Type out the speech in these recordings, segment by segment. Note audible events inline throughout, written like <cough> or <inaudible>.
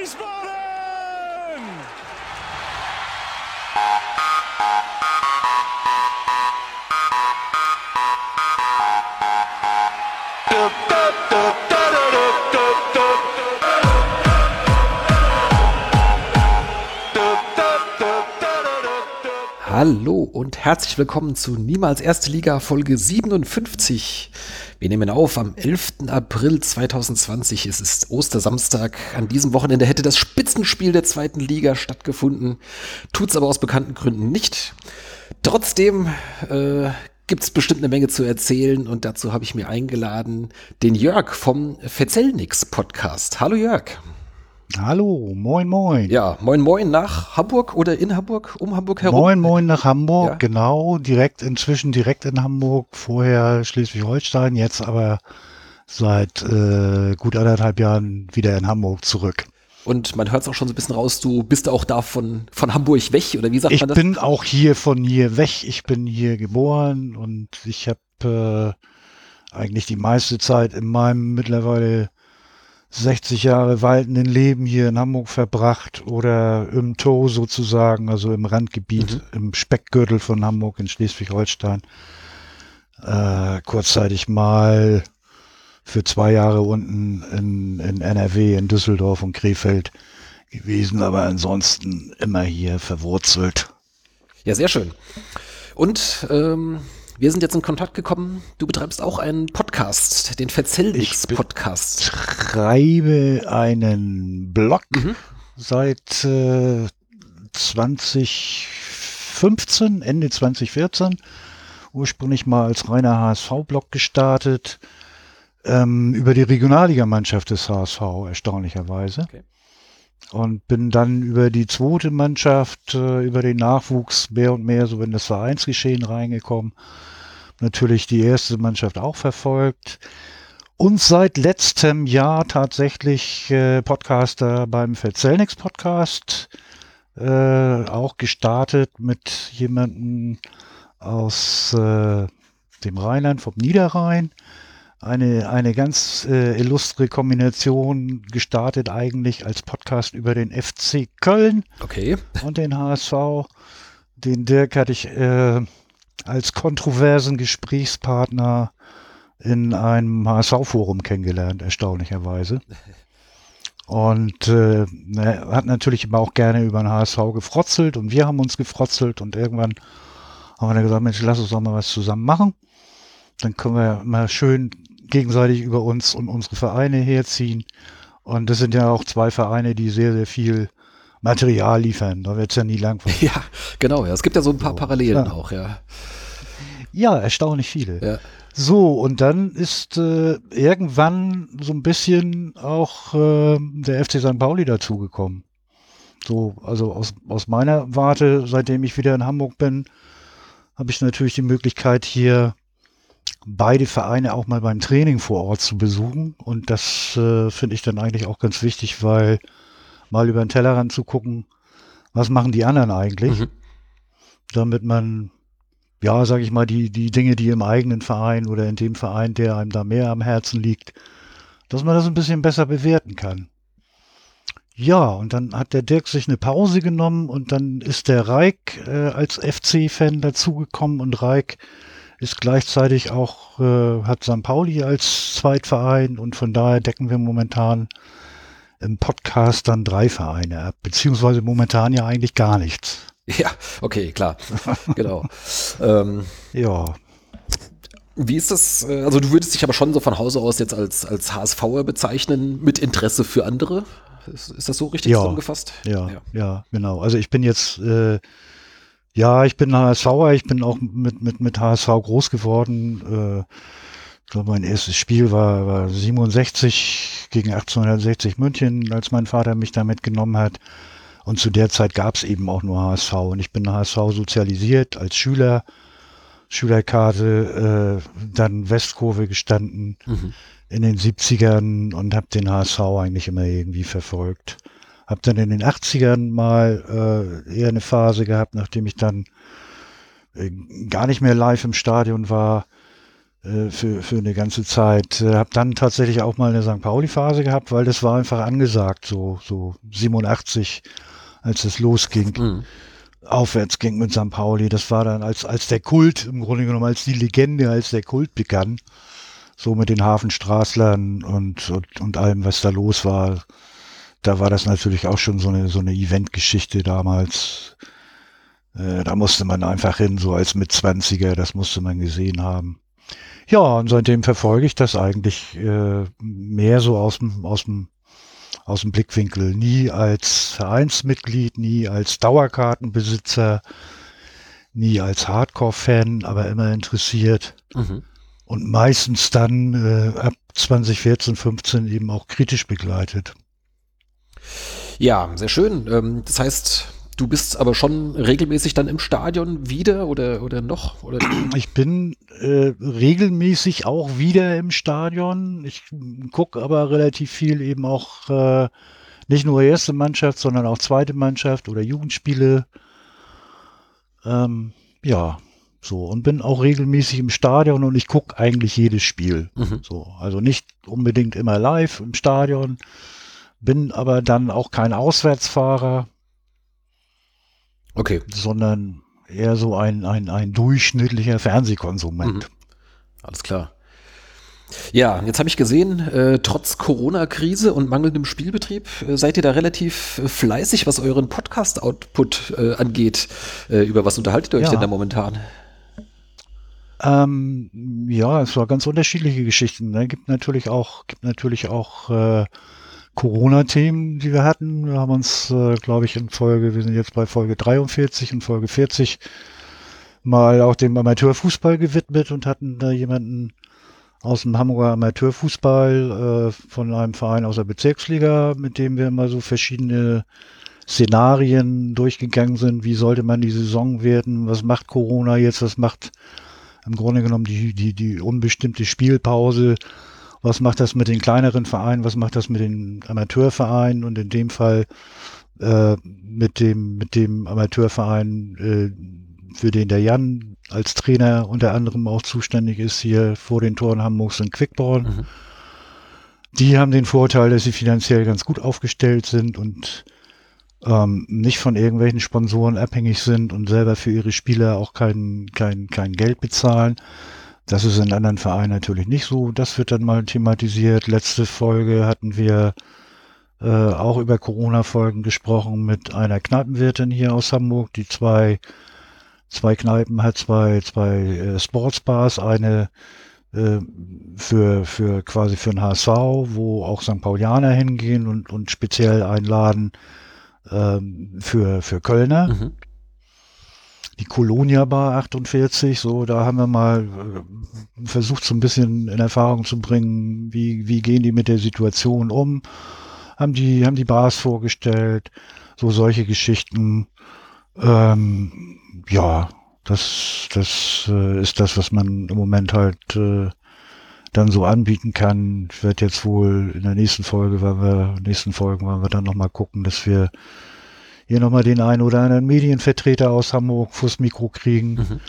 Wiesbaden! Hallo und herzlich willkommen zu Niemals Erste Liga Folge 57. Wir nehmen auf am 11. April 2020. Es ist Ostersamstag. An diesem Wochenende hätte das Spitzenspiel der zweiten Liga stattgefunden. Tut's aber aus bekannten Gründen nicht. Trotzdem äh, gibt es bestimmt eine Menge zu erzählen und dazu habe ich mir eingeladen den Jörg vom Verzellnix Podcast. Hallo Jörg. Hallo, moin, moin. Ja, moin, moin nach Hamburg oder in Hamburg, um Hamburg herum. Moin, moin nach Hamburg, Ja. genau, direkt, inzwischen direkt in Hamburg, vorher Schleswig-Holstein, jetzt aber seit äh, gut anderthalb Jahren wieder in Hamburg zurück. Und man hört es auch schon so ein bisschen raus, du bist auch da von, von Hamburg weg, oder wie sagt Ich man das? bin auch hier von hier weg, ich bin hier geboren und ich habe äh, eigentlich die meiste Zeit in meinem mittlerweile 60 Jahre waltenden Leben hier in Hamburg verbracht oder im Toe sozusagen, also im Randgebiet, Mhm. im Speckgürtel von Hamburg in Schleswig-Holstein. Äh, kurzzeitig mal für zwei Jahre unten in, in NRW, in Düsseldorf und Krefeld gewesen, aber ansonsten immer hier verwurzelt. Ja, sehr schön. Und ähm, wir sind jetzt in Kontakt gekommen. Du betreibst auch einen Podcast, den Verzellnix Ich schreibe einen Blog Mhm. seit äh, 2015, Ende 2014. Ursprünglich mal als reiner HSV-Blog gestartet. Ähm, über die Regionalligamannschaft des HSV, erstaunlicherweise. Okay. Und bin dann über die zweite Mannschaft, äh, über den Nachwuchs mehr und mehr so in das Vereinsgeschehen reingekommen. Natürlich die erste Mannschaft auch verfolgt. Und seit letztem Jahr tatsächlich äh, Podcaster beim Verzellnix Podcast. Äh, auch gestartet mit jemandem aus dem Rheinland, vom Niederrhein. Eine, eine ganz äh, illustre Kombination gestartet eigentlich als Podcast über den FC Köln Okay. <laughs> und den HSV. Den Dirk hatte ich äh, als kontroversen Gesprächspartner in einem HSV-Forum kennengelernt, erstaunlicherweise. Und äh, er hat natürlich immer auch gerne über den HSV gefrotzelt und wir haben uns gefrotzelt und irgendwann haben wir dann gesagt, Mensch, lass uns doch mal was zusammen machen. Dann können wir mal schön gegenseitig über uns und unsere Vereine herziehen. Und das sind ja auch zwei Vereine, die sehr, sehr viel Material liefern. Da wird es ja nie langweilig. <laughs> Ja, genau. Ja. Es gibt ja so ein paar So, Parallelen ja. auch, ja. Ja, erstaunlich viele. Ja. So, und dann ist äh, irgendwann so ein bisschen auch äh, der FC St. Pauli dazugekommen. So, also aus, aus meiner Warte, seitdem ich wieder in Hamburg bin, habe ich natürlich die Möglichkeit, hier beide Vereine auch mal beim Training vor Ort zu besuchen. Und das äh, finde ich dann eigentlich auch ganz wichtig, weil mal über den Tellerrand zu gucken, was machen die anderen eigentlich, Mhm. damit man ja, sage ich mal, die, die Dinge, die im eigenen Verein oder in dem Verein, der einem da mehr am Herzen liegt, dass man das ein bisschen besser bewerten kann. Ja, und dann hat der Dirk sich eine Pause genommen und dann ist der Reik äh, als FC-Fan dazugekommen und Reik ist gleichzeitig auch, äh, hat St. Pauli als Zweitverein und von daher decken wir momentan im Podcast dann drei Vereine ab, beziehungsweise momentan ja eigentlich gar nichts. <laughs> Ja, okay, klar. genau. Ähm, Ja, wie ist das? äh, Also du würdest dich aber schon so von Hause aus jetzt als, als HSVer bezeichnen, mit Interesse für andere? Ist, ist das so richtig Ja. zusammengefasst? Ja, Ja. ja, genau. Also ich bin jetzt, äh, ja, ich bin HSVer, ich bin auch mit, mit, mit HSV groß geworden. Äh, ich glaube, mein erstes Spiel war, war 67 gegen 1860 München, als mein Vater mich da mitgenommen hat. Und zu der Zeit gab es eben auch nur HSV. Und ich bin HSV sozialisiert als Schüler, Schülerkarte, äh, dann Westkurve gestanden Mhm. in den 70ern und habe den HSV eigentlich immer irgendwie verfolgt. Habe dann in den 80ern mal äh, eher eine Phase gehabt, nachdem ich dann äh, gar nicht mehr live im Stadion war, äh, für, für eine ganze Zeit. Äh, habe dann tatsächlich auch mal eine St. Pauli-Phase gehabt, weil das war einfach angesagt, so, so 87, als es losging. Mhm. Aufwärts ging mit St. Pauli. Das war dann als, als der Kult, im Grunde genommen als die Legende, als der Kult begann. So mit den Hafenstraßlern und, und, und allem, was da los war. Da war das natürlich auch schon so eine, so eine Eventgeschichte damals. Äh, da musste man einfach hin, so als Mitzwanziger, das musste man gesehen haben. Ja, und seitdem verfolge ich das eigentlich äh, mehr so aus dem, aus dem, aus dem Blickwinkel. Nie als Vereinsmitglied, nie als Dauerkartenbesitzer, nie als Hardcore-Fan, aber immer interessiert. Mhm. Und meistens dann äh, ab 2014, 15 eben auch kritisch begleitet. Ja, sehr schön. Ähm, das heißt, Du bist aber schon regelmäßig dann im Stadion wieder oder, oder noch? Oder? Ich bin äh, regelmäßig auch wieder im Stadion. Ich gucke aber relativ viel eben auch äh, nicht nur erste Mannschaft, sondern auch zweite Mannschaft oder Jugendspiele. Ähm, ja, so. Und bin auch regelmäßig im Stadion und ich gucke eigentlich jedes Spiel. Mhm. So. Also nicht unbedingt immer live im Stadion, bin aber dann auch kein Auswärtsfahrer Okay. Sondern eher so ein, ein, ein durchschnittlicher Fernsehkonsument. Mhm. Alles klar. Ja, jetzt habe ich gesehen, äh, trotz Corona-Krise und mangelndem Spielbetrieb äh, seid ihr da relativ äh, fleißig, was euren Podcast-Output äh, angeht. Äh, über was unterhaltet ihr euch ja. denn da momentan? Ähm, ja, es war ganz unterschiedliche Geschichten. Ne? Gibt natürlich auch, gibt natürlich auch äh, Corona-Themen, die wir hatten. Wir haben uns, äh, glaube ich, in Folge, wir sind jetzt bei Folge 43 und Folge 40 mal auch dem Amateurfußball gewidmet und hatten da jemanden aus dem Hamburger Amateurfußball äh, von einem Verein aus der Bezirksliga, mit dem wir mal so verschiedene Szenarien durchgegangen sind. Wie sollte man die Saison werden? Was macht Corona jetzt? Was macht im Grunde genommen die, die, die unbestimmte Spielpause? Was macht das mit den kleineren Vereinen, was macht das mit den Amateurvereinen und in dem Fall äh, mit dem mit dem Amateurverein, äh, für den der Jan als Trainer unter anderem auch zuständig ist, hier vor den Toren Hamburgs und Quickborn. Mhm. Die haben den Vorteil, dass sie finanziell ganz gut aufgestellt sind und ähm, nicht von irgendwelchen Sponsoren abhängig sind und selber für ihre Spieler auch kein, kein, kein Geld bezahlen. Das ist in anderen Vereinen natürlich nicht so. Das wird dann mal thematisiert. Letzte Folge hatten wir äh, auch über Corona-Folgen gesprochen mit einer Kneipenwirtin hier aus Hamburg, die zwei, zwei Kneipen hat, zwei, zwei äh, Sportsbars, eine äh, für, für quasi für den HSV, wo auch St. Paulianer hingehen und, und speziell einladen ähm, für, für Kölner. Mhm die Colonia Bar 48, so, da haben wir mal äh, versucht, so ein bisschen in Erfahrung zu bringen, wie, wie gehen die mit der Situation um, haben die, haben die Bars vorgestellt, so solche Geschichten. Ähm, ja, das, das äh, ist das, was man im Moment halt äh, dann so anbieten kann. Ich werde jetzt wohl in der nächsten Folge, weil wir, nächsten Folgen wollen wir dann nochmal gucken, dass wir hier nochmal den einen oder anderen Medienvertreter aus Hamburg fürs Mikro kriegen, mhm.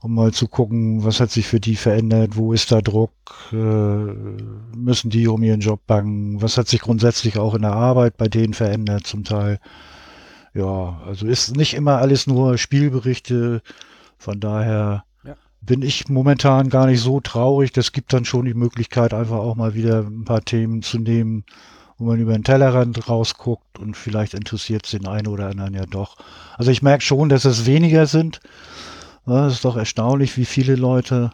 um mal zu gucken, was hat sich für die verändert, wo ist da Druck, äh, müssen die um ihren Job bangen, was hat sich grundsätzlich auch in der Arbeit bei denen verändert zum Teil. Ja, also ist nicht immer alles nur Spielberichte, von daher bin ich momentan gar nicht so traurig. Das gibt dann schon die Möglichkeit, einfach auch mal wieder ein paar Themen zu nehmen, wo man über den Tellerrand rausguckt und vielleicht interessiert es den einen oder anderen ja doch. Also ich merke schon, dass es weniger sind. Es ist doch erstaunlich, wie viele Leute,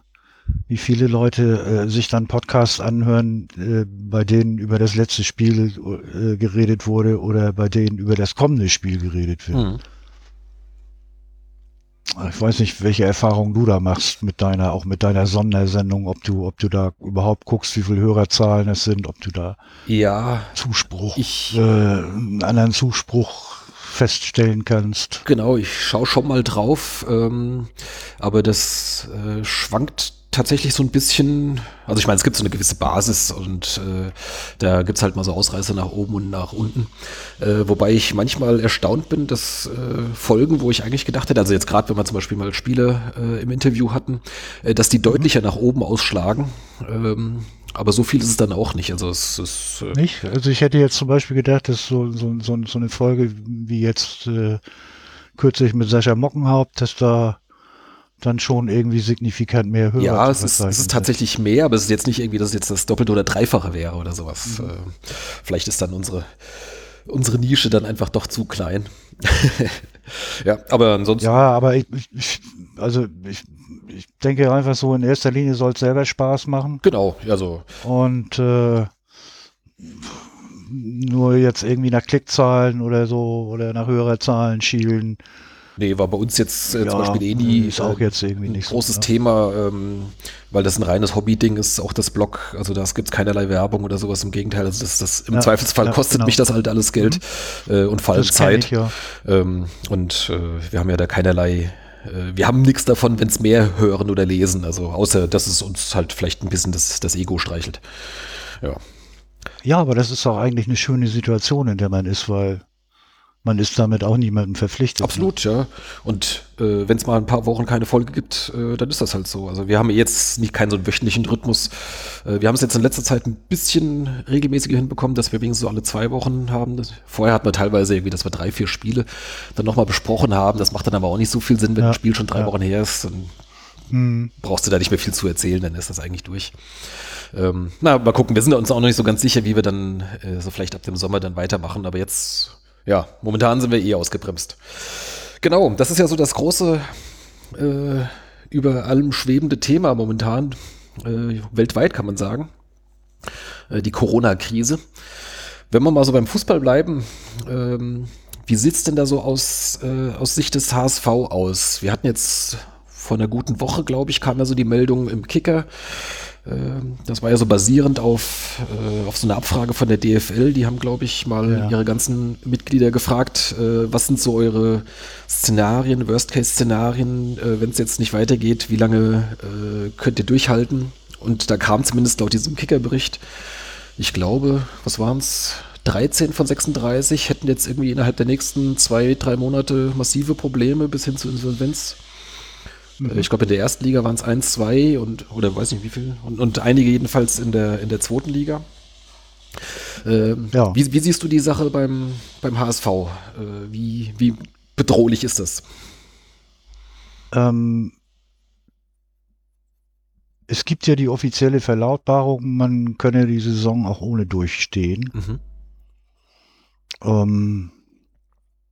wie viele Leute äh, sich dann Podcasts anhören, äh, bei denen über das letzte Spiel äh, geredet wurde oder bei denen über das kommende Spiel geredet wird. Mhm. Ich weiß nicht, welche Erfahrungen du da machst mit deiner, auch mit deiner Sondersendung, ob du, ob du da überhaupt guckst, wie viele Hörerzahlen es sind, ob du da ja, Zuspruch, ich, äh, einen anderen Zuspruch feststellen kannst. Genau, ich schaue schon mal drauf, ähm, aber das äh, schwankt tatsächlich so ein bisschen, also ich meine, es gibt so eine gewisse Basis und äh, da gibt's halt mal so Ausreißer nach oben und nach unten. Äh, wobei ich manchmal erstaunt bin, dass äh, Folgen, wo ich eigentlich gedacht hätte, also jetzt gerade, wenn wir zum Beispiel mal Spiele äh, im Interview hatten, äh, dass die mhm. deutlicher nach oben ausschlagen. Ähm, aber so viel ist es dann auch nicht. Also es ist äh nicht. Also ich hätte jetzt zum Beispiel gedacht, dass so so, so, so eine Folge wie jetzt äh, kürzlich mit Sascha Mockenhaupt, dass da dann schon irgendwie signifikant mehr Hörer Ja, es ist, es ist tatsächlich mehr, aber es ist jetzt nicht irgendwie, dass es jetzt das Doppelte oder Dreifache wäre oder sowas. Mhm. Äh, vielleicht ist dann unsere, unsere Nische dann einfach doch zu klein. <laughs> ja, aber ansonsten. Ja, aber ich, ich also ich, ich denke einfach so, in erster Linie soll es selber Spaß machen. Genau, also. Und äh, nur jetzt irgendwie nach Klickzahlen oder so oder nach Hörerzahlen schielen Nee, war bei uns jetzt äh, ja, zum Beispiel eh nie ist auch jetzt irgendwie ein nicht großes so, Thema, ähm, weil das ein reines Hobby-Ding ist, auch das Blog, also da gibt es keinerlei Werbung oder sowas, im Gegenteil, also das, das im ja, Zweifelsfall ja, kostet genau. mich das halt alles Geld mhm. äh, und vor allem Zeit. Ich, ähm, und äh, wir haben ja da keinerlei äh, wir haben nichts davon, wenn es mehr hören oder lesen, also außer dass es uns halt vielleicht ein bisschen das, das Ego streichelt. Ja. Ja, aber das ist auch eigentlich eine schöne Situation, in der man ist, weil man ist damit auch niemandem verpflichtet. Ne? Absolut, ne? ja. Und äh, wenn es mal ein paar Wochen keine Folge gibt, äh, dann ist das halt so. Also wir haben jetzt nicht keinen so einen wöchentlichen Rhythmus. Äh, wir haben es jetzt in letzter Zeit ein bisschen regelmäßiger hinbekommen, dass wir wenigstens so alle zwei Wochen haben. Das, vorher hatten wir teilweise irgendwie, dass wir drei, vier Spiele dann nochmal besprochen haben. Das macht dann aber auch nicht so viel Sinn, wenn ja, ein Spiel schon drei ja. Wochen her ist. Dann hm. brauchst du da nicht mehr viel zu erzählen, dann ist das eigentlich durch. Ähm, na, mal gucken. Wir sind uns auch noch nicht so ganz sicher, wie wir dann äh, so vielleicht ab dem Sommer dann weitermachen. Aber jetzt ja, momentan sind wir eh ausgebremst. Genau, das ist ja so das große, äh, über allem schwebende Thema momentan, äh, weltweit kann man sagen, äh, die Corona-Krise. Wenn wir mal so beim Fußball bleiben, ähm, wie es denn da so aus, äh, aus Sicht des HSV aus? Wir hatten jetzt vor einer guten Woche, glaube ich, kam ja so die Meldung im Kicker, das war ja so basierend auf, äh, auf so eine Abfrage von der DFL. Die haben, glaube ich, mal ja. ihre ganzen Mitglieder gefragt, äh, was sind so eure Szenarien, Worst-Case-Szenarien, äh, wenn es jetzt nicht weitergeht, wie lange könnt ihr durchhalten? Und da kam zumindest laut diesem Kickerbericht, ich glaube, was waren es? 13 von 36 hätten jetzt irgendwie innerhalb der nächsten zwei, drei Monate massive Probleme bis hin zur Insolvenz. Mhm. Ich glaube, in der ersten Liga waren es 1, 2 und, oder weiß nicht wie viel. Und, und einige jedenfalls in der, in der zweiten Liga. Ähm, ja. wie, wie, siehst du die Sache beim, beim HSV? Äh, wie, wie bedrohlich ist das? Ähm, es gibt ja die offizielle Verlautbarung, man könne die Saison auch ohne durchstehen. Mhm. Ähm,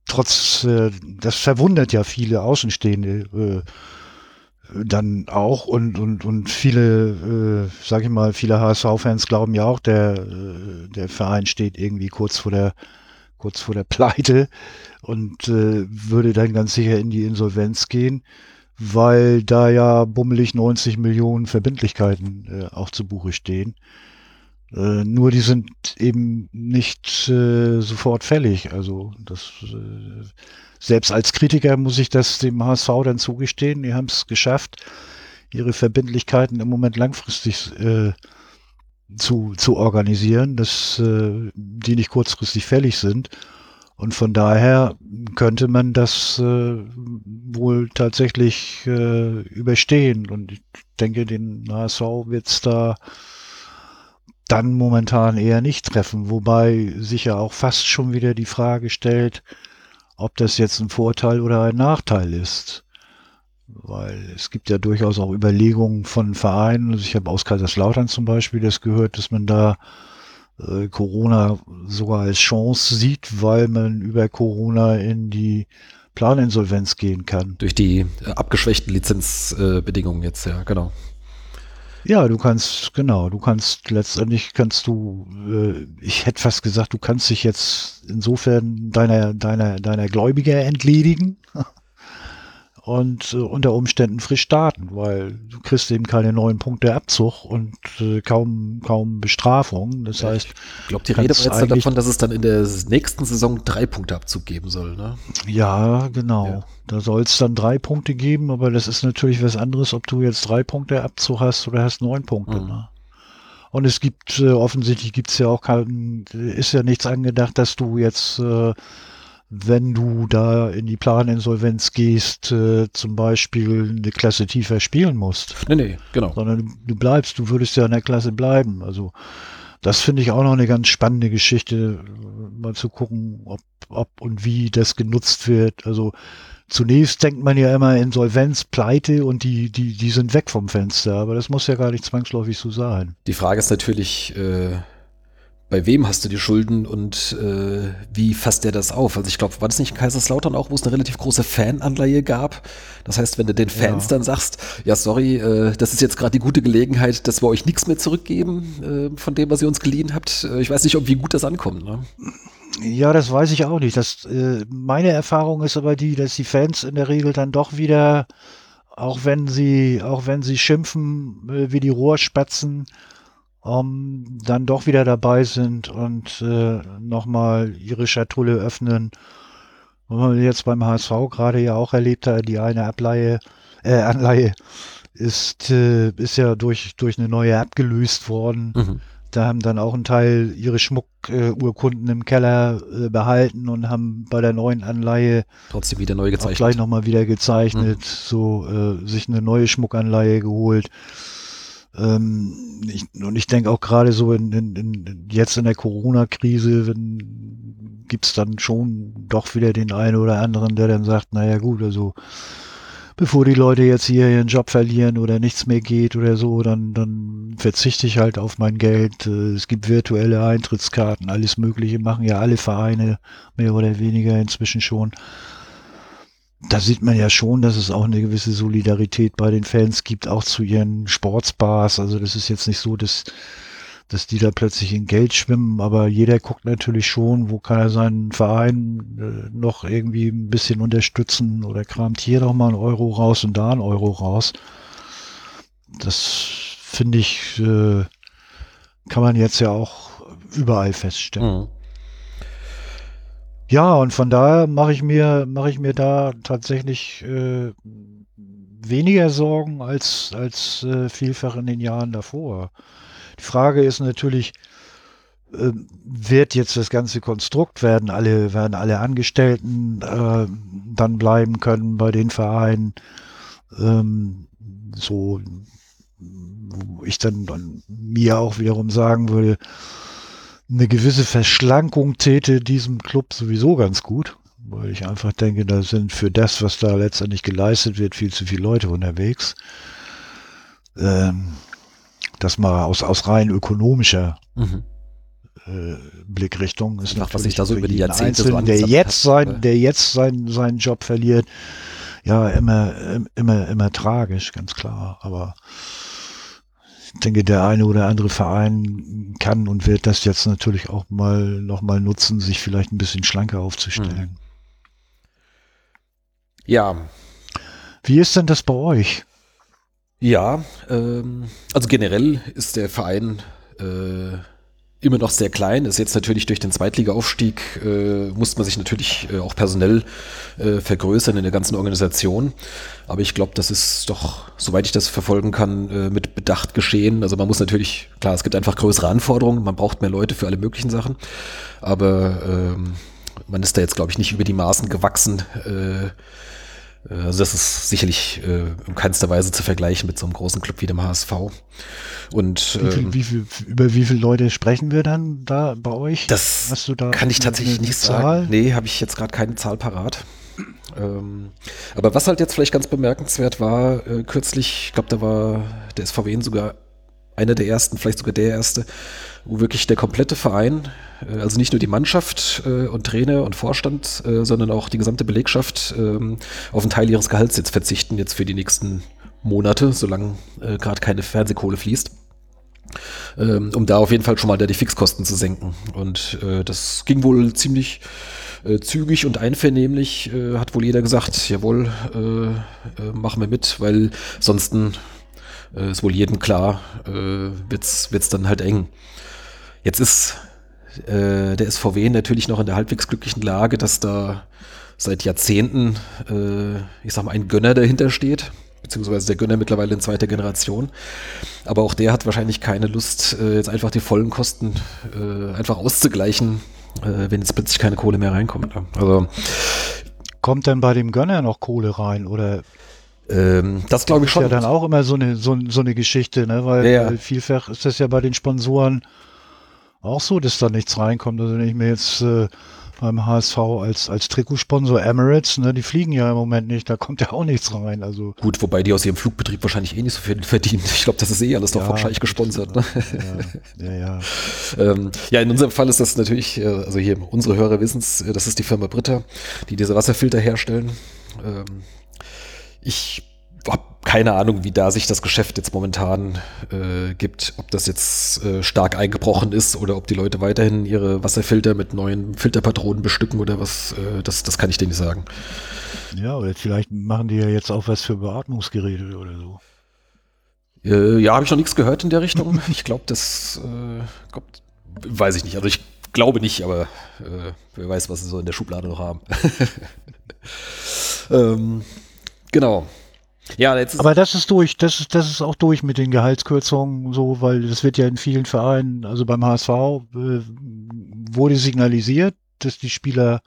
trotz, äh, das verwundert ja viele Außenstehende. Äh, dann auch und und und viele, äh, sag ich mal, viele HSV-Fans glauben ja auch, der äh, der Verein steht irgendwie kurz vor der kurz vor der Pleite und äh, würde dann ganz sicher in die Insolvenz gehen, weil da ja bummelig 90 Millionen Verbindlichkeiten äh, auch zu Buche stehen. Äh, nur die sind eben nicht äh, sofort fällig. Also das äh, selbst als Kritiker muss ich das dem HSV dann zugestehen. Die haben es geschafft, ihre Verbindlichkeiten im Moment langfristig äh, zu, zu organisieren, dass äh, die nicht kurzfristig fällig sind. Und von daher könnte man das äh, wohl tatsächlich äh, überstehen. Und ich denke, den HSV wird es da dann momentan eher nicht treffen, wobei sich ja auch fast schon wieder die Frage stellt, ob das jetzt ein Vorteil oder ein Nachteil ist. Weil es gibt ja durchaus auch Überlegungen von Vereinen. Also ich habe aus Kaiserslautern zum Beispiel das gehört, dass man da äh, Corona sogar als Chance sieht, weil man über Corona in die Planinsolvenz gehen kann. Durch die äh, abgeschwächten Lizenzbedingungen äh, jetzt, ja, genau. Ja, du kannst, genau, du kannst letztendlich kannst du, äh, ich hätte fast gesagt, du kannst dich jetzt insofern deiner, deiner, deiner Gläubiger entledigen <laughs> und äh, unter Umständen frisch starten, weil du kriegst eben keine neuen Punkte Abzug und äh, kaum, kaum Bestrafung. Das heißt, ich glaube, die Rede war jetzt davon, dass es dann in der nächsten Saison drei Punkte Abzug geben soll, ne? Ja, genau. Ja. Da soll es dann drei Punkte geben, aber das ist natürlich was anderes, ob du jetzt drei Punkte Abzug hast oder hast neun Punkte. Mhm. Ne? Und es gibt äh, offensichtlich gibt es ja auch kein, ist ja nichts angedacht, dass du jetzt äh, wenn du da in die Planinsolvenz gehst, äh, zum Beispiel eine Klasse tiefer spielen musst. Nee, nee, genau. Sondern du bleibst, du würdest ja in der Klasse bleiben. Also das finde ich auch noch eine ganz spannende Geschichte, mal zu gucken, ob, ob und wie das genutzt wird. Also zunächst denkt man ja immer Insolvenz, Pleite und die, die, die sind weg vom Fenster, aber das muss ja gar nicht zwangsläufig so sein. Die Frage ist natürlich, äh, bei wem hast du die Schulden und äh, wie fasst der das auf? Also ich glaube, war das nicht in Kaiserslautern auch, wo es eine relativ große Fananleihe gab? Das heißt, wenn du den Fans ja. dann sagst, ja sorry, äh, das ist jetzt gerade die gute Gelegenheit, dass wir euch nichts mehr zurückgeben äh, von dem, was ihr uns geliehen habt. Äh, ich weiß nicht, ob wie gut das ankommt. Ne? Ja, das weiß ich auch nicht. Das, äh, meine Erfahrung ist aber die, dass die Fans in der Regel dann doch wieder, auch wenn sie, auch wenn sie schimpfen äh, wie die Rohrspatzen, ähm, dann doch wieder dabei sind und äh, nochmal ihre Schatulle öffnen. Und man jetzt beim HSV gerade ja auch erlebt hat, die eine Ableihe, äh, Anleihe ist, äh, ist ja durch, durch eine neue abgelöst worden. Mhm. Da haben dann auch ein Teil ihre Schmuckurkunden äh, im Keller äh, behalten und haben bei der neuen Anleihe trotzdem wieder neu gezeichnet. Gleich nochmal wieder gezeichnet, mhm. so äh, sich eine neue Schmuckanleihe geholt. Ähm, ich, und ich denke auch gerade so in, in, in, jetzt in der Corona-Krise, gibt es dann schon doch wieder den einen oder anderen, der dann sagt, naja gut, also bevor die Leute jetzt hier ihren Job verlieren oder nichts mehr geht oder so, dann, dann verzichte ich halt auf mein Geld. Äh, es gibt virtuelle Eintrittskarten, alles Mögliche machen ja alle Vereine mehr oder weniger inzwischen schon da sieht man ja schon, dass es auch eine gewisse Solidarität bei den Fans gibt, auch zu ihren Sportsbars. Also das ist jetzt nicht so, dass, dass die da plötzlich in Geld schwimmen, aber jeder guckt natürlich schon, wo kann er seinen Verein äh, noch irgendwie ein bisschen unterstützen oder kramt hier noch mal einen Euro raus und da einen Euro raus. Das finde ich, äh, kann man jetzt ja auch überall feststellen. Mhm. Ja, und von daher mache ich mir, mache ich mir da tatsächlich äh, weniger Sorgen als, als äh, vielfach in den Jahren davor. Die Frage ist natürlich, äh, wird jetzt das ganze Konstrukt, werden alle, werden alle Angestellten äh, dann bleiben können bei den Vereinen, ähm, so, wo ich dann, dann mir auch wiederum sagen würde, eine gewisse Verschlankung täte diesem Club sowieso ganz gut, weil ich einfach denke, da sind für das, was da letztendlich geleistet wird, viel zu viele Leute unterwegs. Ähm, das mal aus, aus rein ökonomischer mhm. äh, Blickrichtung ist Nach, was sich da so über die Jahrzehnte so der jetzt sein, der jetzt seinen seinen Job verliert, ja immer immer immer tragisch, ganz klar. Aber ich denke, der eine oder andere Verein kann und wird das jetzt natürlich auch mal noch mal nutzen, sich vielleicht ein bisschen schlanker aufzustellen. Hm. Ja. Wie ist denn das bei euch? Ja, ähm, also generell ist der Verein äh, immer noch sehr klein. Ist jetzt natürlich durch den Zweitliga-Aufstieg, äh, muss man sich natürlich äh, auch personell äh, vergrößern in der ganzen Organisation. Aber ich glaube, das ist doch, soweit ich das verfolgen kann, äh, mit Bedacht geschehen. Also man muss natürlich, klar, es gibt einfach größere Anforderungen, man braucht mehr Leute für alle möglichen Sachen. Aber ähm, man ist da jetzt, glaube ich, nicht über die Maßen gewachsen. Äh, also das ist sicherlich äh, in keinster Weise zu vergleichen mit so einem großen Club wie dem HSV. Und wie viel, ähm, wie viel, über wie viele Leute sprechen wir dann da bei euch? Das Hast du da kann ich tatsächlich nicht Zahl? sagen. Nee, habe ich jetzt gerade keine Zahl parat. Ähm, aber was halt jetzt vielleicht ganz bemerkenswert war, äh, kürzlich, ich glaube, da war der SVW sogar einer der ersten, vielleicht sogar der erste, wo wirklich der komplette Verein, äh, also nicht nur die Mannschaft äh, und Trainer und Vorstand, äh, sondern auch die gesamte Belegschaft ähm, auf einen Teil ihres Gehalts jetzt verzichten, jetzt für die nächsten Monate, solange gerade keine Fernsehkohle fließt. Ähm, um da auf jeden Fall schon mal die Fixkosten zu senken. Und das ging wohl ziemlich zügig und einvernehmlich hat wohl jeder gesagt, jawohl, machen wir mit, weil sonst ist wohl jedem klar, äh, wird's wird's dann halt eng. Jetzt ist äh, der SVW natürlich noch in der halbwegs glücklichen Lage, dass da seit Jahrzehnten, äh, ich sag mal, ein Gönner dahinter steht, beziehungsweise der Gönner mittlerweile in zweiter Generation. Aber auch der hat wahrscheinlich keine Lust, äh, jetzt einfach die vollen Kosten äh, einfach auszugleichen, äh, wenn jetzt plötzlich keine Kohle mehr reinkommt. Ne? Also Kommt denn bei dem Gönner noch Kohle rein oder ähm, das glaube ich ist schon. ja dann auch immer so eine, so, so eine Geschichte, ne? weil, Ja, ja. weil vielfach ist das ja bei den Sponsoren auch so, dass da nichts reinkommt. Also wenn ich mir jetzt äh, beim HSV als, als Trikotsponsor Emirates, ne, die fliegen ja im Moment nicht, da kommt ja auch nichts rein. Also Gut, wobei die aus ihrem Flugbetrieb wahrscheinlich eh nicht so viel verdienen. Ich glaube, das ist eh alles doch Ja, vom Scheich gesponsert. Ne? ja, ja, ja. <laughs> ähm, ja, in unserem Fall ist das natürlich, äh, also hier unsere Hörer wissen es, das ist die Firma Britta, die diese Wasserfilter herstellen. Ähm, ich habe keine Ahnung, wie da sich das Geschäft jetzt momentan äh, gibt, ob das jetzt äh, stark eingebrochen ist oder ob die Leute weiterhin ihre Wasserfilter mit neuen Filterpatronen bestücken oder was, äh, das, das kann ich dir nicht sagen. ja, oder vielleicht machen die ja jetzt auch was für Beatmungsgeräte oder so. Äh, ja, habe ich noch nichts gehört in der Richtung. <laughs> Ich glaube, das äh, kommt, weiß ich nicht. Also ich glaube nicht, aber äh, wer weiß, was sie so in der Schublade noch haben. <laughs> ähm, genau. Ja, Aber das ist durch, das ist, das ist auch durch mit den Gehaltskürzungen so, weil das wird ja in vielen Vereinen, also beim HSV äh, wurde signalisiert, dass die Spieler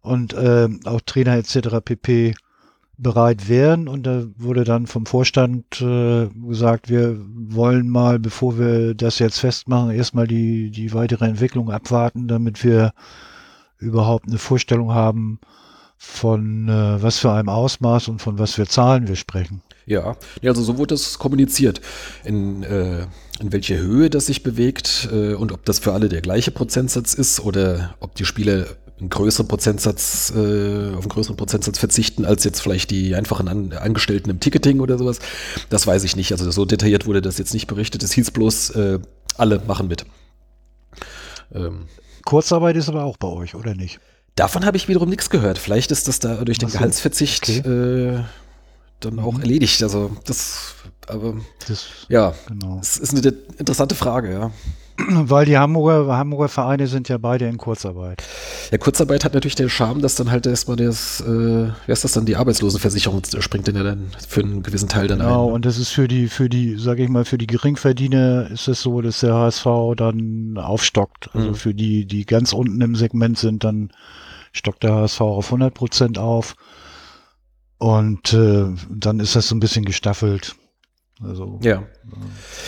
und äh, auch Trainer etc. pp. bereit wären und da wurde dann vom Vorstand äh, gesagt, wir wollen mal, bevor wir das jetzt festmachen, erstmal die, die weitere Entwicklung abwarten, damit wir überhaupt eine Vorstellung haben, von äh, was für einem Ausmaß und von was für Zahlen wir sprechen. ja, also so wurde das kommuniziert. In, äh, in welche Höhe das sich bewegt äh, und ob das für alle der gleiche Prozentsatz ist oder ob die Spieler einen größeren Prozentsatz, äh, auf einen größeren Prozentsatz verzichten als jetzt vielleicht die einfachen An Angestellten im Ticketing oder sowas. Das weiß ich nicht. Also so detailliert wurde das jetzt nicht berichtet. Es hieß bloß, äh, alle machen mit. Ähm, Kurzarbeit ist aber auch bei euch, oder nicht? Davon habe ich wiederum nichts gehört. Vielleicht ist das da durch den so, Gehaltsverzicht äh, dann auch Mhm. erledigt. Also das, aber Das, ja, genau. es ist eine interessante Frage, ja. Weil die Hamburger, Hamburger Vereine sind ja beide in Kurzarbeit. Ja, Kurzarbeit hat natürlich den Charme, dass dann halt erstmal das, äh, wer ist das dann, die Arbeitslosenversicherung springt denn ja dann für einen gewissen Teil dann Genau, ein. und das ist für die, für die, sage ich mal, für die Geringverdiener ist es so, dass der HSV dann aufstockt. Also Mhm. für die, die ganz unten im Segment sind, dann stockt der HSV auf 100 Prozent auf. Und äh, dann ist das so ein bisschen gestaffelt. Also Ja.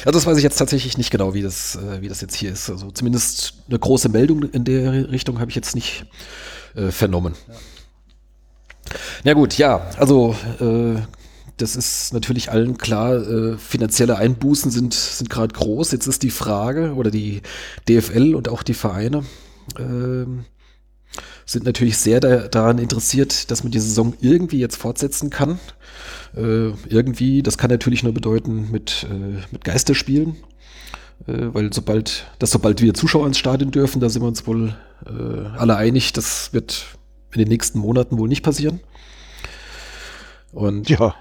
Also das weiß ich jetzt tatsächlich nicht genau, wie das, äh, wie das jetzt hier ist. Also zumindest eine große Meldung in der Richtung habe ich jetzt nicht äh, vernommen. Ja. gut, ja, also äh, das ist natürlich allen klar, äh, finanzielle Einbußen sind, sind gerade groß. Jetzt ist die Frage, oder die DFL und auch die Vereine ähm, sind natürlich sehr da, daran interessiert, dass man die Saison irgendwie jetzt fortsetzen kann. Äh, irgendwie, das kann natürlich nur bedeuten mit, äh, mit Geisterspielen, äh, weil sobald, dass sobald wir Zuschauer ins Stadion dürfen, da sind wir uns wohl äh, alle einig, das wird in den nächsten Monaten wohl nicht passieren. Und ja.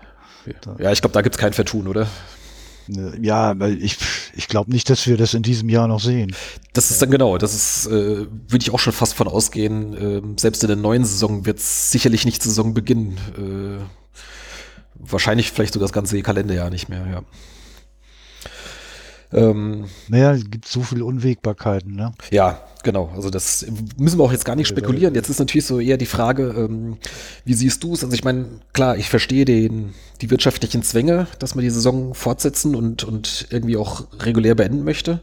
ja, ich glaube, da gibt es kein Vertun, oder? Ja, ich, ich glaube nicht, dass wir das in diesem Jahr noch sehen. Das ist dann genau, das ist, äh, würde ich auch schon fast von ausgehen. ähm, selbst in der neuen Saison wird es sicherlich nicht Saison beginnen. Äh, wahrscheinlich vielleicht sogar das ganze Kalenderjahr nicht mehr, ja. Ähm, Naja, es gibt so viele Unwägbarkeiten, ne? ja, genau. Also das müssen wir auch jetzt gar nicht spekulieren. Jetzt ist natürlich so eher die Frage, ähm, wie siehst du es? Also ich meine, klar, ich verstehe den, die wirtschaftlichen Zwänge, dass man die Saison fortsetzen und, und irgendwie auch regulär beenden möchte.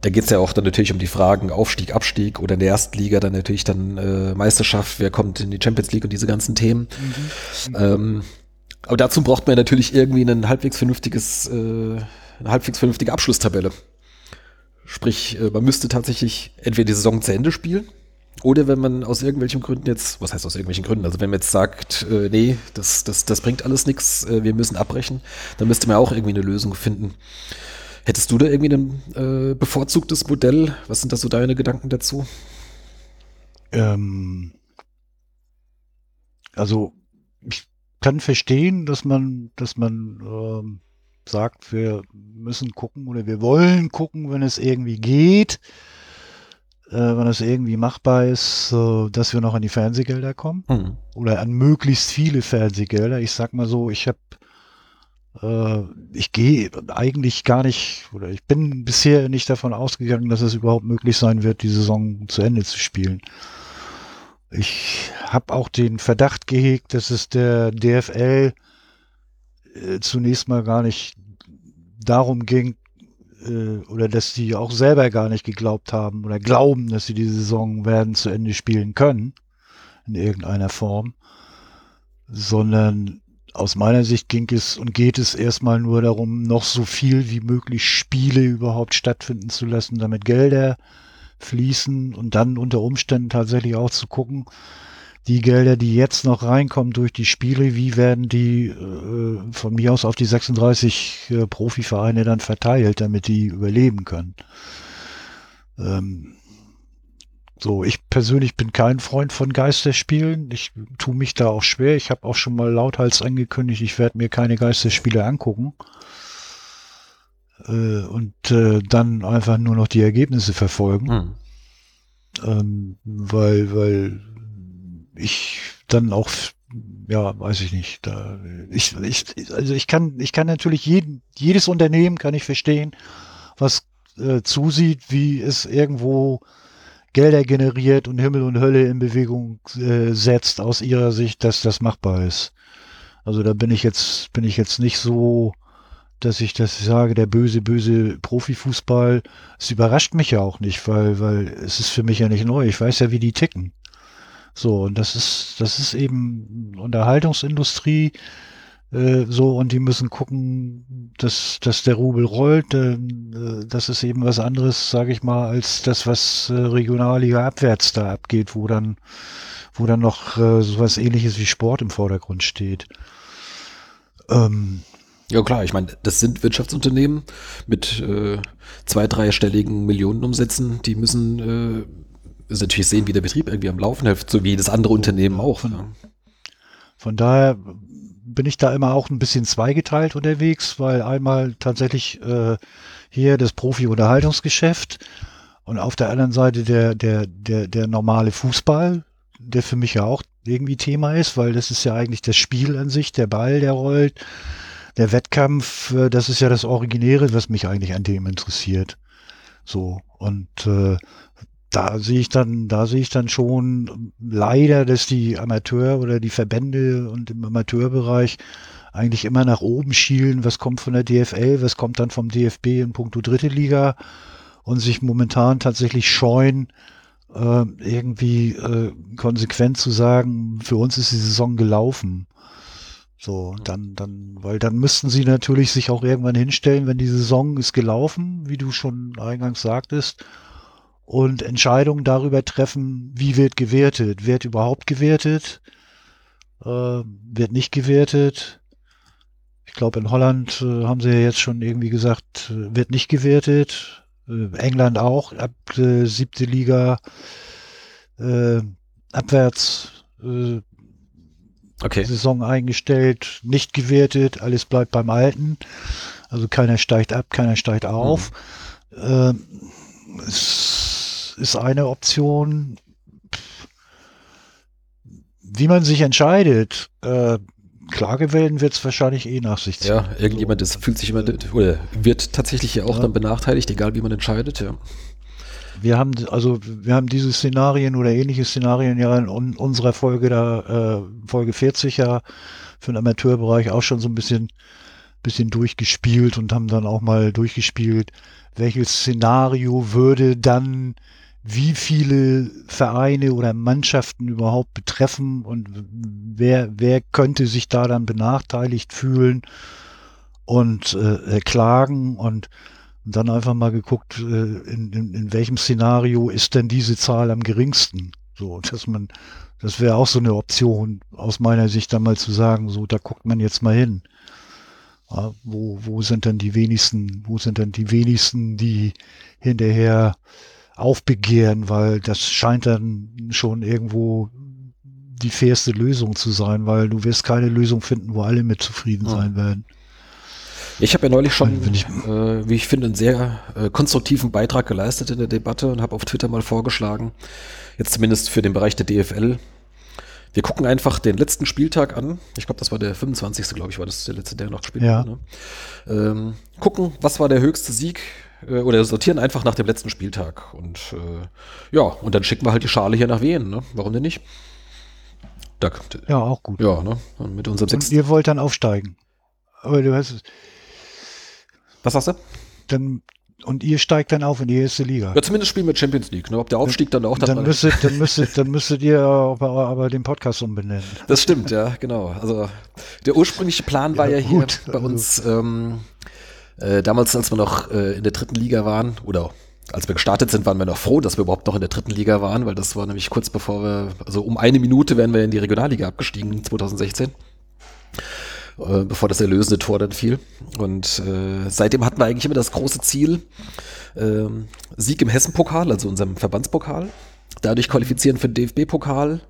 Da geht es ja auch dann natürlich um die Fragen Aufstieg, Abstieg oder in der ersten Liga dann natürlich dann äh, Meisterschaft, wer kommt in die Champions League und diese ganzen Themen. Ähm, aber dazu braucht man natürlich irgendwie ein halbwegs vernünftiges, äh, eine halbwegs vernünftige Abschlusstabelle. Sprich, äh, man müsste tatsächlich entweder die Saison zu Ende spielen oder wenn man aus irgendwelchen Gründen jetzt, was heißt aus irgendwelchen Gründen, also wenn man jetzt sagt, äh, nee, das, das, das bringt alles nichts, äh, wir müssen abbrechen, dann müsste man auch irgendwie eine Lösung finden. Hättest du da irgendwie ein äh, bevorzugtes Modell? Was sind da so deine Gedanken dazu? ähm, also ich kann verstehen, dass man, dass man ähm, sagt, wir müssen gucken oder wir wollen gucken, wenn es irgendwie geht, äh, wenn es irgendwie machbar ist, äh, dass wir noch an die Fernsehgelder kommen mhm. oder an möglichst viele Fernsehgelder. Ich sag mal so, ich habe äh, ich gehe eigentlich gar nicht oder ich bin bisher nicht davon ausgegangen, dass es überhaupt möglich sein wird, die Saison zu Ende zu spielen. Ich habe auch den Verdacht gehegt, dass es der DFL äh, zunächst mal gar nicht darum ging, äh, oder dass sie auch selber gar nicht geglaubt haben oder glauben, dass sie die Saison werden zu Ende spielen können, in irgendeiner Form, sondern aus meiner Sicht ging es und geht es erstmal nur darum, noch so viel wie möglich Spiele überhaupt stattfinden zu lassen, damit Gelder fließen und dann unter Umständen tatsächlich auch zu gucken, die Gelder, die jetzt noch reinkommen durch die Spiele, wie werden die äh, von mir aus auf die 36 äh, Profivereine dann verteilt, damit die überleben können. Ähm, so, ich persönlich bin kein Freund von Geisterspielen. Ich tue mich da auch schwer. Ich habe auch schon mal lauthals angekündigt, ich werde mir keine Geisterspiele angucken. Äh, und äh, dann einfach nur noch die Ergebnisse verfolgen. Hm. Ähm, weil, weil ich dann auch, ja, weiß ich nicht, da, ich, ich, also ich kann, ich kann natürlich jeden, jedes Unternehmen kann ich verstehen, was äh, zusieht, wie es irgendwo Gelder generiert und Himmel und Hölle in Bewegung äh, setzt aus ihrer Sicht, dass das machbar ist. Also da bin ich jetzt, bin ich jetzt nicht so, dass ich das sage, der böse, böse Profifußball. Es überrascht mich ja auch nicht, weil, weil es ist für mich ja nicht neu. Ich weiß ja, wie die ticken. So, und das ist, das ist eben Unterhaltungsindustrie, äh, so, und die müssen gucken, dass, dass der Rubel rollt. Äh, das ist eben was anderes, sage ich mal, als das, was äh, Regionalliga abwärts da abgeht, wo dann, wo dann noch äh, sowas ähnliches wie Sport im Vordergrund steht. Ähm, ja klar, ich meine, das sind Wirtschaftsunternehmen mit äh, zwei, dreistelligen Millionenumsätzen, die müssen äh, müssen natürlich sehen, wie der Betrieb irgendwie am Laufen hilft, so wie jedes andere Unternehmen auch. Von, ja. von daher bin ich da immer auch ein bisschen zweigeteilt unterwegs, weil einmal tatsächlich äh, hier das Profi-Unterhaltungsgeschäft und auf der anderen Seite der, der, der, der normale Fußball, der für mich ja auch irgendwie Thema ist, weil das ist ja eigentlich das Spiel an sich, der Ball, der rollt, der Wettkampf, äh, das ist ja das Originäre, was mich eigentlich an dem interessiert. So, und äh, da sehe ich dann, da sehe ich dann schon leider, dass die Amateur oder die Verbände und im Amateurbereich eigentlich immer nach oben schielen, was kommt von der DFL, was kommt dann vom DFB in puncto dritte Liga? Und sich momentan tatsächlich scheuen, äh, irgendwie äh, konsequent zu sagen, für uns ist die Saison gelaufen. So, dann, dann, weil dann müssten sie natürlich sich auch irgendwann hinstellen, wenn die Saison ist gelaufen, wie du schon eingangs sagtest, und Entscheidungen darüber treffen, wie wird gewertet. Wird überhaupt gewertet? Äh, wird nicht gewertet? Ich glaube, in Holland äh, haben sie ja jetzt schon irgendwie gesagt, äh, wird nicht gewertet. Äh, England auch, ab äh, siebte Liga äh, abwärts okay. Saison eingestellt, nicht gewertet, alles bleibt beim Alten. Also keiner steigt ab, keiner steigt auf. Mhm. es ist eine Option. Wie man sich entscheidet, äh, Klage wählen wird es wahrscheinlich eh nach sich ziehen. Ja, irgendjemand ist, fühlt sich immer, oder wird tatsächlich ja auch ja. dann benachteiligt, egal wie man entscheidet, ja. Wir haben, also, wir haben diese Szenarien oder ähnliche Szenarien ja in unserer Folge da, äh, Folge 40 ja für den Amateurbereich auch schon so ein bisschen, bisschen durchgespielt und haben dann auch mal durchgespielt, welches Szenario würde dann wie viele Vereine oder Mannschaften überhaupt betreffen und wer, wer könnte sich da dann benachteiligt fühlen und äh, klagen und, und dann einfach mal geguckt, äh, in, in, in welchem Szenario ist denn diese Zahl am geringsten? So, dass man, das wäre auch so eine Option aus meiner Sicht dann mal zu sagen, so, da guckt man jetzt mal hin. Ja, wo, wo sind denn die wenigsten, wo sind denn die wenigsten, die hinterher aufbegehren, weil das scheint dann schon irgendwo die fairste Lösung zu sein, weil du wirst keine Lösung finden, wo alle mit zufrieden sein mhm. werden. Ich habe ja neulich schon, ich, äh, wie ich finde, einen sehr äh, konstruktiven Beitrag geleistet in der Debatte und habe auf Twitter mal vorgeschlagen, jetzt zumindest für den Bereich der DFL, wir gucken einfach den letzten Spieltag an. Ich glaube, das war der 25. glaube ich, war das der letzte, der noch gespielt ja. Ne? Ähm, gucken, was war der höchste Sieg äh, oder sortieren einfach nach dem letzten Spieltag. Und äh, ja, und dann schicken wir halt die Schale hier nach Wien. Ne? Warum denn nicht? Da, ja, auch gut. Ja, ne? Und mit unserem und ihr wollt dann aufsteigen. Aber du hast Was sagst du? Dann, und ihr steigt dann auf in die erste Liga. Ja, zumindest spielen wir Champions League. Ne? Ob der Aufstieg dann auch dann müsstet, dann <laughs> müsstet, dann müsstet ihr aber, aber den Podcast umbenennen. Das stimmt, ja, genau. Also der ursprüngliche Plan war ja, ja hier bei uns ähm, äh, damals, als wir noch äh, in der dritten Liga waren, oder als wir gestartet sind, waren wir noch froh, dass wir überhaupt noch in der dritten Liga waren, weil das war nämlich kurz bevor wir, also um eine Minute wären wir in die Regionalliga abgestiegen 2016 äh, bevor das erlösende Tor dann fiel. Und äh, seitdem hatten wir eigentlich immer das große Ziel, äh, Sieg im Hessen-Pokal, also unserem Verbandspokal, dadurch qualifizieren für den DFB-Pokal,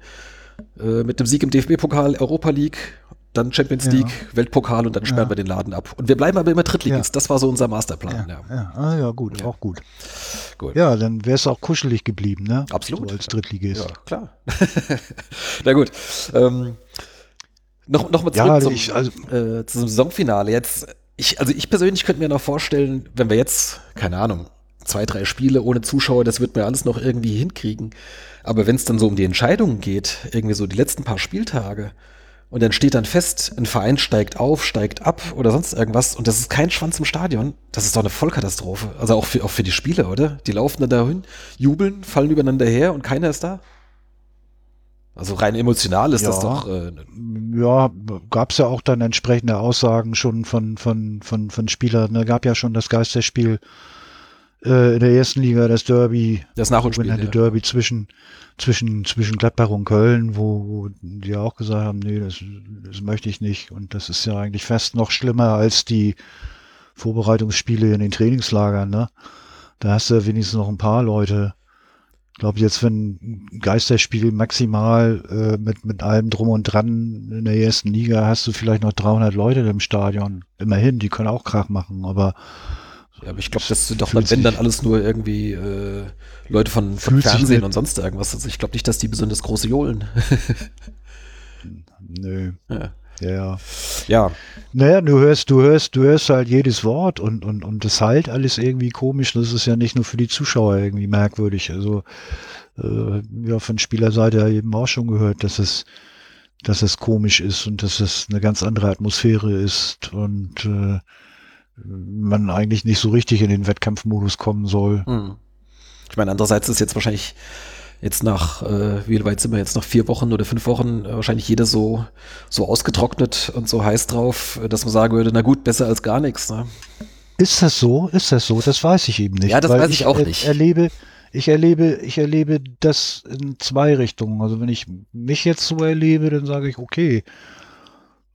äh, mit dem Sieg im DFB-Pokal, Europa League, dann Champions League, ja. Weltpokal und dann sperren ja. wir den Laden ab. Und wir bleiben aber immer Drittligist. Ja. Das war so unser Masterplan. Ja, ja. Ah, ja gut, auch gut. gut. Ja, dann wäre es auch kuschelig geblieben, ne? Absolut. So als Drittligist. Ja, klar. <laughs> Na gut. Ähm, noch, noch mal zurück ja, zum, ich, also, äh, zum Saisonfinale. Jetzt, ich, also ich persönlich könnte mir noch vorstellen, wenn wir jetzt, keine Ahnung, zwei, drei Spiele ohne Zuschauer, das wird mir alles noch irgendwie hinkriegen. Aber wenn es dann so um die Entscheidungen geht, irgendwie so die letzten paar Spieltage, und dann steht dann fest, ein Verein steigt auf, steigt ab oder sonst irgendwas und das ist kein Schwanz im Stadion, das ist doch eine Vollkatastrophe. Also auch für, auch für die Spieler, oder? Die laufen dann dahin, jubeln, fallen übereinander her und keiner ist da. Also rein emotional ist ja, das doch. Äh, ja, gab es ja auch dann entsprechende Aussagen schon von, von, von, von Spielern. Ne? Gab ja schon das Geisterspiel äh, in der ersten Liga, das Derby. Das Nachholspiel. Ja. Derby zwischen, zwischen, zwischen Gladbach und Köln, wo, wo die auch gesagt haben, nee, das, das möchte ich nicht. Und das ist ja eigentlich fast noch schlimmer als die Vorbereitungsspiele in den Trainingslagern. Ne? Da hast du wenigstens noch ein paar Leute ich glaube, jetzt, wenn ein Geisterspiel maximal äh, mit, mit allem drum und dran in der ersten Liga hast du vielleicht noch 300 Leute im Stadion. Immerhin, die können auch Krach machen, aber. Ja, aber ich glaube, das sind doch dann, wenn dann alles nur irgendwie äh, Leute von, von Fernsehen und sonst irgendwas. Also ich glaube nicht, dass die besonders große Johlen. <laughs> Nö. Ja. Ja, ja. Naja, du hörst, du hörst, du hörst halt jedes Wort und, und, und das halt alles irgendwie komisch. Das ist ja nicht nur für die Zuschauer irgendwie merkwürdig. Also, äh, ja, von Spielerseite ja eben auch schon gehört, dass es, dass es komisch ist und dass es eine ganz andere Atmosphäre ist und äh, man eigentlich nicht so richtig in den Wettkampfmodus kommen soll. Hm. Ich meine, andererseits ist jetzt wahrscheinlich jetzt nach, äh, wie weit sind wir jetzt, nach vier Wochen oder fünf Wochen, äh, wahrscheinlich jeder so, so ausgetrocknet und so heiß drauf, äh, dass man sagen würde, na gut, besser als gar nichts. Ne? Ist das so? Ist das so? Das weiß ich eben nicht. Ja, das weiß ich, ich auch nicht. Erlebe, ich erlebe, ich erlebe das in zwei Richtungen. Also wenn ich mich jetzt so erlebe, dann sage ich, okay.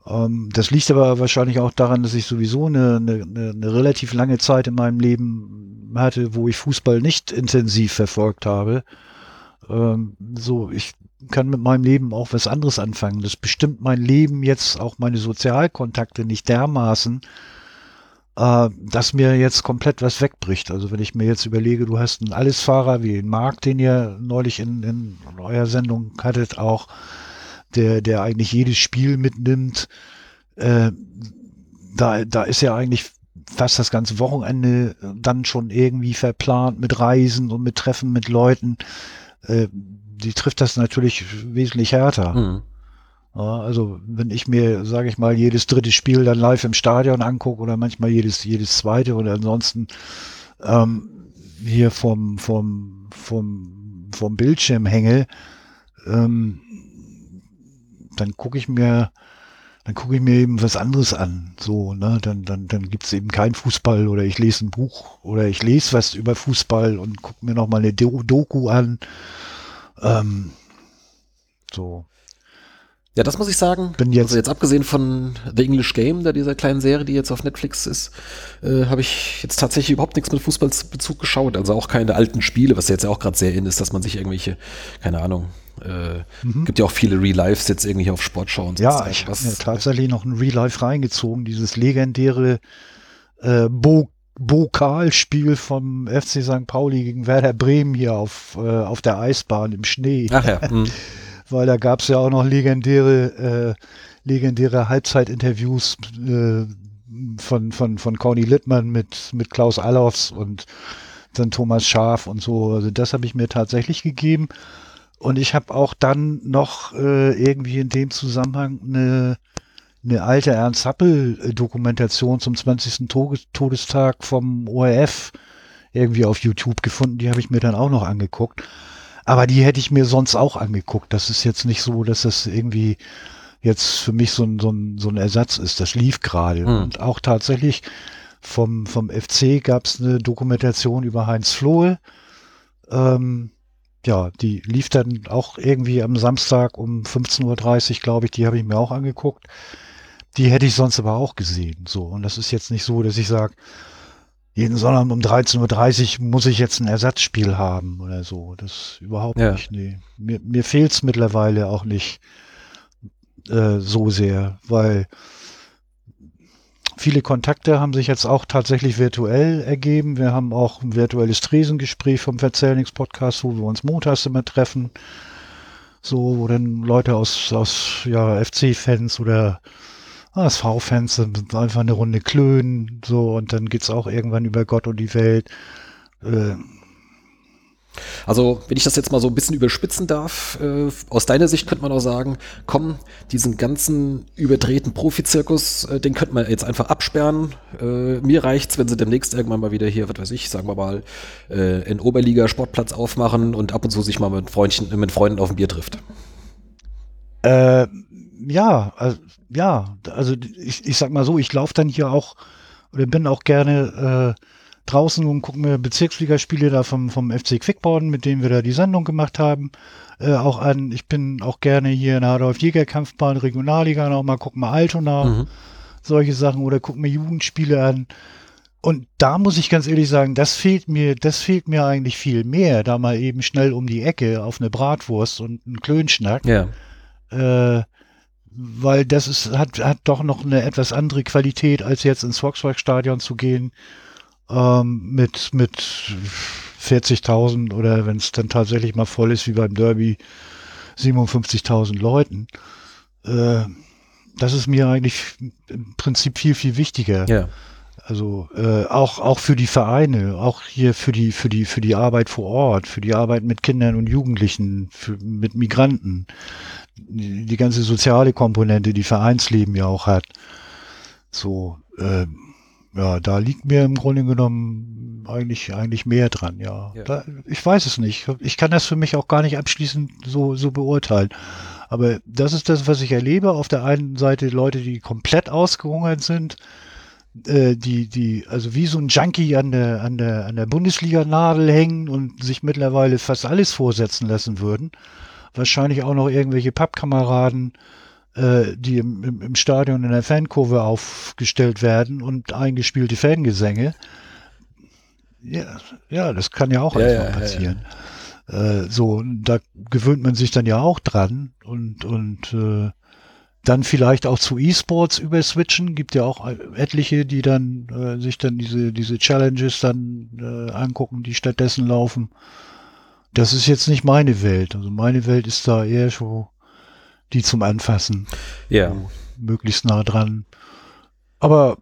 Ähm, das liegt aber wahrscheinlich auch daran, dass ich sowieso eine, eine, eine relativ lange Zeit in meinem Leben hatte, wo ich Fußball nicht intensiv verfolgt habe ähm, so, ich kann mit meinem Leben auch was anderes anfangen. Das bestimmt mein Leben jetzt auch meine Sozialkontakte nicht dermaßen, äh, dass mir jetzt komplett was wegbricht. Also wenn ich mir jetzt überlege, du hast einen Allesfahrer wie den Marc, den ihr neulich in, in eurer Sendung hattet, auch, der, der eigentlich jedes Spiel mitnimmt, äh, da, da ist ja eigentlich fast das ganze Wochenende dann schon irgendwie verplant mit Reisen und mit Treffen mit Leuten äh, die trifft das natürlich wesentlich härter. Mhm. Ja, also wenn ich mir, sage ich mal, jedes dritte Spiel dann live im Stadion angucke oder manchmal jedes, jedes zweite oder ansonsten ähm, hier vom, vom, vom, vom Bildschirm hänge, ähm, dann gucke ich mir dann gucke ich mir eben was anderes an. So, ne, dann, dann, dann gibt es eben kein Fußball oder ich lese ein Buch oder ich lese was über Fußball und gucke mir nochmal eine Doku an. Ähm, so. Ja, das muss ich sagen. Bin jetzt also jetzt abgesehen von The English Game, da dieser kleinen Serie, die jetzt auf Netflix ist, äh, habe ich jetzt tatsächlich überhaupt nichts mit Fußballbezug geschaut. Also auch keine alten Spiele, was jetzt ja auch gerade sehr in ist, dass man sich irgendwelche, keine Ahnung, äh, mhm. gibt ja auch viele Real Lives jetzt irgendwie auf Sportschau und so. Ja, ich habe mir tatsächlich noch ein Real Life reingezogen, dieses legendäre äh, Bo Pokalspiel vom FC St. Pauli gegen Werder Bremen hier auf, äh, auf der Eisbahn im Schnee. Ach ja. Mhm. <laughs> Weil da gab es ja auch noch legendäre, äh, legendäre Halbzeitinterviews äh, von, von, von Conny Littmann mit, mit Klaus Allofs und dann Thomas Schaf und so. Also das habe ich mir tatsächlich gegeben. Und ich habe auch dann noch äh, irgendwie in dem Zusammenhang eine eine alte Ernst Happel-Dokumentation zum 20. Todestag vom ORF irgendwie auf YouTube gefunden. Die habe ich mir dann auch noch angeguckt. Aber die hätte ich mir sonst auch angeguckt. Das ist jetzt nicht so, dass das irgendwie jetzt für mich so ein, so ein, so ein Ersatz ist. Das lief gerade. Mhm. Und auch tatsächlich vom, vom FC gab es eine Dokumentation über Heinz Flohe. Ähm, ja, die lief dann auch irgendwie am Samstag um 15.30 Uhr, glaube ich. Die habe ich mir auch angeguckt. Die hätte ich sonst aber auch gesehen. So. Und das ist jetzt nicht so, dass ich sage, jeden Sonntag um 13.30 Uhr muss ich jetzt ein Ersatzspiel haben oder so. Das überhaupt ja. nicht. Nee. Mir, mir fehlt es mittlerweile auch nicht äh, so sehr, weil viele Kontakte haben sich jetzt auch tatsächlich virtuell ergeben. Wir haben auch ein virtuelles Tresengespräch vom Verzählnings-Podcast, wo wir uns montags immer treffen. So, wo dann Leute aus, aus ja, FC-Fans oder HSV-Fans sind einfach eine Runde klönen, so, und dann geht's auch irgendwann über Gott und die Welt. Äh, also, wenn ich das jetzt mal so ein bisschen überspitzen darf, äh, aus deiner Sicht könnte man auch sagen, komm, diesen ganzen überdrehten Profizirkus, äh, den könnte man jetzt einfach absperren. Äh, mir reicht's, wenn sie demnächst irgendwann mal wieder hier, was weiß ich, sagen wir mal, äh, in Oberliga Sportplatz aufmachen und ab und zu sich mal mit Freundchen, mit Freunden auf ein Bier trifft. Äh, ja, also, ja, also ich, ich sag mal so, ich laufe dann hier auch oder bin auch gerne äh, draußen und gucke mir Bezirksligaspiele da vom, vom FC Quickborn, mit denen wir da die Sendung gemacht haben, äh, auch an. Ich bin auch gerne hier in der Adolf-Jäger-Kampfbahn, Regionalliga noch mal, guck mal Altona, mhm. solche Sachen oder guck mir Jugendspiele an. Und da muss ich ganz ehrlich sagen, das fehlt mir, das fehlt mir eigentlich viel mehr, da mal eben schnell um die Ecke auf eine Bratwurst und einen Klönschnack. Ja. Äh, weil das ist, hat, hat doch noch eine etwas andere Qualität, als jetzt ins Volkswagen-Stadion zu gehen ähm, mit, mit 40.000 oder wenn es dann tatsächlich mal voll ist, wie beim Derby, 57.000 Leuten. Äh, das ist mir eigentlich im Prinzip viel, viel wichtiger. Ja. Also äh, auch, auch für die Vereine, auch hier für die, für die, für die Arbeit vor Ort, für die Arbeit mit Kindern und Jugendlichen, für, mit Migranten die, die ganze soziale Komponente, die Vereinsleben ja auch hat. So, äh, ja, da liegt mir im Grunde genommen eigentlich, eigentlich mehr dran, ja. ja. Da, ich weiß es nicht. Ich kann das für mich auch gar nicht abschließend so, so beurteilen. Aber das ist das, was ich erlebe. Auf der einen Seite Leute, die komplett ausgehungert sind, äh, die, die, also wie so ein Junkie an der, an der, an der Bundesliga-Nadel hängen und sich mittlerweile fast alles vorsetzen lassen würden wahrscheinlich auch noch irgendwelche Pappkameraden, die im, im, im, Stadion in der Fankurve aufgestellt werden und eingespielte Fangesänge. Ja, ja, das kann ja auch ja, einfach ja, passieren. Ja, äh, so, da gewöhnt man sich dann ja auch dran und, und äh, dann vielleicht auch zu E-Sports überswitchen. Gibt ja auch etliche, die dann äh, sich dann diese, diese Challenges dann äh, angucken, die stattdessen laufen. Das ist jetzt nicht meine Welt. Also meine Welt ist da eher so die zum Anfassen. Ja. So, möglichst nah dran. Aber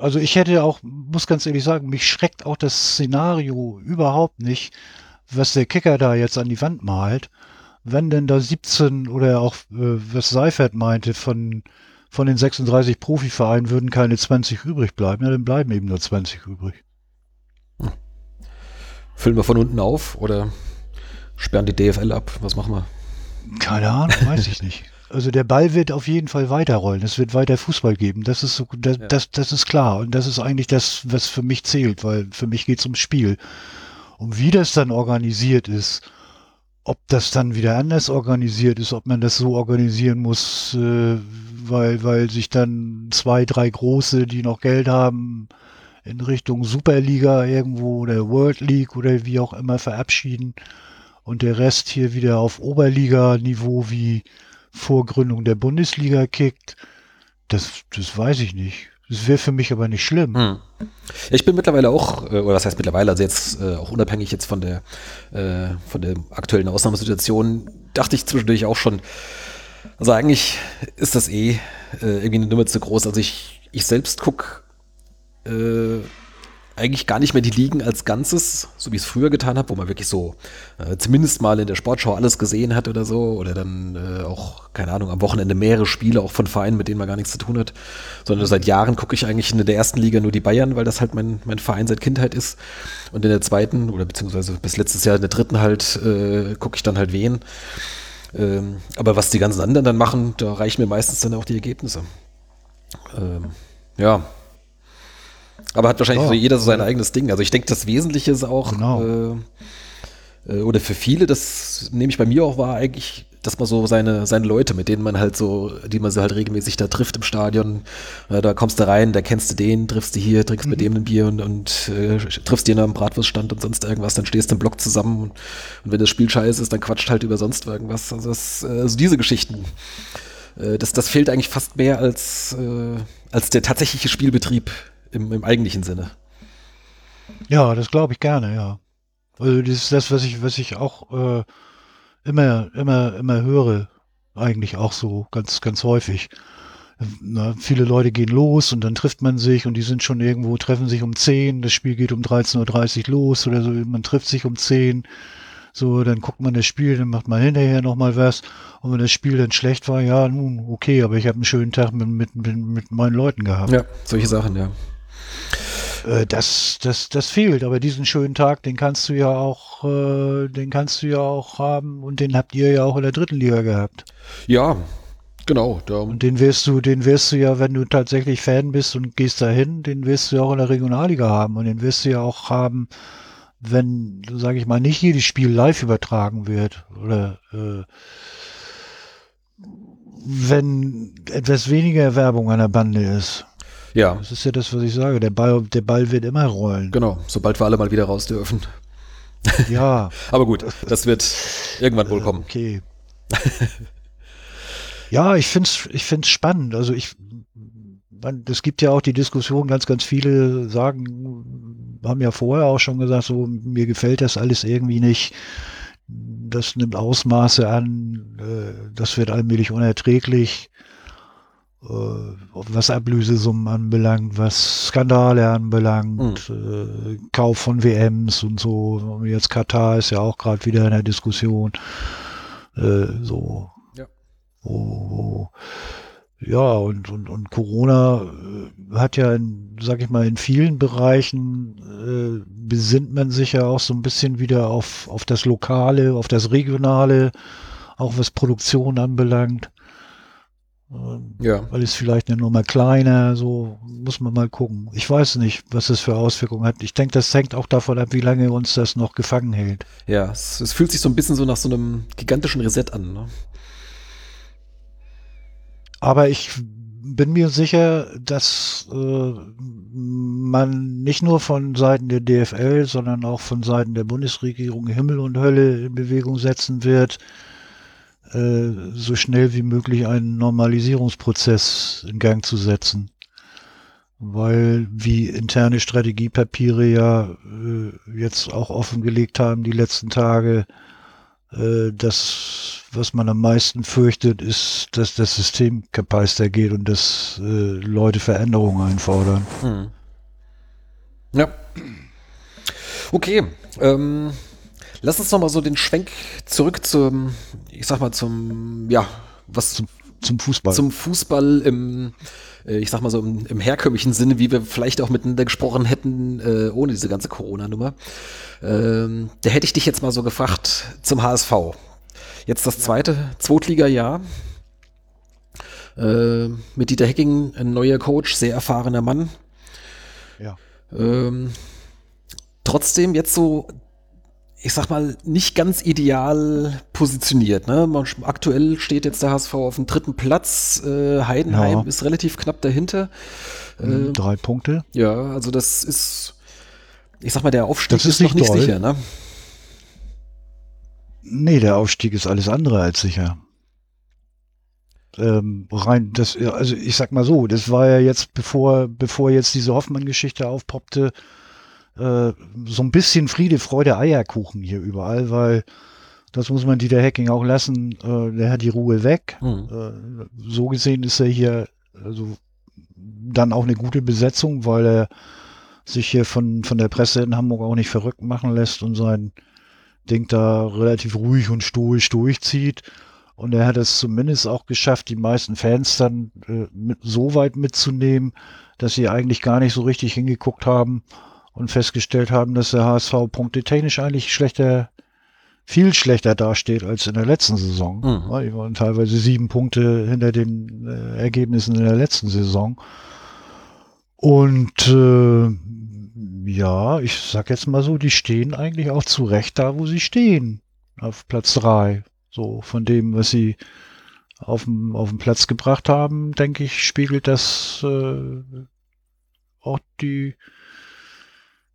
also ich hätte auch, muss ganz ehrlich sagen, mich schreckt auch das Szenario überhaupt nicht, was der Kicker da jetzt an die Wand malt. Wenn denn da 17 oder auch äh, was Seifert meinte, von, von den 36 Profivereinen würden keine 20 übrig bleiben, ja, dann bleiben eben nur 20 übrig. Füllen wir von unten auf oder sperren die DFL ab? Was machen wir? Keine Ahnung, weiß ich nicht. <laughs> Also der Ball wird auf jeden Fall weiterrollen. Es wird weiter Fußball geben. Das ist so, das, ja. das, das ist klar. Und das ist eigentlich das, was für mich zählt, weil für mich geht es ums Spiel. Und wie das dann organisiert ist, ob das dann wieder anders organisiert ist, ob man das so organisieren muss, äh, weil, weil sich dann zwei, drei große, die noch Geld haben, in Richtung Superliga irgendwo oder World League oder wie auch immer verabschieden und der Rest hier wieder auf Oberliga-Niveau wie vor Gründung der Bundesliga kickt. Das, das weiß ich nicht. Das wäre für mich aber nicht schlimm. Hm. Ich bin mittlerweile auch, äh, oder was heißt mittlerweile, also jetzt äh, auch unabhängig jetzt von der, äh, von der aktuellen Ausnahmesituation, dachte ich zwischendurch auch schon, also eigentlich ist das eh äh, irgendwie eine Nummer zu groß. Also ich, ich selbst gucke äh, eigentlich gar nicht mehr die Ligen als Ganzes, so wie ich es früher getan habe, wo man wirklich so äh, zumindest mal in der Sportschau alles gesehen hat oder so, oder dann äh, auch, keine Ahnung, am Wochenende mehrere Spiele, auch von Vereinen, mit denen man gar nichts zu tun hat, sondern seit Jahren gucke ich eigentlich in der ersten Liga nur die Bayern, weil das halt mein, mein Verein seit Kindheit ist. Und in der zweiten, oder beziehungsweise bis letztes Jahr in der dritten halt, äh, gucke ich dann halt wen. Ähm, aber was die ganzen anderen dann machen, da reichen mir meistens dann auch die Ergebnisse. Ähm, ja, aber hat wahrscheinlich oh. so jeder so sein eigenes Ding. Also ich denke, das Wesentliche ist auch, genau. äh, äh, oder für viele, das nehme ich bei mir auch wahr, eigentlich, dass man so seine, seine Leute, mit denen man halt so, die man so halt regelmäßig da trifft im Stadion, äh, da kommst du rein, da kennst du den, triffst du hier, trinkst mhm. mit dem ein Bier und, und äh, triffst den am Bratwurststand und sonst irgendwas, dann stehst du im Block zusammen und, und wenn das Spiel scheiße ist, dann quatscht halt über sonst irgendwas. Also, das, äh, also diese Geschichten äh, das, das fehlt eigentlich fast mehr als, äh, als der tatsächliche Spielbetrieb im, im eigentlichen Sinne. Ja, das glaube ich gerne, ja. Also das ist das, was ich, was ich auch äh, immer, immer, immer höre, eigentlich auch so ganz, ganz häufig. Na, viele Leute gehen los und dann trifft man sich und die sind schon irgendwo, treffen sich um 10, das Spiel geht um 13.30 Uhr los oder so, man trifft sich um 10, so, dann guckt man das Spiel, dann macht man hinterher nochmal was und wenn das Spiel dann schlecht war, ja, nun, okay, aber ich habe einen schönen Tag mit, mit, mit, mit meinen Leuten gehabt. Ja, solche Sachen, ja. Äh, das, das, das fehlt. Aber diesen schönen Tag, den kannst du ja auch, äh, den kannst du ja auch haben und den habt ihr ja auch in der dritten Liga gehabt. Ja, genau. Und den wirst du, den wirst du ja, wenn du tatsächlich Fan bist und gehst dahin, den wirst du ja auch in der Regionalliga haben und den wirst du ja auch haben, wenn, sage ich mal, nicht jedes Spiel live übertragen wird oder äh, wenn etwas weniger Werbung an der Bande ist. Ja. Das ist ja das, was ich sage. Der Ball, der Ball wird immer rollen. Genau, sobald wir alle mal wieder raus dürfen. <laughs> Ja. <laughs> Aber gut, das wird irgendwann wohl kommen. Okay. <laughs> ja, ich finde es ich find's spannend. Also ich, es gibt ja auch die Diskussion, ganz, ganz viele sagen, haben ja vorher auch schon gesagt, so, mir gefällt das alles irgendwie nicht. Das nimmt Ausmaße an, äh, das wird allmählich unerträglich. Äh, was Ablösesummen anbelangt, was Skandale anbelangt, mhm. äh, Kauf von WMs und so. Jetzt Katar ist ja auch gerade wieder in der Diskussion. Äh, so. Ja. Oh, ja, und, und, und Corona äh, hat ja, in, sag ich mal, in vielen Bereichen äh, besinnt man sich ja auch so ein bisschen wieder auf, auf das Lokale, auf das Regionale, auch was Produktion anbelangt. Ähm, ja. Weil es vielleicht eine Nummer kleiner, so muss man mal gucken. Ich weiß nicht, was das für Auswirkungen hat. Ich denke, das hängt auch davon ab, wie lange uns das noch gefangen hält. Ja, es, es fühlt sich so ein bisschen so nach so einem gigantischen Reset an. Ne? Aber ich bin mir sicher, dass äh, man nicht nur von Seiten der DFL, sondern auch von Seiten der Bundesregierung Himmel und Hölle in Bewegung setzen wird, äh, so schnell wie möglich einen Normalisierungsprozess in Gang zu setzen. Weil, wie interne Strategiepapiere ja äh, jetzt auch offengelegt haben die letzten Tage, äh, das, was man am meisten fürchtet, ist, dass das System kapeister geht und dass äh, Leute Veränderungen einfordern. Hm. Ja. Okay. Ähm, Lass uns noch mal so den Schwenk zurück zum, ich sag mal zum, ja, was zum, zum Fußball. Zum Fußball im, äh, ich sag mal so im, im, herkömmlichen Sinne, wie wir vielleicht auch miteinander gesprochen hätten, äh, ohne diese ganze Corona-Nummer. Ähm, da hätte ich dich jetzt mal so gefragt zum HSV. Jetzt das zweite Zweitliga-Jahr. Äh, mit Dieter Hecking, ein neuer Coach, sehr erfahrener Mann. Ja. Ähm, trotzdem jetzt so ich sag mal, nicht ganz ideal positioniert. Ne? Aktuell steht jetzt der HSV auf dem dritten Platz. Äh, Heidenheim ja. ist relativ knapp dahinter. Äh, Drei Punkte. Ja, also das ist, ich sag mal, der Aufstieg das ist, ist noch nicht doll. sicher. Ne? Nee, der Aufstieg ist alles andere als sicher. Ähm, rein, das, also ich sag mal so, das war ja jetzt, bevor, bevor jetzt diese Hoffmann-Geschichte aufpoppte, äh, so ein bisschen Friede, Freude, Eierkuchen hier überall, weil das muss man Dieter Hacking auch lassen, äh, der hat die Ruhe weg. Mhm. Äh, so gesehen ist er hier also dann auch eine gute Besetzung, weil er sich hier von, von der Presse in Hamburg auch nicht verrückt machen lässt und sein Ding da relativ ruhig und stoisch durchzieht. Und er hat es zumindest auch geschafft, die meisten Fans dann äh, mit, so weit mitzunehmen, dass sie eigentlich gar nicht so richtig hingeguckt haben und festgestellt haben, dass der HSV punktetechnisch eigentlich schlechter, viel schlechter dasteht als in der letzten Saison. Mhm. Die waren teilweise sieben Punkte hinter den äh, Ergebnissen in der letzten Saison. Und äh, ja, ich sag jetzt mal so, die stehen eigentlich auch zu Recht da, wo sie stehen. Auf Platz drei. So von dem, was sie auf dem, auf dem Platz gebracht haben, denke ich, spiegelt das äh, auch die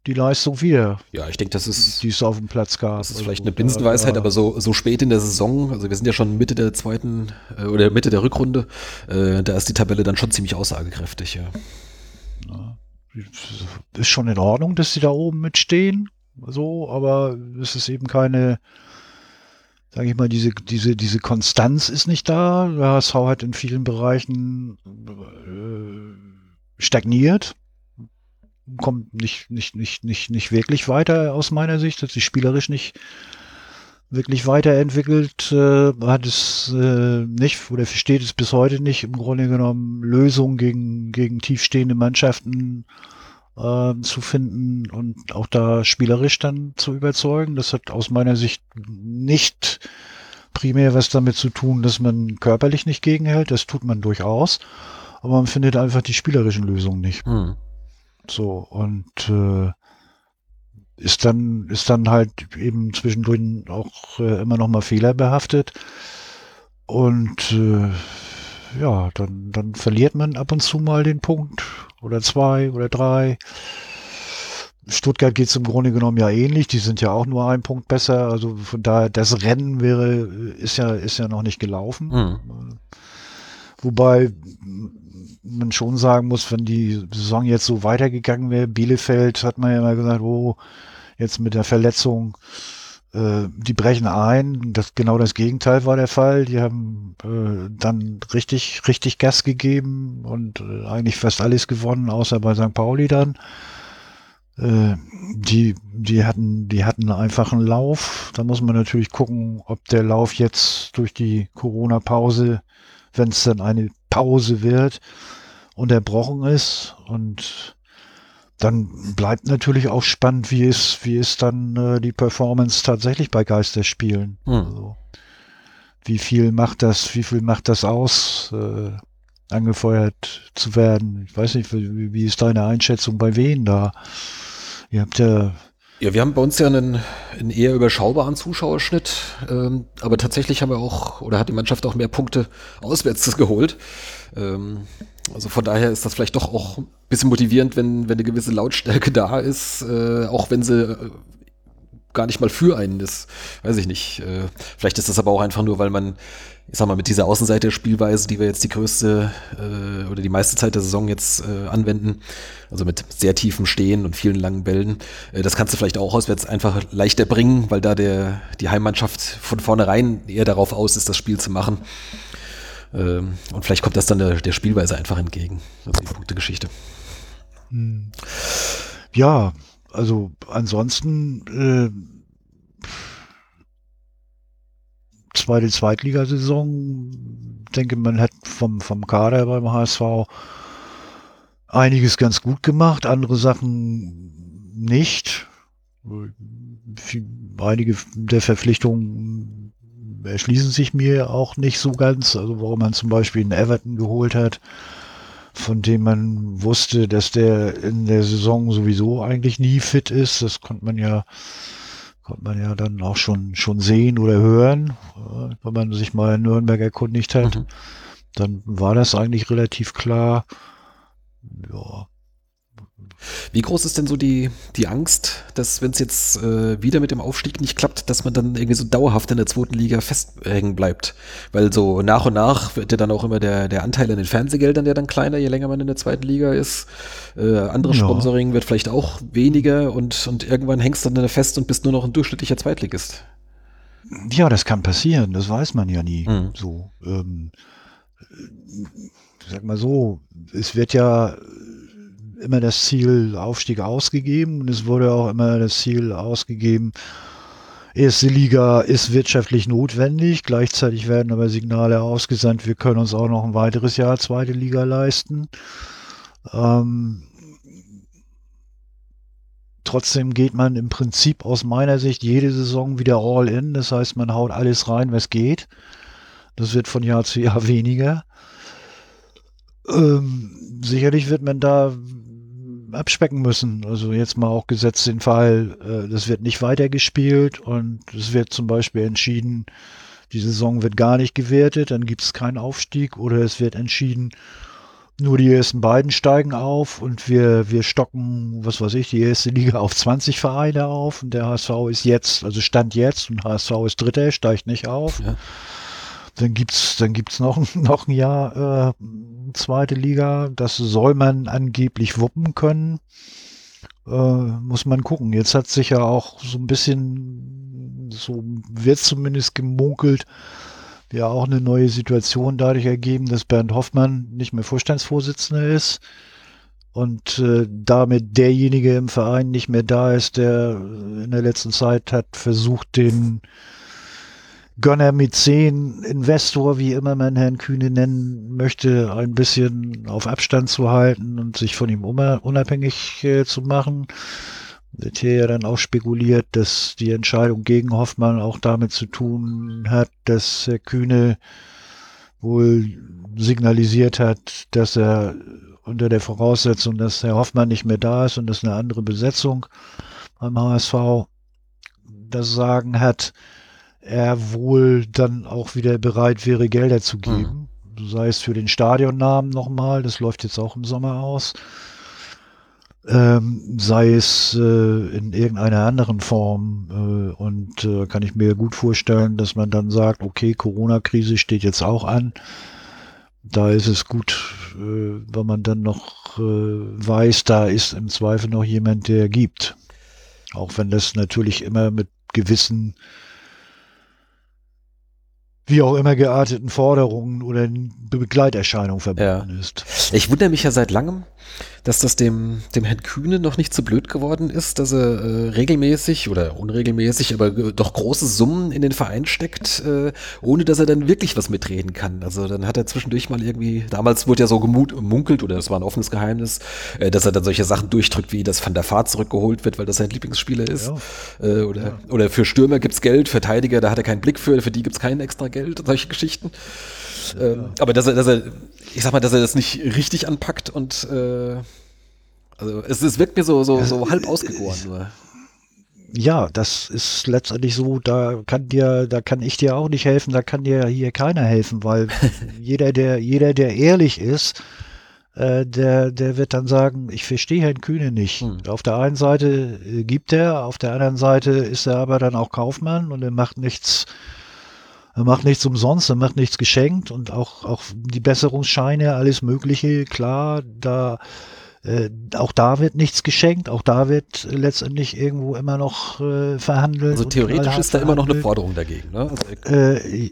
die Leistung wieder. Ja, ich denke, das ist. Die es auf dem Platz gab. Das ist vielleicht also, eine Binsenweisheit, aber so, so spät in der Saison, also wir sind ja schon Mitte der zweiten äh, oder Mitte der Rückrunde, äh, da ist die Tabelle dann schon ziemlich aussagekräftig, ja. ja. Ist schon in Ordnung, dass sie da oben mitstehen, so, aber es ist eben keine, sage ich mal, diese, diese, diese Konstanz ist nicht da. Der HSV hat in vielen Bereichen äh, stagniert kommt nicht, nicht, nicht, nicht, nicht wirklich weiter aus meiner Sicht, hat sich spielerisch nicht wirklich weiterentwickelt, äh, hat es äh, nicht oder versteht es bis heute nicht im Grunde genommen Lösungen gegen, gegen tiefstehende Mannschaften äh, zu finden und auch da spielerisch dann zu überzeugen. Das hat aus meiner Sicht nicht primär was damit zu tun, dass man körperlich nicht gegenhält, das tut man durchaus, aber man findet einfach die spielerischen Lösungen nicht. Hm. So, und äh, ist dann, ist dann halt eben zwischendurch auch äh, immer noch mal fehlerbehaftet. Und äh, ja, dann, dann verliert man ab und zu mal den Punkt oder zwei oder drei. Stuttgart geht es im Grunde genommen ja ähnlich. Die sind ja auch nur ein Punkt besser. Also von daher, das Rennen wäre, ist ja, ist ja noch nicht gelaufen. Mhm. Wobei man schon sagen muss, wenn die Saison jetzt so weitergegangen wäre, Bielefeld hat man ja immer gesagt, oh, jetzt mit der Verletzung, äh, die brechen ein. Das, genau das Gegenteil war der Fall. Die haben äh, dann richtig, richtig Gas gegeben und äh, eigentlich fast alles gewonnen, außer bei St. Pauli dann. Äh, die, die hatten, die hatten einfach einen Lauf. Da muss man natürlich gucken, ob der Lauf jetzt durch die Corona-Pause, wenn es dann eine Pause wird, unterbrochen ist. Und dann bleibt natürlich auch spannend, wie ist, wie ist dann äh, die Performance tatsächlich bei Geisterspielen. Hm. Also, wie viel macht das, wie viel macht das aus, äh, angefeuert zu werden? Ich weiß nicht, wie, wie ist deine Einschätzung bei wen da? Ihr habt ja ja, wir haben bei uns ja einen, einen eher überschaubaren Zuschauerschnitt, ähm, aber tatsächlich haben wir auch, oder hat die Mannschaft auch mehr Punkte auswärts <laughs> geholt. Ähm, also von daher ist das vielleicht doch auch ein bisschen motivierend, wenn, wenn eine gewisse Lautstärke da ist, äh, auch wenn sie äh, gar nicht mal für einen ist. Weiß ich nicht. Äh, vielleicht ist das aber auch einfach nur, weil man ich sag mal, mit dieser Außenseiter-Spielweise, die wir jetzt die größte äh, oder die meiste Zeit der Saison jetzt äh, anwenden, also mit sehr tiefem Stehen und vielen langen Bällen, äh, das kannst du vielleicht auch auswärts einfach leichter bringen, weil da der, die Heimmannschaft von vornherein eher darauf aus ist, das Spiel zu machen. Ähm, und vielleicht kommt das dann der, der Spielweise einfach entgegen, also die Punktegeschichte. Hm. Ja, also ansonsten äh, zweite Zweitligasaison. Denke, man hat vom, vom Kader beim HSV einiges ganz gut gemacht, andere Sachen nicht. Einige der Verpflichtungen erschließen sich mir auch nicht so ganz. Also warum man zum Beispiel einen Everton geholt hat, von dem man wusste, dass der in der Saison sowieso eigentlich nie fit ist. Das konnte man ja Konnte man ja dann auch schon, schon sehen oder hören, wenn man sich mal in Nürnberg erkundigt hat. Mhm. Dann war das eigentlich relativ klar. Ja, wie groß ist denn so die, die Angst, dass wenn es jetzt äh, wieder mit dem Aufstieg nicht klappt, dass man dann irgendwie so dauerhaft in der zweiten Liga festhängen bleibt? Weil so nach und nach wird ja dann auch immer der, der Anteil an den Fernsehgeldern, der dann kleiner, je länger man in der zweiten Liga ist. Äh, andere ja. Sponsoring wird vielleicht auch weniger und, und irgendwann hängst du dann fest und bist nur noch ein durchschnittlicher Zweitligist. Ja, das kann passieren, das weiß man ja nie. Mhm. So, ähm, sag mal so, es wird ja immer das Ziel Aufstieg ausgegeben und es wurde auch immer das Ziel ausgegeben, erste Liga ist wirtschaftlich notwendig. Gleichzeitig werden aber Signale ausgesandt, wir können uns auch noch ein weiteres Jahr zweite Liga leisten. Ähm, trotzdem geht man im Prinzip aus meiner Sicht jede Saison wieder all in. Das heißt, man haut alles rein, was geht. Das wird von Jahr zu Jahr <laughs> weniger. Ähm, sicherlich wird man da abspecken müssen. Also jetzt mal auch gesetzt den Fall, äh, das wird nicht weitergespielt und es wird zum Beispiel entschieden, die Saison wird gar nicht gewertet, dann gibt es keinen Aufstieg oder es wird entschieden, nur die ersten beiden steigen auf und wir, wir stocken, was weiß ich, die erste Liga auf 20 Vereine auf und der HSV ist jetzt, also Stand jetzt und HSV ist Dritter, steigt nicht auf. Ja. Dann gibt's, dann gibt's noch, <laughs> noch ein Jahr äh, zweite Liga. Das soll man angeblich wuppen können. Äh, muss man gucken. Jetzt hat sich ja auch so ein bisschen, so wird zumindest gemunkelt, ja auch eine neue Situation dadurch ergeben, dass Bernd Hoffmann nicht mehr Vorstandsvorsitzender ist und äh, damit derjenige im Verein nicht mehr da ist, der in der letzten Zeit hat versucht, den Gönner mit zehn Investor, wie immer man Herrn Kühne nennen möchte, ein bisschen auf Abstand zu halten und sich von ihm unabhängig äh, zu machen. Wird hier ja dann auch spekuliert, dass die Entscheidung gegen Hoffmann auch damit zu tun hat, dass Herr Kühne wohl signalisiert hat, dass er unter der Voraussetzung, dass Herr Hoffmann nicht mehr da ist und dass eine andere Besetzung beim HSV das Sagen hat, er wohl dann auch wieder bereit wäre, Gelder zu geben. Mhm. Sei es für den Stadionnamen nochmal, das läuft jetzt auch im Sommer aus. Ähm, sei es äh, in irgendeiner anderen Form. Äh, und äh, kann ich mir gut vorstellen, dass man dann sagt, okay, Corona-Krise steht jetzt auch an. Da ist es gut, äh, wenn man dann noch äh, weiß, da ist im Zweifel noch jemand, der gibt. Auch wenn das natürlich immer mit gewissen wie auch immer gearteten Forderungen oder Begleiterscheinungen verbunden ja. ist. Ich wundere mich ja seit langem, dass das dem, dem Herrn Kühne noch nicht zu so blöd geworden ist, dass er äh, regelmäßig oder unregelmäßig, aber doch große Summen in den Verein steckt, äh, ohne dass er dann wirklich was mitreden kann. Also dann hat er zwischendurch mal irgendwie, damals wurde ja so gemunkelt, oder das war ein offenes Geheimnis, äh, dass er dann solche Sachen durchdrückt, wie das Van der Fahrt zurückgeholt wird, weil das sein Lieblingsspieler ist. Ja. Äh, oder, ja. oder für Stürmer gibt's Geld, Verteidiger, da hat er keinen Blick für, für die gibt's kein extra Geld, solche Geschichten. Ähm, aber dass er, dass er, ich sag mal, dass er das nicht richtig anpackt und äh, also es, es wirkt mir so, so, so halb ausgegoren nur. Ja, das ist letztendlich so, da kann dir, da kann ich dir auch nicht helfen, da kann dir hier keiner helfen, weil <laughs> jeder, der, jeder, der ehrlich ist, äh, der, der wird dann sagen, ich verstehe Herrn Kühne nicht. Hm. Auf der einen Seite äh, gibt er, auf der anderen Seite ist er aber dann auch Kaufmann und er macht nichts er macht nichts umsonst, er macht nichts geschenkt und auch, auch die Besserungsscheine, alles Mögliche, klar, da, äh, auch da wird nichts geschenkt, auch da wird letztendlich irgendwo immer noch äh, verhandelt. Also theoretisch ist da immer noch eine Forderung dagegen, ne? Also, äh,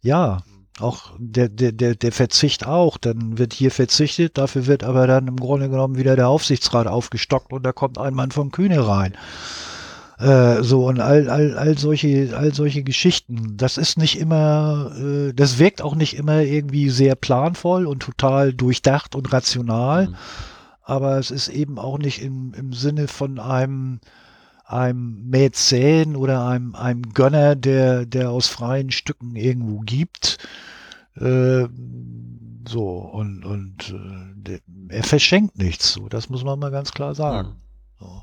ja, auch der, der, der, der Verzicht auch. Dann wird hier verzichtet, dafür wird aber dann im Grunde genommen wieder der Aufsichtsrat aufgestockt und da kommt ein Mann vom Kühne rein. Äh, so und all, all, all solche, all solche Geschichten. Das ist nicht immer, äh, das wirkt auch nicht immer irgendwie sehr planvoll und total durchdacht und rational. Mhm. Aber es ist eben auch nicht im, im Sinne von einem, einem Mäzen oder einem, einem Gönner, der, der aus freien Stücken irgendwo gibt. Äh, so, und, und äh, der, er verschenkt nichts, so, das muss man mal ganz klar sagen. Mhm. So.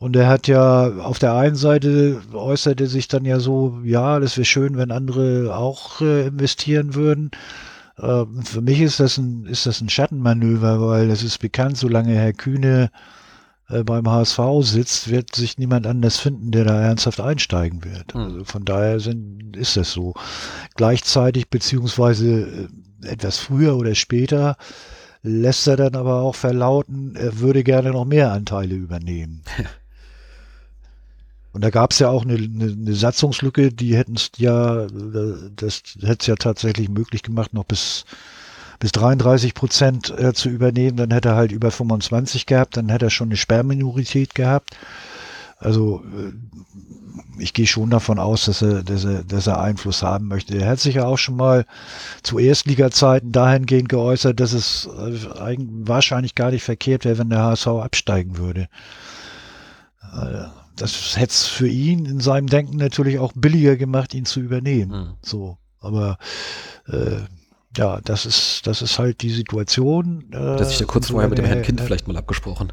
Und er hat ja auf der einen Seite äußerte sich dann ja so, ja, das wäre schön, wenn andere auch äh, investieren würden. Äh, für mich ist das ein, ist das ein Schattenmanöver, weil es ist bekannt, solange Herr Kühne äh, beim HSV sitzt, wird sich niemand anders finden, der da ernsthaft einsteigen wird. Mhm. Also von daher sind, ist das so. Gleichzeitig beziehungsweise äh, etwas früher oder später lässt er dann aber auch verlauten, er würde gerne noch mehr Anteile übernehmen. <laughs> Und da gab es ja auch eine, eine, eine Satzungslücke, die hätten es ja, das hätte es ja tatsächlich möglich gemacht, noch bis, bis 33 Prozent äh, zu übernehmen. Dann hätte er halt über 25 gehabt, dann hätte er schon eine Sperrminorität gehabt. Also äh, ich gehe schon davon aus, dass er, dass, er, dass er Einfluss haben möchte. Er hat sich ja auch schon mal zu Erstliga-Zeiten dahingehend geäußert, dass es äh, wahrscheinlich gar nicht verkehrt wäre, wenn der HSV absteigen würde. Das hätte es für ihn in seinem Denken natürlich auch billiger gemacht, ihn zu übernehmen. Mhm. So, aber äh, ja, das ist, das ist halt die Situation. Äh, das ich ja kurz vorher mit dem Herrn Kind vielleicht mal abgesprochen.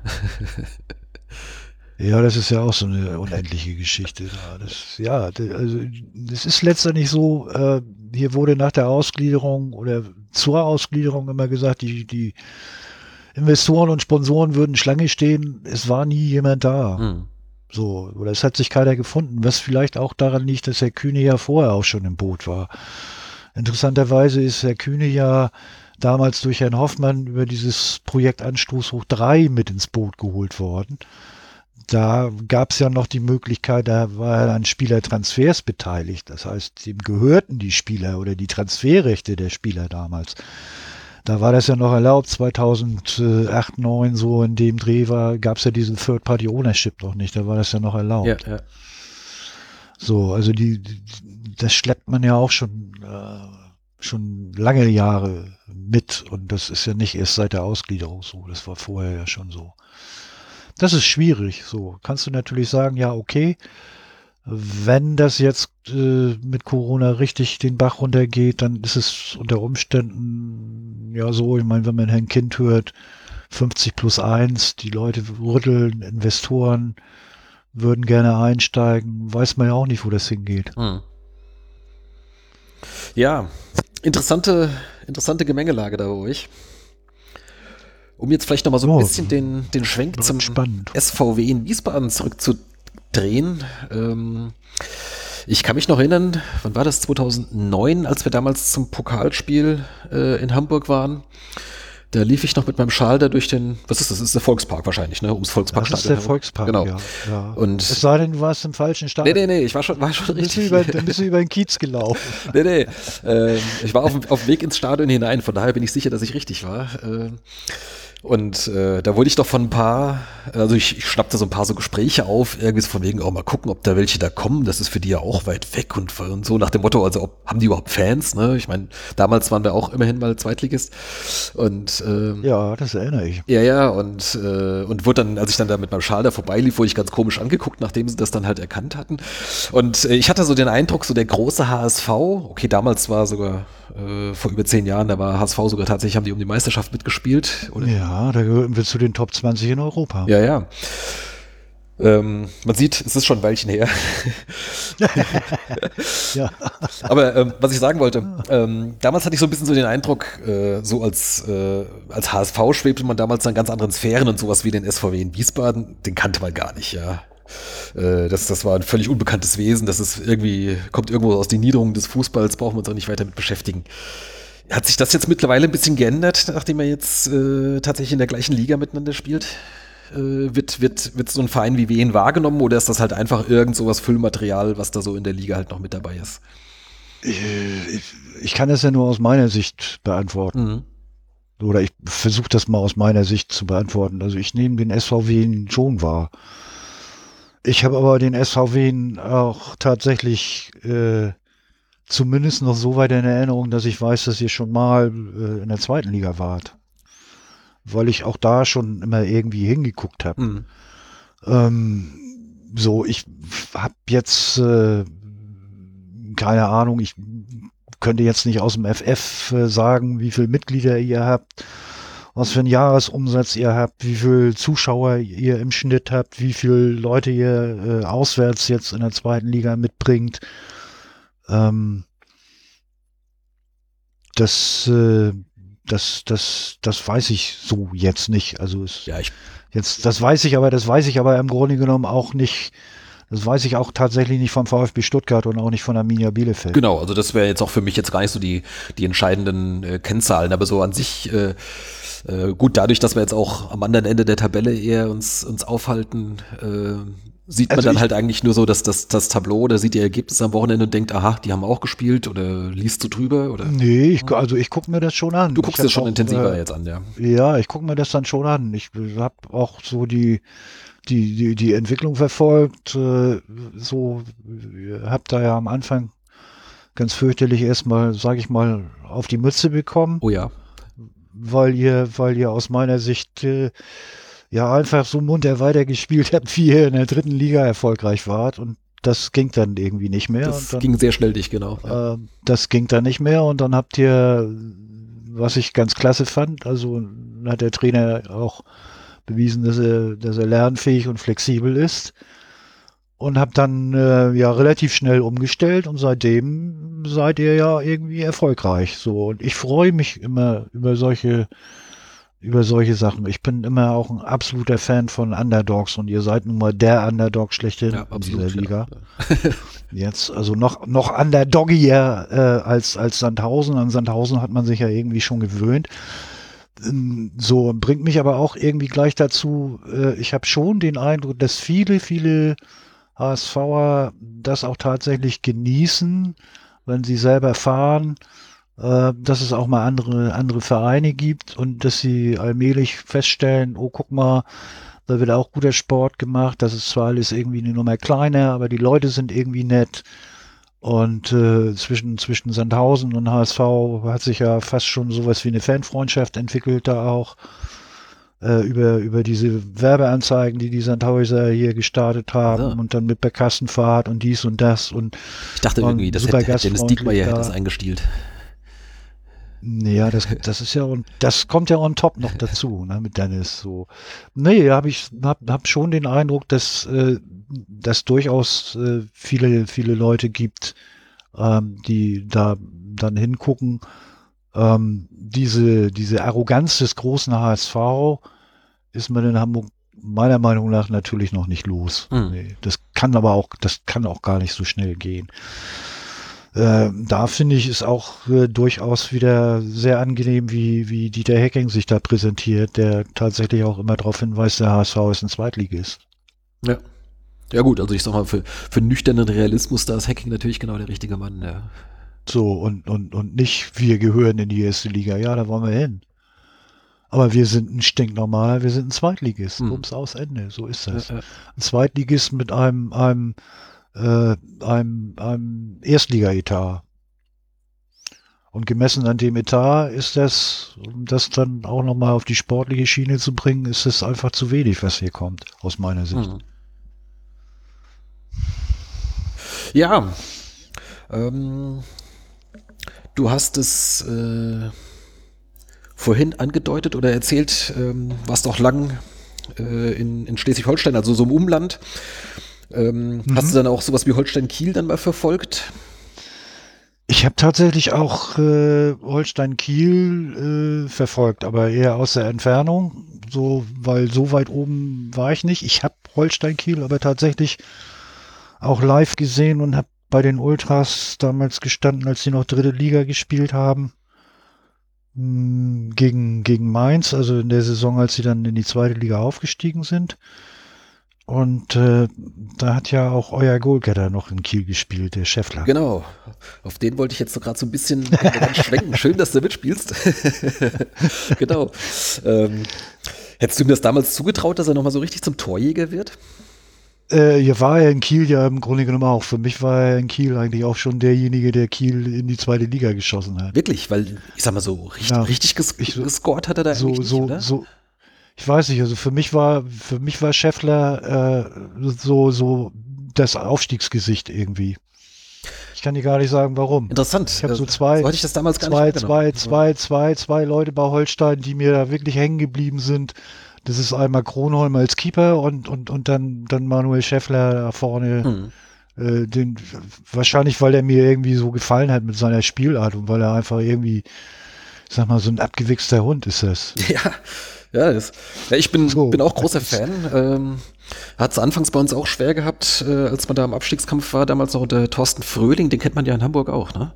Ja, das ist ja auch so eine unendliche Geschichte. Das, ja, also es ist letztendlich so, äh, hier wurde nach der Ausgliederung oder zur Ausgliederung immer gesagt, die, die Investoren und Sponsoren würden Schlange stehen. Es war nie jemand da. Hm. So, oder es hat sich keiner gefunden, was vielleicht auch daran liegt, dass Herr Kühne ja vorher auch schon im Boot war. Interessanterweise ist Herr Kühne ja damals durch Herrn Hoffmann über dieses Projekt Anstoß hoch 3 mit ins Boot geholt worden. Da gab es ja noch die Möglichkeit, da war er an Spielertransfers beteiligt. Das heißt, ihm gehörten die Spieler oder die Transferrechte der Spieler damals. Da war das ja noch erlaubt, 2008, 2009 so in dem Dreh war, gab es ja diesen Third-Party-Ownership noch nicht, da war das ja noch erlaubt. Ja, ja. So, also die, die, das schleppt man ja auch schon, äh, schon lange Jahre mit und das ist ja nicht erst seit der Ausgliederung so, das war vorher ja schon so. Das ist schwierig, so. Kannst du natürlich sagen, ja, okay, wenn das jetzt äh, mit Corona richtig den Bach runtergeht, dann ist es unter Umständen ja so, ich meine, wenn man ein Kind hört, 50 plus 1, die Leute rütteln, Investoren würden gerne einsteigen, weiß man ja auch nicht, wo das hingeht. Hm. Ja, interessante, interessante Gemengelage da bei euch. Um jetzt vielleicht nochmal so ein oh, bisschen den, den Schwenk zum spannend. SVW in Wiesbaden zurückzudrehen drehen. Ähm, ich kann mich noch erinnern, wann war das? 2009, als wir damals zum Pokalspiel äh, in Hamburg waren. Da lief ich noch mit meinem Schal da durch den, was ist das? Das ist der Volkspark wahrscheinlich, ne? Ums Volkspark. Das ist der Volkspark, genau. Ja, ja. Und es sei denn, du warst im falschen Stadion. Nee, nee, nee, ich war schon, war schon dann richtig. Über, dann bist du über den Kiez gelaufen. <laughs> nee, nee. Äh, ich war auf, auf dem Weg ins Stadion hinein, von daher bin ich sicher, dass ich richtig war. Äh, und äh, da wurde ich doch von ein paar, also ich, ich schnappte so ein paar so Gespräche auf, irgendwie so von wegen, auch oh, mal gucken, ob da welche da kommen. Das ist für die ja auch weit weg und, und so nach dem Motto, also ob, haben die überhaupt Fans? Ne? Ich meine, damals waren wir auch immerhin mal Zweitligist. Und ähm, ja, das erinnere ich. Ja, ja, und, äh, und wurde dann, als ich dann da mit meinem Schal da vorbeilief, wurde ich ganz komisch angeguckt, nachdem sie das dann halt erkannt hatten. Und äh, ich hatte so den Eindruck, so der große HSV, okay, damals war sogar äh, vor über zehn Jahren, da war HSV sogar tatsächlich, haben die um die Meisterschaft mitgespielt. Oder? Ja, da gehören wir zu den Top 20 in Europa. Ja, ja. Ähm, man sieht, es ist schon ein Weilchen her. <laughs> ja. <laughs> Aber ähm, was ich sagen wollte, ähm, damals hatte ich so ein bisschen so den Eindruck, äh, so als, äh, als HSV schwebte man damals in ganz anderen Sphären und sowas wie den SVW in Wiesbaden, den kannte man gar nicht, ja. Äh, das, das war ein völlig unbekanntes Wesen. Das ist irgendwie, kommt irgendwo aus den Niederungen des Fußballs, brauchen wir uns auch nicht weiter mit beschäftigen. Hat sich das jetzt mittlerweile ein bisschen geändert, nachdem er jetzt äh, tatsächlich in der gleichen Liga miteinander spielt? Äh, wird, wird, wird so ein Verein wie Wien wahrgenommen oder ist das halt einfach irgend sowas Füllmaterial, was da so in der Liga halt noch mit dabei ist? Ich, ich kann das ja nur aus meiner Sicht beantworten. Mhm. Oder ich versuche das mal aus meiner Sicht zu beantworten. Also ich nehme den SVW schon wahr. Ich habe aber den SVW auch tatsächlich äh, zumindest noch so weit in Erinnerung, dass ich weiß, dass ihr schon mal äh, in der zweiten Liga wart. Weil ich auch da schon immer irgendwie hingeguckt habe. Mhm. Ähm, so, ich habe jetzt äh, keine Ahnung, ich könnte jetzt nicht aus dem FF äh, sagen, wie viele Mitglieder ihr habt was für einen Jahresumsatz ihr habt, wie viel Zuschauer ihr im Schnitt habt, wie viele Leute ihr äh, auswärts jetzt in der zweiten Liga mitbringt. Ähm, das, äh, das, das, das weiß ich so jetzt nicht. Also es, Ja, ich, jetzt, das weiß ich aber, das weiß ich aber im Grunde genommen auch nicht. Das weiß ich auch tatsächlich nicht vom VfB Stuttgart und auch nicht von Arminia Bielefeld. genau, also das wäre jetzt auch für mich jetzt gar nicht so die, die entscheidenden äh, Kennzahlen, aber so an sich, äh, äh, gut, dadurch, dass wir jetzt auch am anderen Ende der Tabelle eher uns, uns aufhalten, äh, sieht man Also dann ich- halt eigentlich nur so, dass das, das Tableau, oder sieht die Ergebnisse am Wochenende und denkt, aha, die haben auch gespielt oder liest du drüber oder Nee, ich, also ich gucke mir das schon an. du guckst hab schon auch, intensiver äh, jetzt an, ja. Ja, ich gucke mir das dann schon an. Ich habe auch so die, die, die, die Entwicklung verfolgt. Äh, so, habe da ja am Anfang ganz fürchterlich erstmal, sage ich mal, auf die Mütze bekommen, Oh ja. Weil ihr, weil ihr aus meiner Sicht äh, ja einfach so munter weitergespielt habt, wie ihr in der dritten Liga erfolgreich wart. Und das ging dann irgendwie nicht mehr. Das dann, ging sehr schnell dich, genau. Ja. äh, das ging dann nicht mehr und dann habt ihr, was ich ganz klasse fand, also hat der Trainer auch bewiesen, dass er, dass er lernfähig und flexibel ist und habt dann äh, ja relativ schnell umgestellt und seitdem seid ihr ja irgendwie erfolgreich. So und ich freue mich immer über solche über solche Sachen. Ich bin immer auch ein absoluter Fan von Underdogs und ihr seid nun mal der Underdog schlechthin ja, in absolut. dieser Liga. Ja. Jetzt, also noch, noch underdoggier äh, als, als Sandhausen. An Sandhausen hat man sich ja irgendwie schon gewöhnt. Ähm, So, bringt mich aber auch irgendwie gleich dazu, äh, ich habe schon den Eindruck, dass viele, viele HSVer das auch tatsächlich genießen, wenn sie selber fahren, äh, dass es auch mal andere, andere Vereine gibt und dass sie allmählich feststellen, oh, guck mal, da wird auch guter Sport gemacht. Das ist zwar alles irgendwie eine Nummer kleiner, aber die Leute sind irgendwie nett. Und äh, zwischen, zwischen Sandhausen und HSV hat sich ja fast schon sowas wie eine Fanfreundschaft entwickelt, da auch äh, über, über diese Werbeanzeigen, die die Sandhäuser hier gestartet haben Ja. und dann mit der Kassenfahrt und dies und das und Ich dachte Und irgendwie, das super hätte, Dennis Diekmeyer hätte da. das eingestielt. Ja, das, <laughs> das ist ja und das kommt ja on top noch dazu, ne, mit Dennis so. Nee, habe ich hab, hab schon den Eindruck, dass äh, dass durchaus äh, viele viele Leute gibt, ähm, die da dann hingucken. Ähm, diese diese Arroganz des großen HSV ist man in Hamburg meiner Meinung nach natürlich noch nicht los. Hm. Nee, das kann aber auch das kann auch gar nicht so schnell gehen. Äh, da finde ich es auch äh, durchaus wieder sehr angenehm, wie, wie Dieter Hecking sich da präsentiert, der tatsächlich auch immer darauf hinweist, der HSV ist ein Zweitligist. Ja. Ja gut, also ich sag mal, für, für nüchternen Realismus, da ist Hacking natürlich genau der richtige Mann. Ja. So, und, und, und nicht, wir gehören in die erste Liga. Ja, da wollen wir hin. Aber wir sind ein stinknormaler, wir sind ein Zweitligist. Hm. Ums aus Ende. So ist das. Ein Zweitligist mit einem, einem, äh, einem, einem Erstliga-Etat. Und gemessen an dem Etat ist das, um das dann auch nochmal auf die sportliche Schiene zu bringen, ist es einfach zu wenig, was hier kommt, aus meiner Sicht. Mhm. Ja, ähm, du hast es äh, vorhin angedeutet oder erzählt, ähm, warst auch lang äh, in, in Schleswig-Holstein, also so im Umland. Ähm, Hast du dann auch sowas wie Holstein-Kiel dann mal verfolgt? Ich habe tatsächlich auch äh, Holstein-Kiel äh, verfolgt, aber eher aus der Entfernung, so, weil so weit oben war ich nicht. Ich habe Holstein-Kiel aber tatsächlich auch live gesehen und habe bei den Ultras damals gestanden, als sie noch dritte Liga gespielt haben. Mh, Gegen, gegen Mainz, also in der Saison, als sie dann in die zweite Liga aufgestiegen sind. Und äh, da hat ja auch euer Goalgetter noch in Kiel gespielt, der Scheffler. Genau, auf den wollte ich jetzt so gerade so ein bisschen schwenken. <laughs> Schön, dass du mitspielst. <laughs> genau. Ähm, hättest du ihm das damals zugetraut, dass er nochmal so richtig zum Torjäger wird? Äh, hier war er in Kiel ja im Grunde genommen auch. Für mich war er in Kiel eigentlich auch schon derjenige, der Kiel in die zweite Liga geschossen hat. Wirklich, weil ich sag mal so, richtig, Ja. richtig ges Ich- gescored hat er da So, eigentlich nicht, so, oder? so. Ich weiß nicht, also für mich war, für mich war Scheffler äh, so, so das Aufstiegsgesicht irgendwie. Ich kann dir gar nicht sagen, warum. Interessant. Ich habe so zwei, so ich das damals zwei, nicht zwei, zwei, zwei, zwei Leute bei Holstein, die mir da wirklich hängen geblieben sind. Das ist einmal Kronholm als Keeper und, und, und dann, dann Manuel Schäffler da vorne. Hm. Äh, den, wahrscheinlich, weil er mir irgendwie so gefallen hat mit seiner Spielart und weil er einfach irgendwie, sag mal, so ein abgewichster Hund ist das. <laughs> Ja, ja, das, ja ich bin, So. bin auch großer Fan. Ähm, hat es anfangs bei uns auch schwer gehabt, äh, als man da im Abstiegskampf war, damals noch unter Thorsten Fröhling, den kennt man ja in Hamburg auch, ne?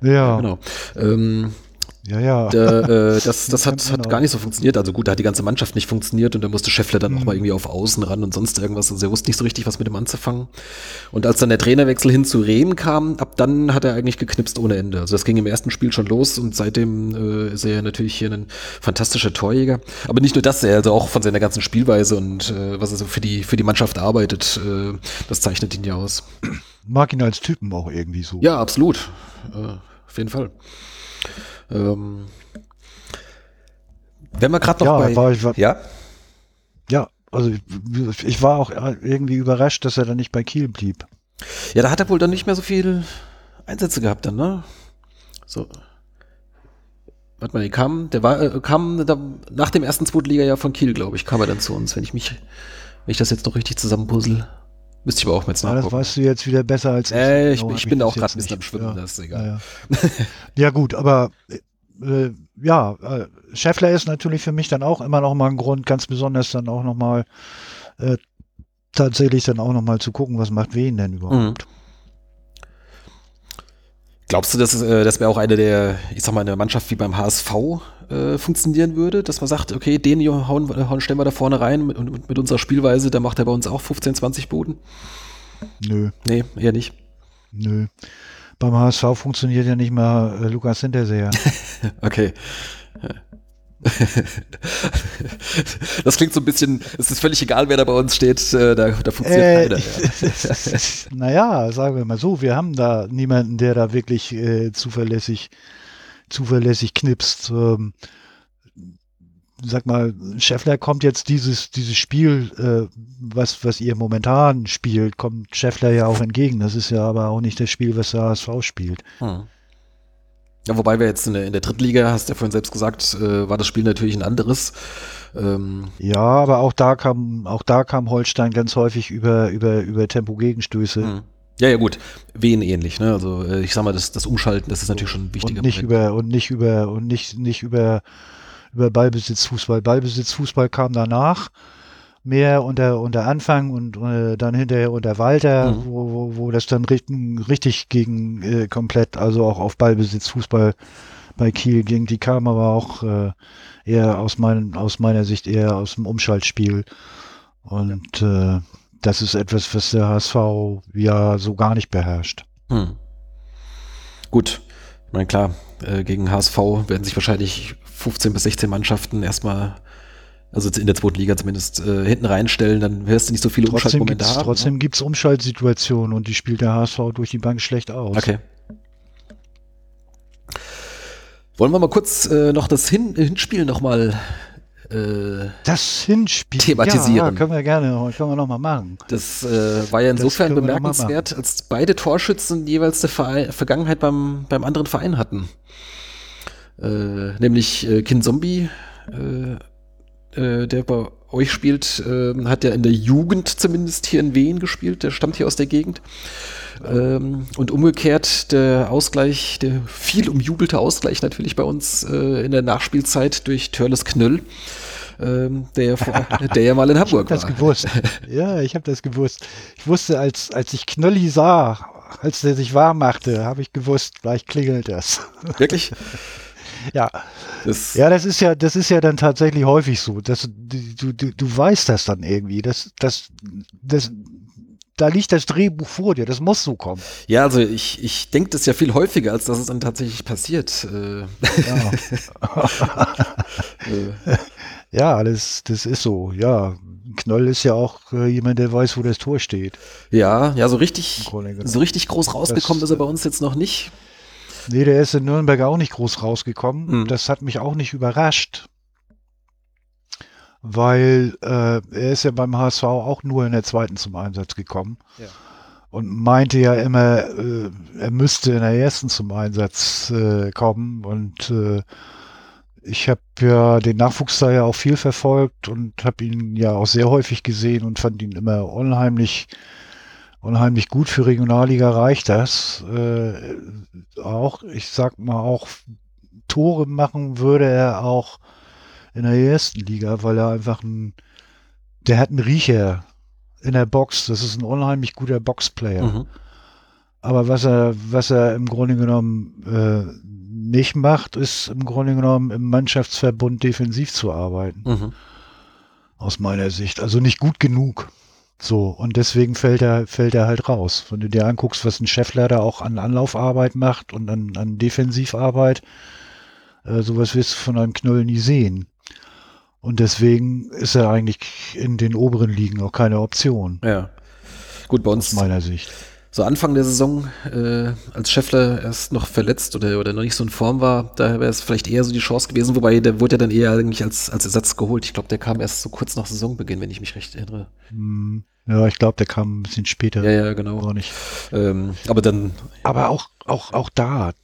Ja, Genau. Ähm, ja, ja. da, äh, das <laughs> das hat, hat auch. gar nicht so funktioniert. Also gut, da hat die ganze Mannschaft nicht funktioniert und da musste Scheffler dann auch Mhm. mal irgendwie auf Außen ran und sonst irgendwas. Also er wusste nicht so richtig, was mit dem anzufangen. Und als dann der Trainerwechsel hin zu Rehm kam, ab dann hat er eigentlich geknipst ohne Ende. Also das ging im ersten Spiel schon los und seitdem äh, ist er ja natürlich hier ein fantastischer Torjäger. Aber nicht nur das, er also auch von seiner ganzen Spielweise und äh, was er so für die, für die Mannschaft arbeitet, äh, das zeichnet ihn ja aus. Mag ihn als Typen auch irgendwie so. Ja, absolut. Äh, auf jeden Fall. Ähm, wenn wir gerade noch Ja, bei... war ich, war, ja? ja, also ich, ich war auch irgendwie überrascht, dass er dann nicht bei Kiel blieb. Ja, da hat er wohl dann nicht mehr so viel Einsätze gehabt dann, ne? So. Warte mal, die kam, der war, äh, kam da, nach dem ersten Zweitliga-Jahr von Kiel, glaube ich, kam er dann zu uns, wenn ich mich, wenn ich das jetzt noch richtig zusammenpuzzle. Müsste ich aber auch mal jetzt Ja, das nachgucken. weißt du jetzt wieder besser als Äh, ich, Genau, ich bin das auch gerade ein bisschen am. Schwimmen, Ja. das ist egal. Ja, ja. <laughs> ja gut, aber äh, ja, äh, Scheffler ist natürlich für mich dann auch immer noch mal ein Grund, ganz besonders dann auch noch mal äh, tatsächlich dann auch noch mal zu gucken, was macht wen denn überhaupt. Mhm. Glaubst du, dass, äh, das wäre auch eine der, ich sag mal, eine Mannschaft wie beim HSV äh, funktionieren würde, dass man sagt, okay, den hauen, hauen, stellen wir da vorne rein mit, und mit unserer Spielweise, da macht er bei uns auch 15, 20 Boden? Nö, Nee, eher nicht. nö. Beim HSV funktioniert ja nicht mal äh, Lukas Hinterseher. <laughs> Okay. <laughs> Das klingt so ein bisschen, es ist völlig egal, wer da bei uns steht, äh, da, da funktioniert Äh, keiner. <laughs> Ja. naja, sagen wir mal so, wir haben da niemanden, der da wirklich äh, zuverlässig, zuverlässig knipst. Ähm, sag mal, Scheffler kommt jetzt dieses, dieses Spiel, äh, was, was ihr momentan spielt, kommt Scheffler ja auch entgegen. Das ist ja aber auch nicht das Spiel, was der HSV spielt. Hm. Ja, wobei wir jetzt in der, in der Drittliga, hast du ja vorhin selbst gesagt, äh, war das Spiel natürlich ein anderes. Ähm, Ja, aber auch da kam, auch da kam Holstein ganz häufig über, über, über Tempo-Gegenstöße. hm. Ja, ja, gut. Wen ähnlich, ne? Also äh, ich sag mal, das, das Umschalten, das ist natürlich schon ein wichtiger und nicht Moment. über und nicht über und nicht nicht über über Ballbesitzfußball. Ballbesitzfußball kam danach mehr unter unter Anfang und äh, dann hinterher unter Walter, Mhm. wo, wo, wo das dann richtig, richtig gegen äh, komplett, also auch auf Ballbesitzfußball bei Kiel ging. Die kam aber auch äh, eher aus meinen aus meiner Sicht eher aus dem Umschaltspiel und äh, das ist etwas, was der HSV ja so gar nicht beherrscht. Hm. Gut. Ich meine, klar, äh, gegen HSV werden sich wahrscheinlich 15 bis 16 Mannschaften erstmal, also in der zweiten Liga zumindest, äh, hinten reinstellen, dann wirst du nicht so viele Trotzdem Umschaltmomente gibt's, haben. trotzdem gibt's Umschaltsituationen und die spielt der HSV durch die Bank schlecht aus. Ne? Okay. Wollen wir mal kurz äh, noch das Hin Hinspiel nochmal äh, Das Hinspiel. Thematisieren. Ja, können wir gerne, können wir nochmal machen. Das äh, war ja insofern bemerkenswert, als beide Torschützen jeweils eine Verein, Vergangenheit beim, beim anderen Verein hatten. Äh, nämlich äh, Kin Zombie, äh, äh, der bei euch spielt, äh, hat ja in der Jugend zumindest hier in Wien gespielt, der stammt hier aus der Gegend. Ähm, und umgekehrt der Ausgleich, der viel umjubelte Ausgleich natürlich bei uns äh, in der Nachspielzeit durch Törles Knöll, ähm, der, ja vor, <laughs> der ja mal in Ich Hamburg habe das war. gewusst. <laughs> Ja, ich habe das gewusst. Ich wusste, als, als ich Knolli sah, als der sich warm machte, habe ich gewusst, gleich klingelt das. Wirklich? <laughs> Ja. Das, Ja, das ist ja, das ist ja dann tatsächlich häufig so. dass du, du, du weißt das dann irgendwie. Das, das, das, da liegt das Drehbuch vor dir, das muss so kommen. Ja, also ich, ich denke das ja viel häufiger, als dass es dann tatsächlich passiert. Äh, Ja. äh, <laughs> Ja, das, das ist so. Ja, Knoll ist ja auch äh, jemand, der weiß, wo das Tor steht. ja, ja, so richtig, so richtig groß rausgekommen Das, ist er bei uns jetzt noch nicht. Nee, der ist in Nürnberg auch nicht groß rausgekommen. Hm. Das hat mich auch nicht überrascht. Weil äh, er ist ja beim HSV auch nur in der zweiten zum Einsatz gekommen. Ja. und meinte ja immer, äh, er müsste in der ersten zum Einsatz äh, kommen. Und äh, ich habe ja den Nachwuchs da ja auch viel verfolgt und habe ihn ja auch sehr häufig gesehen und fand ihn immer unheimlich, unheimlich gut für Regionalliga reicht das. Äh, auch, ich sag mal, auch Tore machen würde er auch in der ersten Liga, weil er einfach ein, der hat einen Riecher in der Box. Das ist ein unheimlich guter Boxplayer. Mhm. Aber was er, was er im Grunde genommen äh, nicht macht, ist im Grunde genommen im Mannschaftsverbund defensiv zu arbeiten. Mhm. Aus meiner Sicht. Also nicht gut genug. So, und deswegen fällt er, fällt er halt raus. Wenn du dir anguckst, was ein Chefleiter auch an Anlaufarbeit macht und an, an Defensivarbeit, äh, sowas wirst du von einem Knüll nie sehen. Und deswegen ist er eigentlich in den oberen Ligen auch keine Option. Ja. Gut, bei uns. Aus meiner Sicht. So Anfang der Saison, äh, als Scheffler erst noch verletzt oder, oder noch nicht so in Form war, da wäre es vielleicht eher so die Chance gewesen, wobei der wurde ja dann eher eigentlich als, als Ersatz geholt. Ich glaube, der kam erst so kurz nach Saisonbeginn, wenn ich mich recht erinnere. Hm. Ja, ich glaube, der kam ein bisschen später. Ja, ja, genau. Gar nicht. Ähm, aber dann. Aber auch, auch, auch da,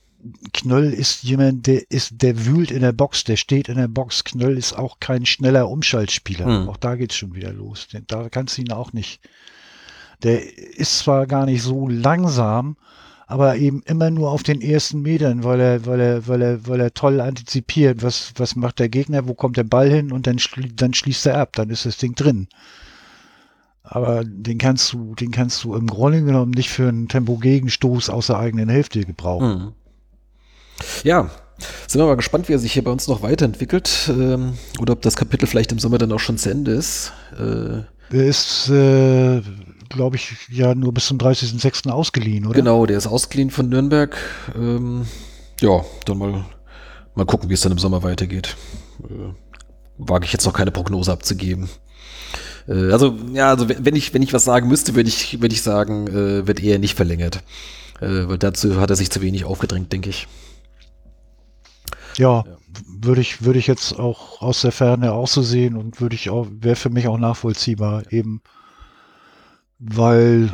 Knöll ist jemand, der ist, der wühlt in der Box, der steht in der Box. Knöll ist auch kein schneller Umschaltspieler. Hm. Auch da geht's schon wieder los. Da kannst du ihn auch nicht. Der ist zwar gar nicht so langsam, aber eben immer nur auf den ersten Metern, weil er, weil er, weil er, weil er toll antizipiert. Was, was macht der Gegner? Wo kommt der Ball hin? Und dann, schli dann schließt er ab. Dann ist das Ding drin. Aber den kannst du, den kannst du im Grunde genommen nicht für einen Tempo-Gegenstoß aus der eigenen Hälfte gebrauchen. Hm. Ja, sind wir mal gespannt, wie er sich hier bei uns noch weiterentwickelt ähm, oder ob das Kapitel vielleicht im Sommer dann auch schon zu Ende ist. Äh, er ist, äh, glaube ich, ja nur bis zum 30.06. ausgeliehen, oder? Genau, der ist ausgeliehen von Nürnberg. Ähm, ja, dann mal, mal gucken, wie es dann im Sommer weitergeht. Äh, wage ich jetzt noch keine Prognose abzugeben. Äh, also, ja, also wenn ich, wenn ich was sagen müsste, würde ich, würde ich sagen, äh, wird eher nicht verlängert. Äh, weil dazu hat er sich zu wenig aufgedrängt, denke ich. Ja, ja. würde ich, würde ich jetzt auch aus der Ferne auch so sehen und würde ich auch, wäre für mich auch nachvollziehbar, eben weil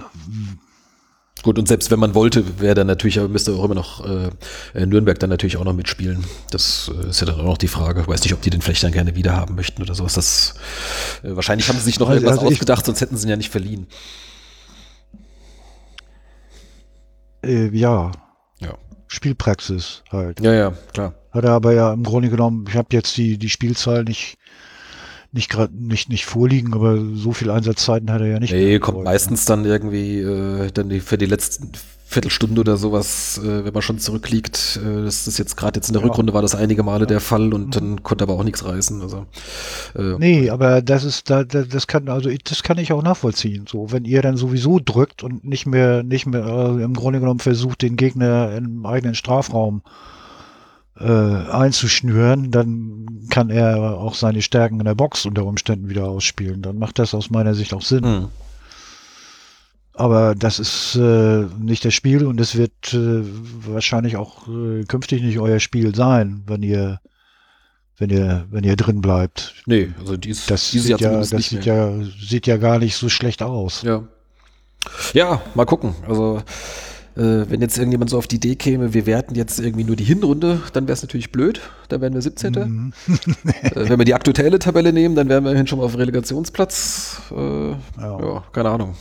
Gut, und selbst wenn man wollte, wäre dann natürlich, müsste auch immer noch äh, Nürnberg dann natürlich auch noch mitspielen. Das äh, ist ja dann auch noch die Frage. Ich weiß nicht, ob die den vielleicht dann gerne wieder haben möchten oder sowas. Das, äh, wahrscheinlich haben sie sich noch also, irgendwas also ausgedacht, sonst hätten sie ihn ja nicht verliehen. Äh, ja. Ja. Spielpraxis halt. Ja, ja, klar. Hat er aber ja im Grunde genommen, ich habe jetzt die, die Spielzahl nicht, nicht gerade nicht, nicht vorliegen, aber so viel Einsatzzeiten hat er ja nicht. Nee, kommt meistens dann irgendwie äh, dann die, für die letzten Viertelstunde oder sowas, äh, wenn man schon zurückliegt. Äh, das ist jetzt gerade jetzt in der ja. Rückrunde war das einige Male ja. der Fall und mhm. dann konnte aber auch nichts reißen. Also, äh, nee, aber das ist da, das kann also das kann ich auch nachvollziehen. So, wenn ihr dann sowieso drückt und nicht mehr nicht mehr äh, im Grunde genommen versucht, den Gegner im eigenen Strafraum äh, einzuschnüren, dann kann er auch seine Stärken in der Box unter Umständen wieder ausspielen. Dann macht das aus meiner Sicht auch Sinn. Mhm. Aber das ist äh, nicht das Spiel und es wird äh, wahrscheinlich auch äh, künftig nicht euer Spiel sein, wenn ihr wenn ihr wenn ihr drin bleibt. Nee, also dies, das dieses sieht ja das sieht ja sieht ja gar nicht so schlecht aus. Ja. Ja, mal gucken. Also äh, wenn jetzt irgendjemand so auf die Idee käme, wir werten jetzt irgendwie nur die Hinrunde, dann wäre es natürlich blöd. Dann wären wir 17. Mhm. <laughs> äh, wenn wir die aktuelle Tabelle nehmen, dann wären wir hin schon mal auf Relegationsplatz. Äh, ja. ja, keine Ahnung.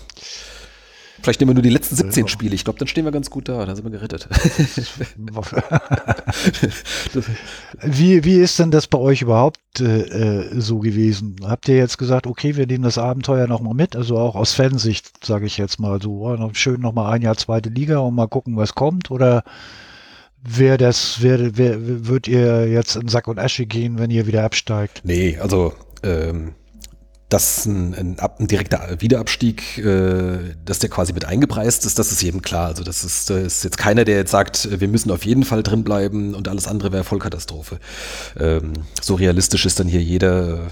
Vielleicht nehmen wir nur die letzten 17 Spiele. Ich glaube, dann stehen wir ganz gut da. Dann sind wir gerettet. <laughs> wie, wie ist denn das bei euch überhaupt äh, äh, so gewesen? Habt ihr jetzt gesagt, okay, wir nehmen das Abenteuer nochmal mit? Also auch aus Fansicht, sage ich jetzt mal so. Oh, schön nochmal ein Jahr zweite Liga und mal gucken, was kommt? Oder wer das, wer, wer, wird ihr jetzt in Sack und Asche gehen, wenn ihr wieder absteigt? Nee, also ähm, dass ein, ein, ein direkter Wiederabstieg, äh, dass der quasi mit eingepreist ist, das ist jedem klar. Also das ist, das ist jetzt keiner, der jetzt sagt, wir müssen auf jeden Fall drin bleiben und alles andere wäre Vollkatastrophe. Ähm, so realistisch ist dann hier jeder,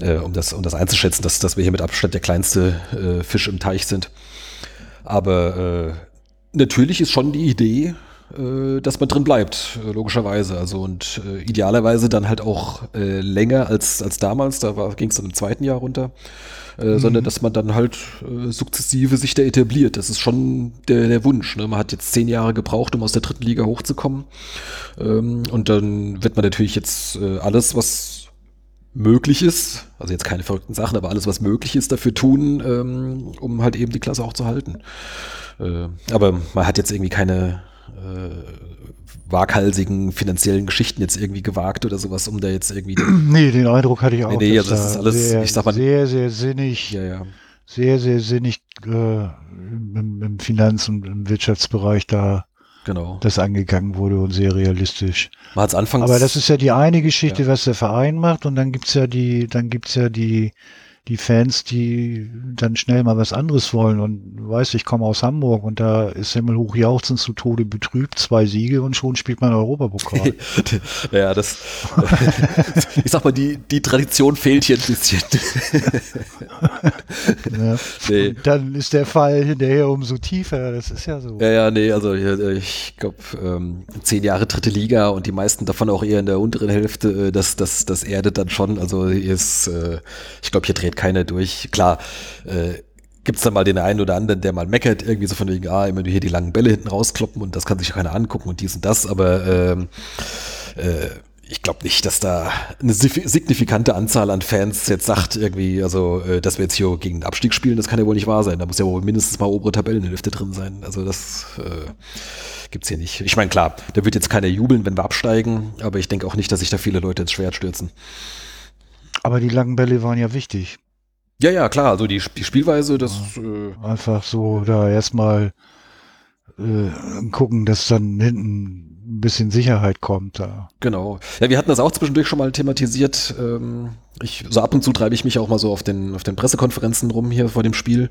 äh, um, das, um das einzuschätzen, dass, dass wir hier mit Abstand der kleinste äh, Fisch im Teich sind. Aber äh, natürlich ist schon die Idee, äh, dass man drin bleibt, äh, logischerweise. Also und äh, idealerweise dann halt auch äh, länger als, als damals, da ging es dann im zweiten Jahr runter, äh, mhm. sondern dass man dann halt sukzessive sich da etabliert. Das ist schon der, der Wunsch. Ne? Man hat jetzt zehn Jahre gebraucht, um aus der dritten Liga hochzukommen. Ähm, und dann wird man natürlich jetzt alles, was möglich ist, also jetzt keine verrückten Sachen, aber alles, was möglich ist, dafür tun, ähm, um halt eben die Klasse auch zu halten. Äh, aber man hat jetzt irgendwie keine äh, waghalsigen finanziellen Geschichten jetzt irgendwie gewagt oder sowas, um da jetzt irgendwie. <clears throat> Nee, den Eindruck hatte ich auch. Nee, nee also das ist alles, sehr, ich sag mal. Sehr, sehr sinnig. Ja, ja. Sehr, sehr sinnig äh, im, im Finanz- und im Wirtschaftsbereich da genau. das angegangen wurde und sehr realistisch. Man hat's anfangs, Aber das ist ja die eine Geschichte, Ja. was der Verein macht und dann gibt's ja die, dann gibt's ja die, die Fans, die dann schnell mal was anderes wollen und du weißt, ich komme aus Hamburg und da ist Himmelhoch jauchzend zu Tode betrübt, zwei Siege und schon spielt man Europapokal. <laughs> ja, das, <laughs> ich sag mal, die, die Tradition fehlt hier ein bisschen. <laughs> ne? nee. Dann ist der Fall hinterher umso tiefer, das ist ja so. Ja, ja, nee, also ich glaube, ähm, zehn Jahre dritte Liga und die meisten davon auch eher in der unteren Hälfte, äh, das, das, das erdet dann schon. Also hier ist, äh, ich glaube, hier dreht keiner durch. Klar, äh, gibt's dann mal den einen oder anderen, der mal meckert, irgendwie so von wegen, ah, immer nur hier die langen Bälle hinten rauskloppen und das kann sich keiner angucken und dies und das, aber ähm, äh, ich glaube nicht, dass da eine signifikante Anzahl an Fans jetzt sagt, irgendwie, also, äh, dass wir jetzt hier gegen den Abstieg spielen, das kann ja wohl nicht wahr sein. Da muss ja wohl mindestens mal obere Tabellenhälfte drin sein. Also das äh, gibt's hier nicht. Ich meine, klar, da wird jetzt keiner jubeln, wenn wir absteigen, aber ich denke auch nicht, dass sich da viele Leute ins Schwert stürzen. Aber die langen Bälle waren ja wichtig. Ja, ja, klar, also die, die Spielweise, das äh, Einfach so da erstmal äh, gucken, dass dann hinten ein bisschen Sicherheit kommt da. Genau. Ja, wir hatten das auch zwischendurch schon mal thematisiert. Ähm, ich, so ab und zu treibe ich mich auch mal so auf den, auf den Pressekonferenzen rum hier vor dem Spiel.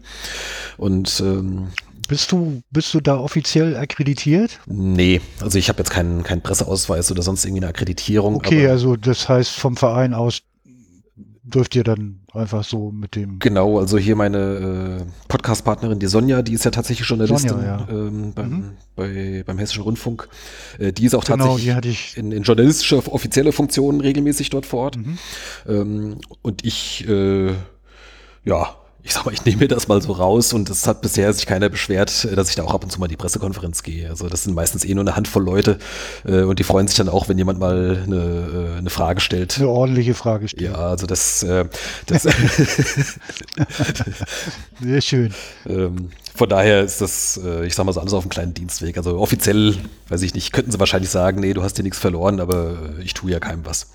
Und ähm, Bist du, bist du da offiziell akkreditiert? nee, also ich habe jetzt keinen, keinen Presseausweis oder sonst irgendwie eine Akkreditierung. Okay, also das heißt vom Verein aus dürft ihr dann einfach so mit dem Genau, also hier meine äh, Podcast-Partnerin, die Sonja, die ist ja tatsächlich Journalistin Sonja, ja. ähm, beim, Mhm. bei, beim Hessischen Rundfunk. Äh, die ist auch genau, tatsächlich die hatte ich. in, in journalistischer, offizielle Funktionen regelmäßig dort vor Ort. Mhm. Ähm, und ich, äh, ja, ich sag mal, ich nehme mir das mal so raus und es hat bisher sich keiner beschwert, dass ich da auch ab und zu mal in die Pressekonferenz gehe. Also das sind meistens eh nur eine Handvoll Leute äh, und die freuen sich dann auch, wenn jemand mal eine, äh, eine Frage stellt. Eine ordentliche Frage stellen. Ja, also das, äh, das <laughs> Sehr schön. ähm, von daher ist das, äh, ich sag mal so, alles auf einem kleinen Dienstweg. Also offiziell, weiß ich nicht, könnten sie wahrscheinlich sagen, nee, du hast dir nichts verloren, aber äh, ich tue ja keinem was.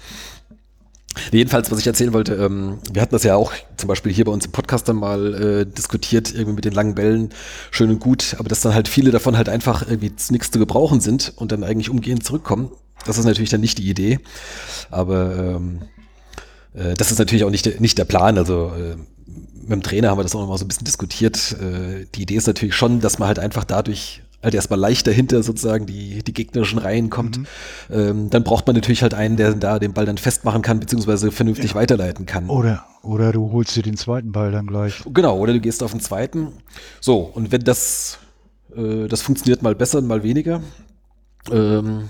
Jedenfalls, was ich erzählen wollte, ähm, wir hatten das ja auch zum Beispiel hier bei uns im Podcast dann mal äh, diskutiert, irgendwie mit den langen Bällen, schön und gut, aber dass dann halt viele davon halt einfach irgendwie nichts zu gebrauchen sind und dann eigentlich umgehend zurückkommen. Das ist natürlich dann nicht die Idee, aber ähm, äh, das ist natürlich auch nicht, der- nicht der Plan. Also äh, mit dem Trainer haben wir das auch noch mal so ein bisschen diskutiert. Äh, die Idee ist natürlich schon, dass man halt einfach dadurch halt erstmal leichter hinter sozusagen die, die gegnerischen Reihen kommt. Ähm, dann braucht man natürlich halt einen, der da den Ball dann festmachen kann, beziehungsweise vernünftig weiterleiten kann. Oder, oder du holst dir den zweiten Ball dann gleich. Genau, oder du gehst auf den zweiten. So, und wenn das, äh, das funktioniert mal besser, mal weniger. Ähm,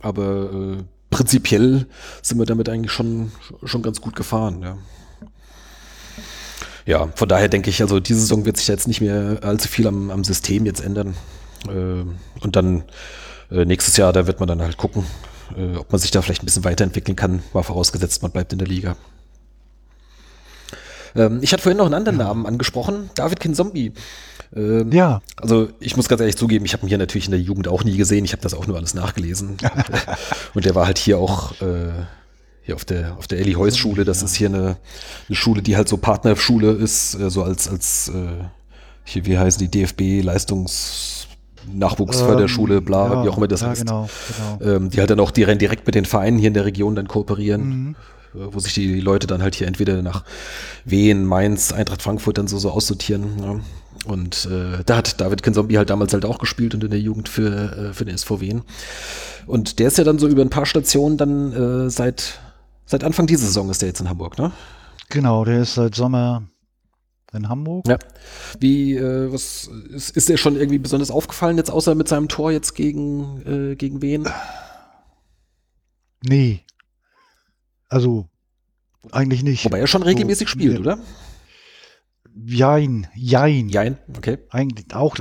aber äh, prinzipiell sind wir damit eigentlich schon, schon ganz gut gefahren, ja. Ja, von daher denke ich, also diese Saison wird sich jetzt nicht mehr allzu viel am, am System jetzt ändern. Ähm, und dann äh, nächstes Jahr, da wird man dann halt gucken, äh, ob man sich da vielleicht ein bisschen weiterentwickeln kann, mal vorausgesetzt, man bleibt in der Liga. Ähm, ich hatte vorhin noch einen anderen Namen angesprochen, David Kinzombie. Ähm, Ja, also ich muss ganz ehrlich zugeben, ich habe ihn hier natürlich in der Jugend auch nie gesehen. Ich habe das auch nur alles nachgelesen. <laughs> und der war halt hier auch äh, hier auf der auf der Elli Heuss Schule. Das ist hier eine, eine Schule, die halt so Partnerschule ist, äh, so als als äh, hier wie heißen die DFB Leistungs Nachwuchsförderschule, ähm, bla, ja, wie auch immer das ja, heißt. Genau, genau. Ähm, die halt dann auch direkt, direkt mit den Vereinen hier in der Region dann kooperieren, Mhm. äh, wo sich die Leute dann halt hier entweder nach Wien, Mainz, Eintracht Frankfurt dann so, so aussortieren. Ja. Und äh, da hat David Kinzombie halt damals halt auch gespielt und in der Jugend für, äh, für den SV Wien. Und der ist ja dann so über ein paar Stationen dann äh, seit, seit Anfang dieser Saison ist der jetzt in Hamburg, ne? Genau, der ist seit Sommer, in Hamburg. Ja. Wie, äh, was ist, ist dir schon irgendwie besonders aufgefallen jetzt, außer mit seinem Tor jetzt gegen, äh, gegen wen? Nee. Also, eigentlich nicht. Wobei er schon regelmäßig so, spielt, oder? Jein, jein. Jein, okay. Eigentlich auch,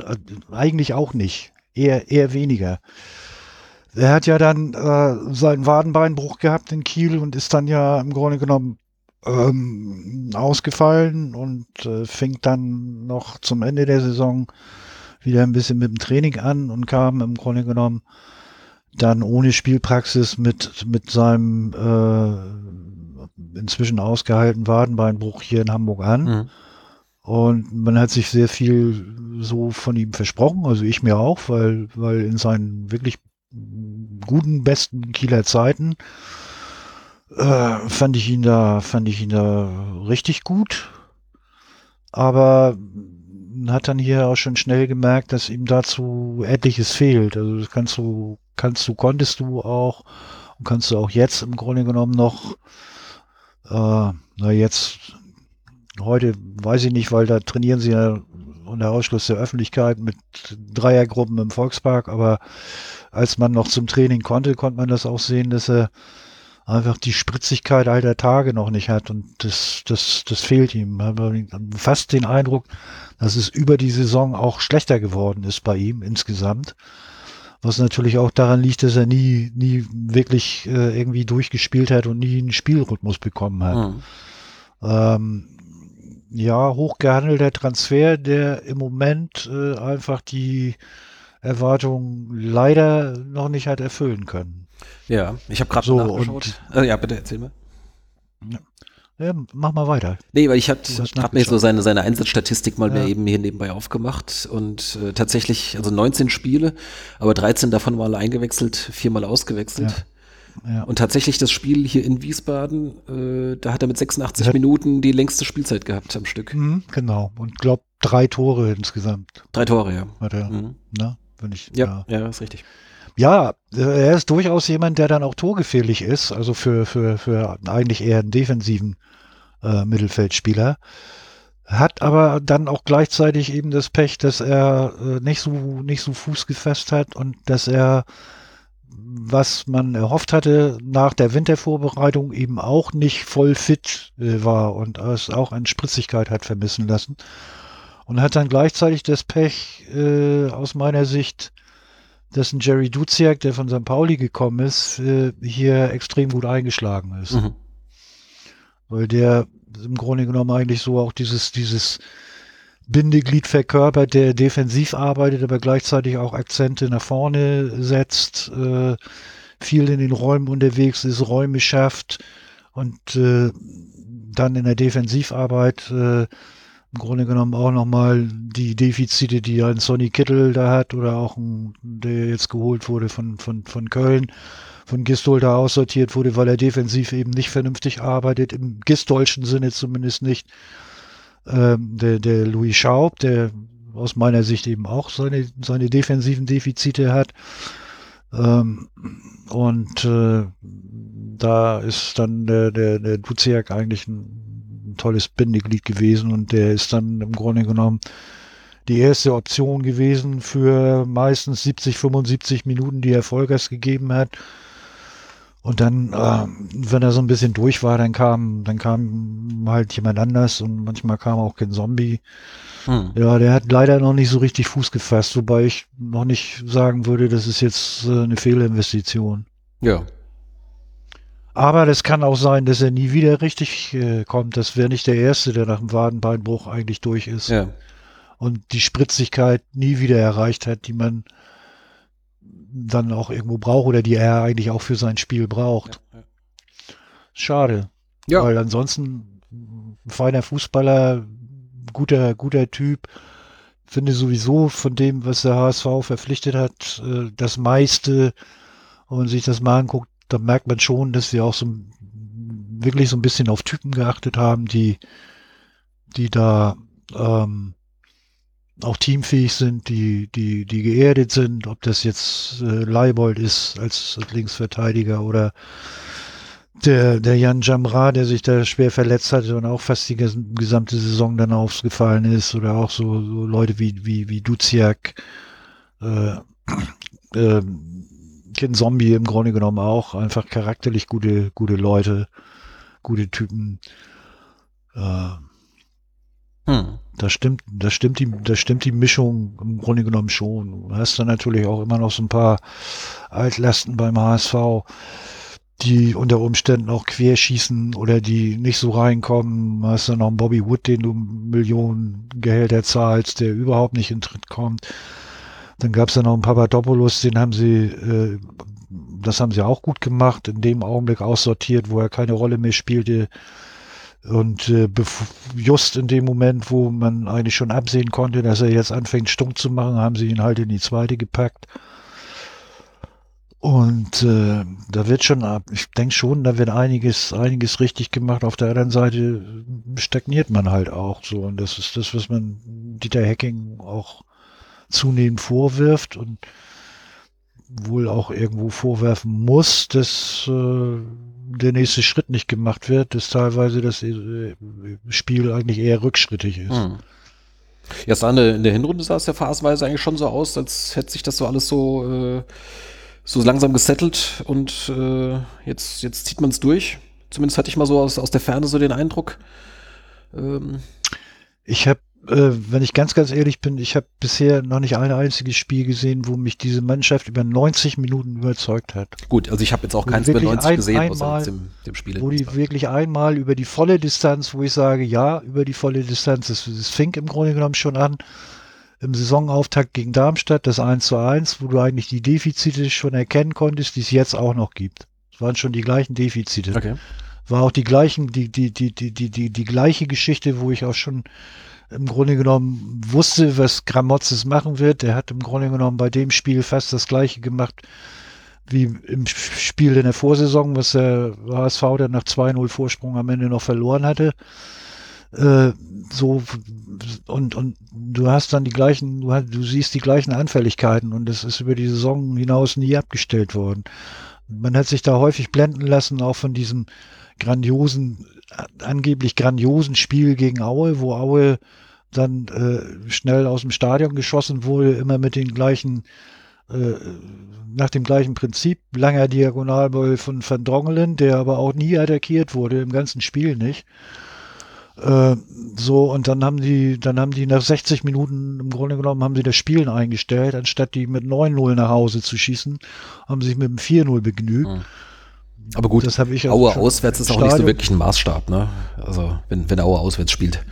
eigentlich auch nicht. Eher, eher weniger. Er hat ja dann äh, seinen Wadenbeinbruch gehabt in Kiel und ist dann ja im Grunde genommen ähm, ausgefallen und äh, fing dann noch zum Ende der Saison wieder ein bisschen mit dem Training an und kam im Grunde genommen dann ohne Spielpraxis mit, mit seinem äh, inzwischen ausgehaltenen Wadenbeinbruch hier in Hamburg an. Mhm. Und man hat sich sehr viel so von ihm versprochen, also ich mir auch, weil, weil in seinen wirklich guten, besten Kieler Zeiten äh, fand ich ihn da, fand ich ihn da richtig gut. Aber hat dann hier auch schon schnell gemerkt, dass ihm dazu etliches fehlt. Also das kannst du, kannst du, konntest du auch und kannst du auch jetzt im Grunde genommen noch, äh, na jetzt, heute weiß ich nicht, weil da trainieren sie ja unter Ausschluss der Öffentlichkeit mit Dreiergruppen im Volkspark, aber als man noch zum Training konnte, konnte man das auch sehen, dass er einfach die Spritzigkeit alter Tage noch nicht hat und das, das, das fehlt ihm. Fast den Eindruck, dass es über die Saison auch schlechter geworden ist bei ihm insgesamt. Was natürlich auch daran liegt, dass er nie, nie wirklich äh, irgendwie durchgespielt hat und nie einen Spielrhythmus bekommen hat. Mhm. Ähm, ja, hochgehandelter Transfer, der im Moment äh, einfach die Erwartungen leider noch nicht hat erfüllen können. Ja, ich habe gerade so, nachgeschaut. Und, äh, ja, bitte erzähl mal. Ja. ja. mach mal weiter. Nee, weil ich habe hab mir so seine, seine Einsatzstatistik mal ja. mehr eben hier nebenbei aufgemacht und äh, tatsächlich, also 19 Spiele, aber 13 davon mal eingewechselt, viermal ausgewechselt. Ja. Ja. Und tatsächlich das Spiel hier in Wiesbaden, äh, da hat er mit 86 hat, Minuten die längste Spielzeit gehabt am Stück. Mh, genau. Und glaub drei Tore insgesamt. Drei Tore, ja. Hat er, mhm. ne? Wenn ich, ja, ja, ja, ist richtig. Ja, er ist durchaus jemand, der dann auch torgefährlich ist, also für, für, für eigentlich eher einen defensiven äh, Mittelfeldspieler. Hat aber dann auch gleichzeitig eben das Pech, dass er äh, nicht so nicht so Fuß gefasst hat und dass er was man erhofft hatte, nach der Wintervorbereitung eben auch nicht voll fit äh, war und es auch an Spritzigkeit hat vermissen lassen. Und hat dann gleichzeitig das Pech äh, aus meiner Sicht, dass ein Jerry Duziak, der von St. Pauli gekommen ist, äh, hier extrem gut eingeschlagen ist. Mhm. Weil der im Grunde genommen eigentlich so auch dieses, dieses Bindeglied verkörpert, der defensiv arbeitet, aber gleichzeitig auch Akzente nach vorne setzt, äh, viel in den Räumen unterwegs ist, Räume schafft und äh, dann in der Defensivarbeit äh, im Grunde genommen auch nochmal die Defizite, die ein Sonny Kittel da hat oder auch ein, der jetzt geholt wurde von, von, von Köln, von Gistol da aussortiert wurde, weil er defensiv eben nicht vernünftig arbeitet, im gistolschen Sinne zumindest nicht ähm, der, der Louis Schaub, der aus meiner Sicht eben auch seine, seine defensiven Defizite hat. Ähm, und äh, da ist dann der, der, der Duziak eigentlich ein, ein tolles Bindeglied gewesen und der ist dann im Grunde genommen die erste Option gewesen für meistens 70, 75 Minuten, die er Vollgas gegeben hat. Und dann, äh, wenn er so ein bisschen durch war, dann kam, dann kam halt jemand anders und manchmal kam auch kein Zombie. Hm. Ja, der hat leider noch nicht so richtig Fuß gefasst, wobei ich noch nicht sagen würde, das ist jetzt äh, eine Fehlinvestition. Ja. Aber das kann auch sein, dass er nie wieder richtig äh, kommt. Das wäre nicht der Erste, der nach dem Wadenbeinbruch eigentlich durch ist. Ja. Und die Spritzigkeit nie wieder erreicht hat, die man dann auch irgendwo braucht oder die er eigentlich auch für sein Spiel braucht. Ja, ja. Schade. Ja. Weil ansonsten feiner Fußballer, guter, guter Typ. Finde sowieso von dem, was der HSV verpflichtet hat, äh, das meiste, wenn man sich das mal anguckt, da merkt man schon, dass sie auch so wirklich so ein bisschen auf Typen geachtet haben, die, die da ähm, auch teamfähig sind, die, die, die geerdet sind, ob das jetzt äh, Leibold ist als, als Linksverteidiger oder der, der Jan Jamra, der sich da schwer verletzt hatte und auch fast die gesamte Saison dann aufgefallen ist, oder auch so, so Leute wie, wie, wie Duziak, äh, <clears throat> äh, Ken Zombie im Grunde genommen auch, einfach charakterlich gute, gute Leute, gute Typen. Äh, hm. Da stimmt, da stimmt die, da stimmt die Mischung im Grunde genommen schon. Du hast dann natürlich auch immer noch so ein paar Altlasten beim HSV die unter Umständen auch querschießen oder die nicht so reinkommen. Du hast dann noch einen Bobby Wood, den du Millionen Gehälter zahlst, der überhaupt nicht in Tritt kommt. Dann gab es dann noch einen Papadopoulos, den haben sie, äh, das haben sie auch gut gemacht, in dem Augenblick aussortiert, wo er keine Rolle mehr spielte. Und äh, just in dem Moment, wo man eigentlich schon absehen konnte, dass er jetzt anfängt, stumm zu machen, haben sie ihn halt in die zweite gepackt. Und äh, da wird schon, ich denke schon, da wird einiges, einiges richtig gemacht. Auf der anderen Seite stagniert man halt auch so. Und das ist das, was man Dieter Hacking auch zunehmend vorwirft und wohl auch irgendwo vorwerfen muss, dass äh, der nächste Schritt nicht gemacht wird, dass teilweise das äh, Spiel eigentlich eher rückschrittig ist. Hm. Ja, sah in der, in der Hinrunde sah es ja phasenweise eigentlich schon so aus, als hätte sich das so alles so äh so langsam gesettelt und äh, jetzt, jetzt zieht man es durch. Zumindest hatte ich mal so aus, aus der Ferne so den Eindruck. Ähm. Ich habe, äh, wenn ich ganz, ganz ehrlich bin, ich habe bisher noch nicht ein einziges Spiel gesehen, wo mich diese Mannschaft über 90 Minuten überzeugt hat. Gut, also ich habe jetzt auch keins über 90 ein, gesehen, einmal, außer dem, dem Spiel. Wo die wirklich einmal über die volle Distanz, wo ich sage, ja, über die volle Distanz, das, das fing im Grunde genommen schon an im Saisonauftakt gegen Darmstadt, das 1 zu 1, wo du eigentlich die Defizite schon erkennen konntest, die es jetzt auch noch gibt. Es waren schon die gleichen Defizite. Okay. War auch die gleichen, die, die, die, die, die, die, die gleiche Geschichte, wo ich auch schon im Grunde genommen wusste, was Gramotzes machen wird. Der hat im Grunde genommen bei dem Spiel fast das gleiche gemacht wie im Spiel in der Vorsaison, was der HSV dann nach 2-0 Vorsprung am Ende noch verloren hatte. Äh, so und und du hast dann die gleichen, du, hast, du siehst die gleichen Anfälligkeiten und es ist über die Saison hinaus nie abgestellt worden. Man hat sich da häufig blenden lassen, auch von diesem grandiosen, angeblich grandiosen Spiel gegen Aue, wo Aue dann äh, schnell aus dem Stadion geschossen wurde, immer mit den gleichen, äh, nach dem gleichen Prinzip, langer Diagonalball von Van Drongelen, der aber auch nie attackiert wurde, im ganzen Spiel nicht. Äh, so, und dann haben die, dann haben die nach 60 Minuten im Grunde genommen, haben sie das Spielen eingestellt, anstatt die mit 9-0 nach Hause zu schießen, haben sie sich mit dem 4-0 begnügt. Mhm. Aber gut, das ich Aue auswärts ist auch nicht so wirklich ein Maßstab, ne? Also, wenn, wenn Aue auswärts spielt.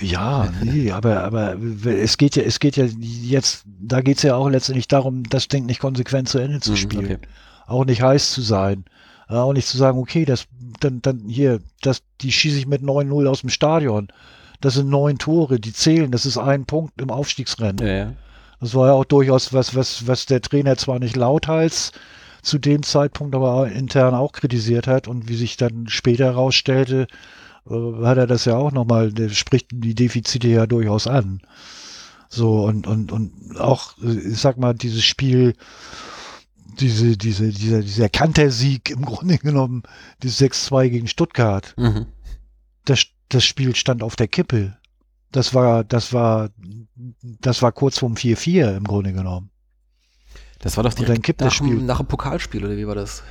Ja, nee, aber, aber es geht ja, es geht ja jetzt, da geht es ja auch letztendlich darum, das Ding nicht konsequent zu Ende zu mhm, spielen. Okay. Auch nicht heiß zu sein. Auch nicht zu sagen, okay, das dann, dann hier, das, die schieße ich mit 9-0 aus dem Stadion. Das sind neun Tore, die zählen, das ist ein Punkt im Aufstiegsrennen. Ja, ja. Das war ja auch durchaus was, was, was der Trainer zwar nicht lauthals zu dem Zeitpunkt, aber intern auch kritisiert hat und wie sich dann später herausstellte, äh, hat er das ja auch nochmal, der spricht die Defizite ja durchaus an. So, und, und, und auch, ich sag mal, dieses Spiel, diese, diese, dieser, dieser Kantersieg im Grunde <laughs> genommen, das 6-2 gegen Stuttgart. Mhm. Das, das Spiel stand auf der Kippe. Das war, das war, das war kurz vorm 4-4 im Grunde genommen. Das war doch direkt nach, das Spiel. nach dem Pokalspiel, oder wie war das?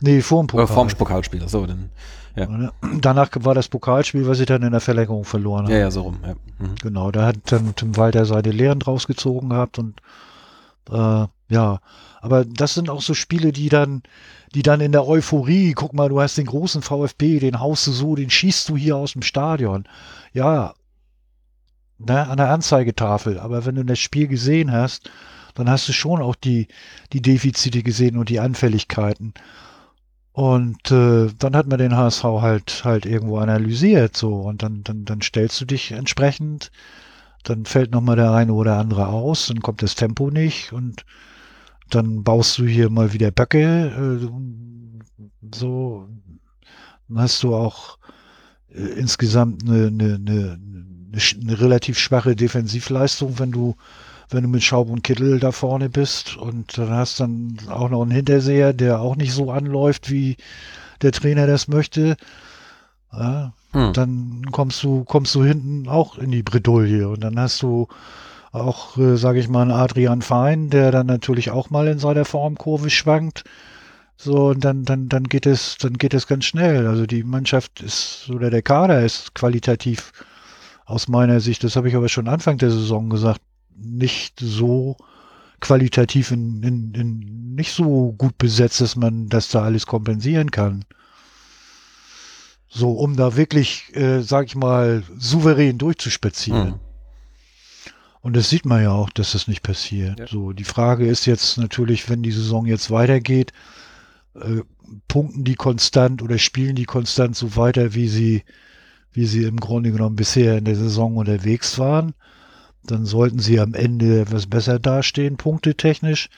Nee, vor dem Pokal. Oder vor dem Pokalspiel, so, dann, ja. Danach war das Pokalspiel, was sie dann in der Verlängerung verloren haben. Ja, ja, so rum, ja. Mhm. Genau, da hat dann Tim Walter seine Lehren draus gezogen gehabt und äh, ja, aber das sind auch so Spiele, die dann, die dann in der Euphorie, guck mal, du hast den großen VfB, den haust du so, den schießt du hier aus dem Stadion. Ja, ne, an der Anzeigetafel. Aber wenn du das Spiel gesehen hast, dann hast du schon auch die, die Defizite gesehen und die Anfälligkeiten. Und äh, dann hat man den HSV halt halt irgendwo analysiert so. Und dann dann dann stellst du dich entsprechend, dann fällt noch mal der eine oder andere aus, dann kommt das Tempo nicht. Und dann baust du hier mal wieder Böcke, äh, so, dann hast du auch äh, insgesamt eine, eine, eine, eine, relativ schwache Defensivleistung, wenn du wenn du mit Schaub und Kittel da vorne bist und dann hast dann auch noch einen Hinterseher, der auch nicht so anläuft, wie der Trainer das möchte, ja, hm. dann kommst du, kommst du hinten auch in die Bredouille und dann hast du auch, äh, sage ich mal, einen Adrian Fein, der dann natürlich auch mal in seiner Formkurve schwankt. So, und dann, dann, dann geht es, dann geht es ganz schnell. Also die Mannschaft ist, oder der Kader ist qualitativ aus meiner Sicht, das habe ich aber schon Anfang der Saison gesagt, nicht so qualitativ in, in, in nicht so gut besetzt, dass man das da alles kompensieren kann. So, um da wirklich, äh, sag ich mal, souverän durchzuspazieren. Hm. Und das sieht man ja auch, dass das nicht passiert. Ja. So, die Frage ist jetzt natürlich, wenn die Saison jetzt weitergeht, äh, punkten die konstant oder spielen die konstant so weiter, wie sie, wie sie im Grunde genommen bisher in der Saison unterwegs waren, dann sollten sie am Ende etwas besser dastehen, punktetechnisch,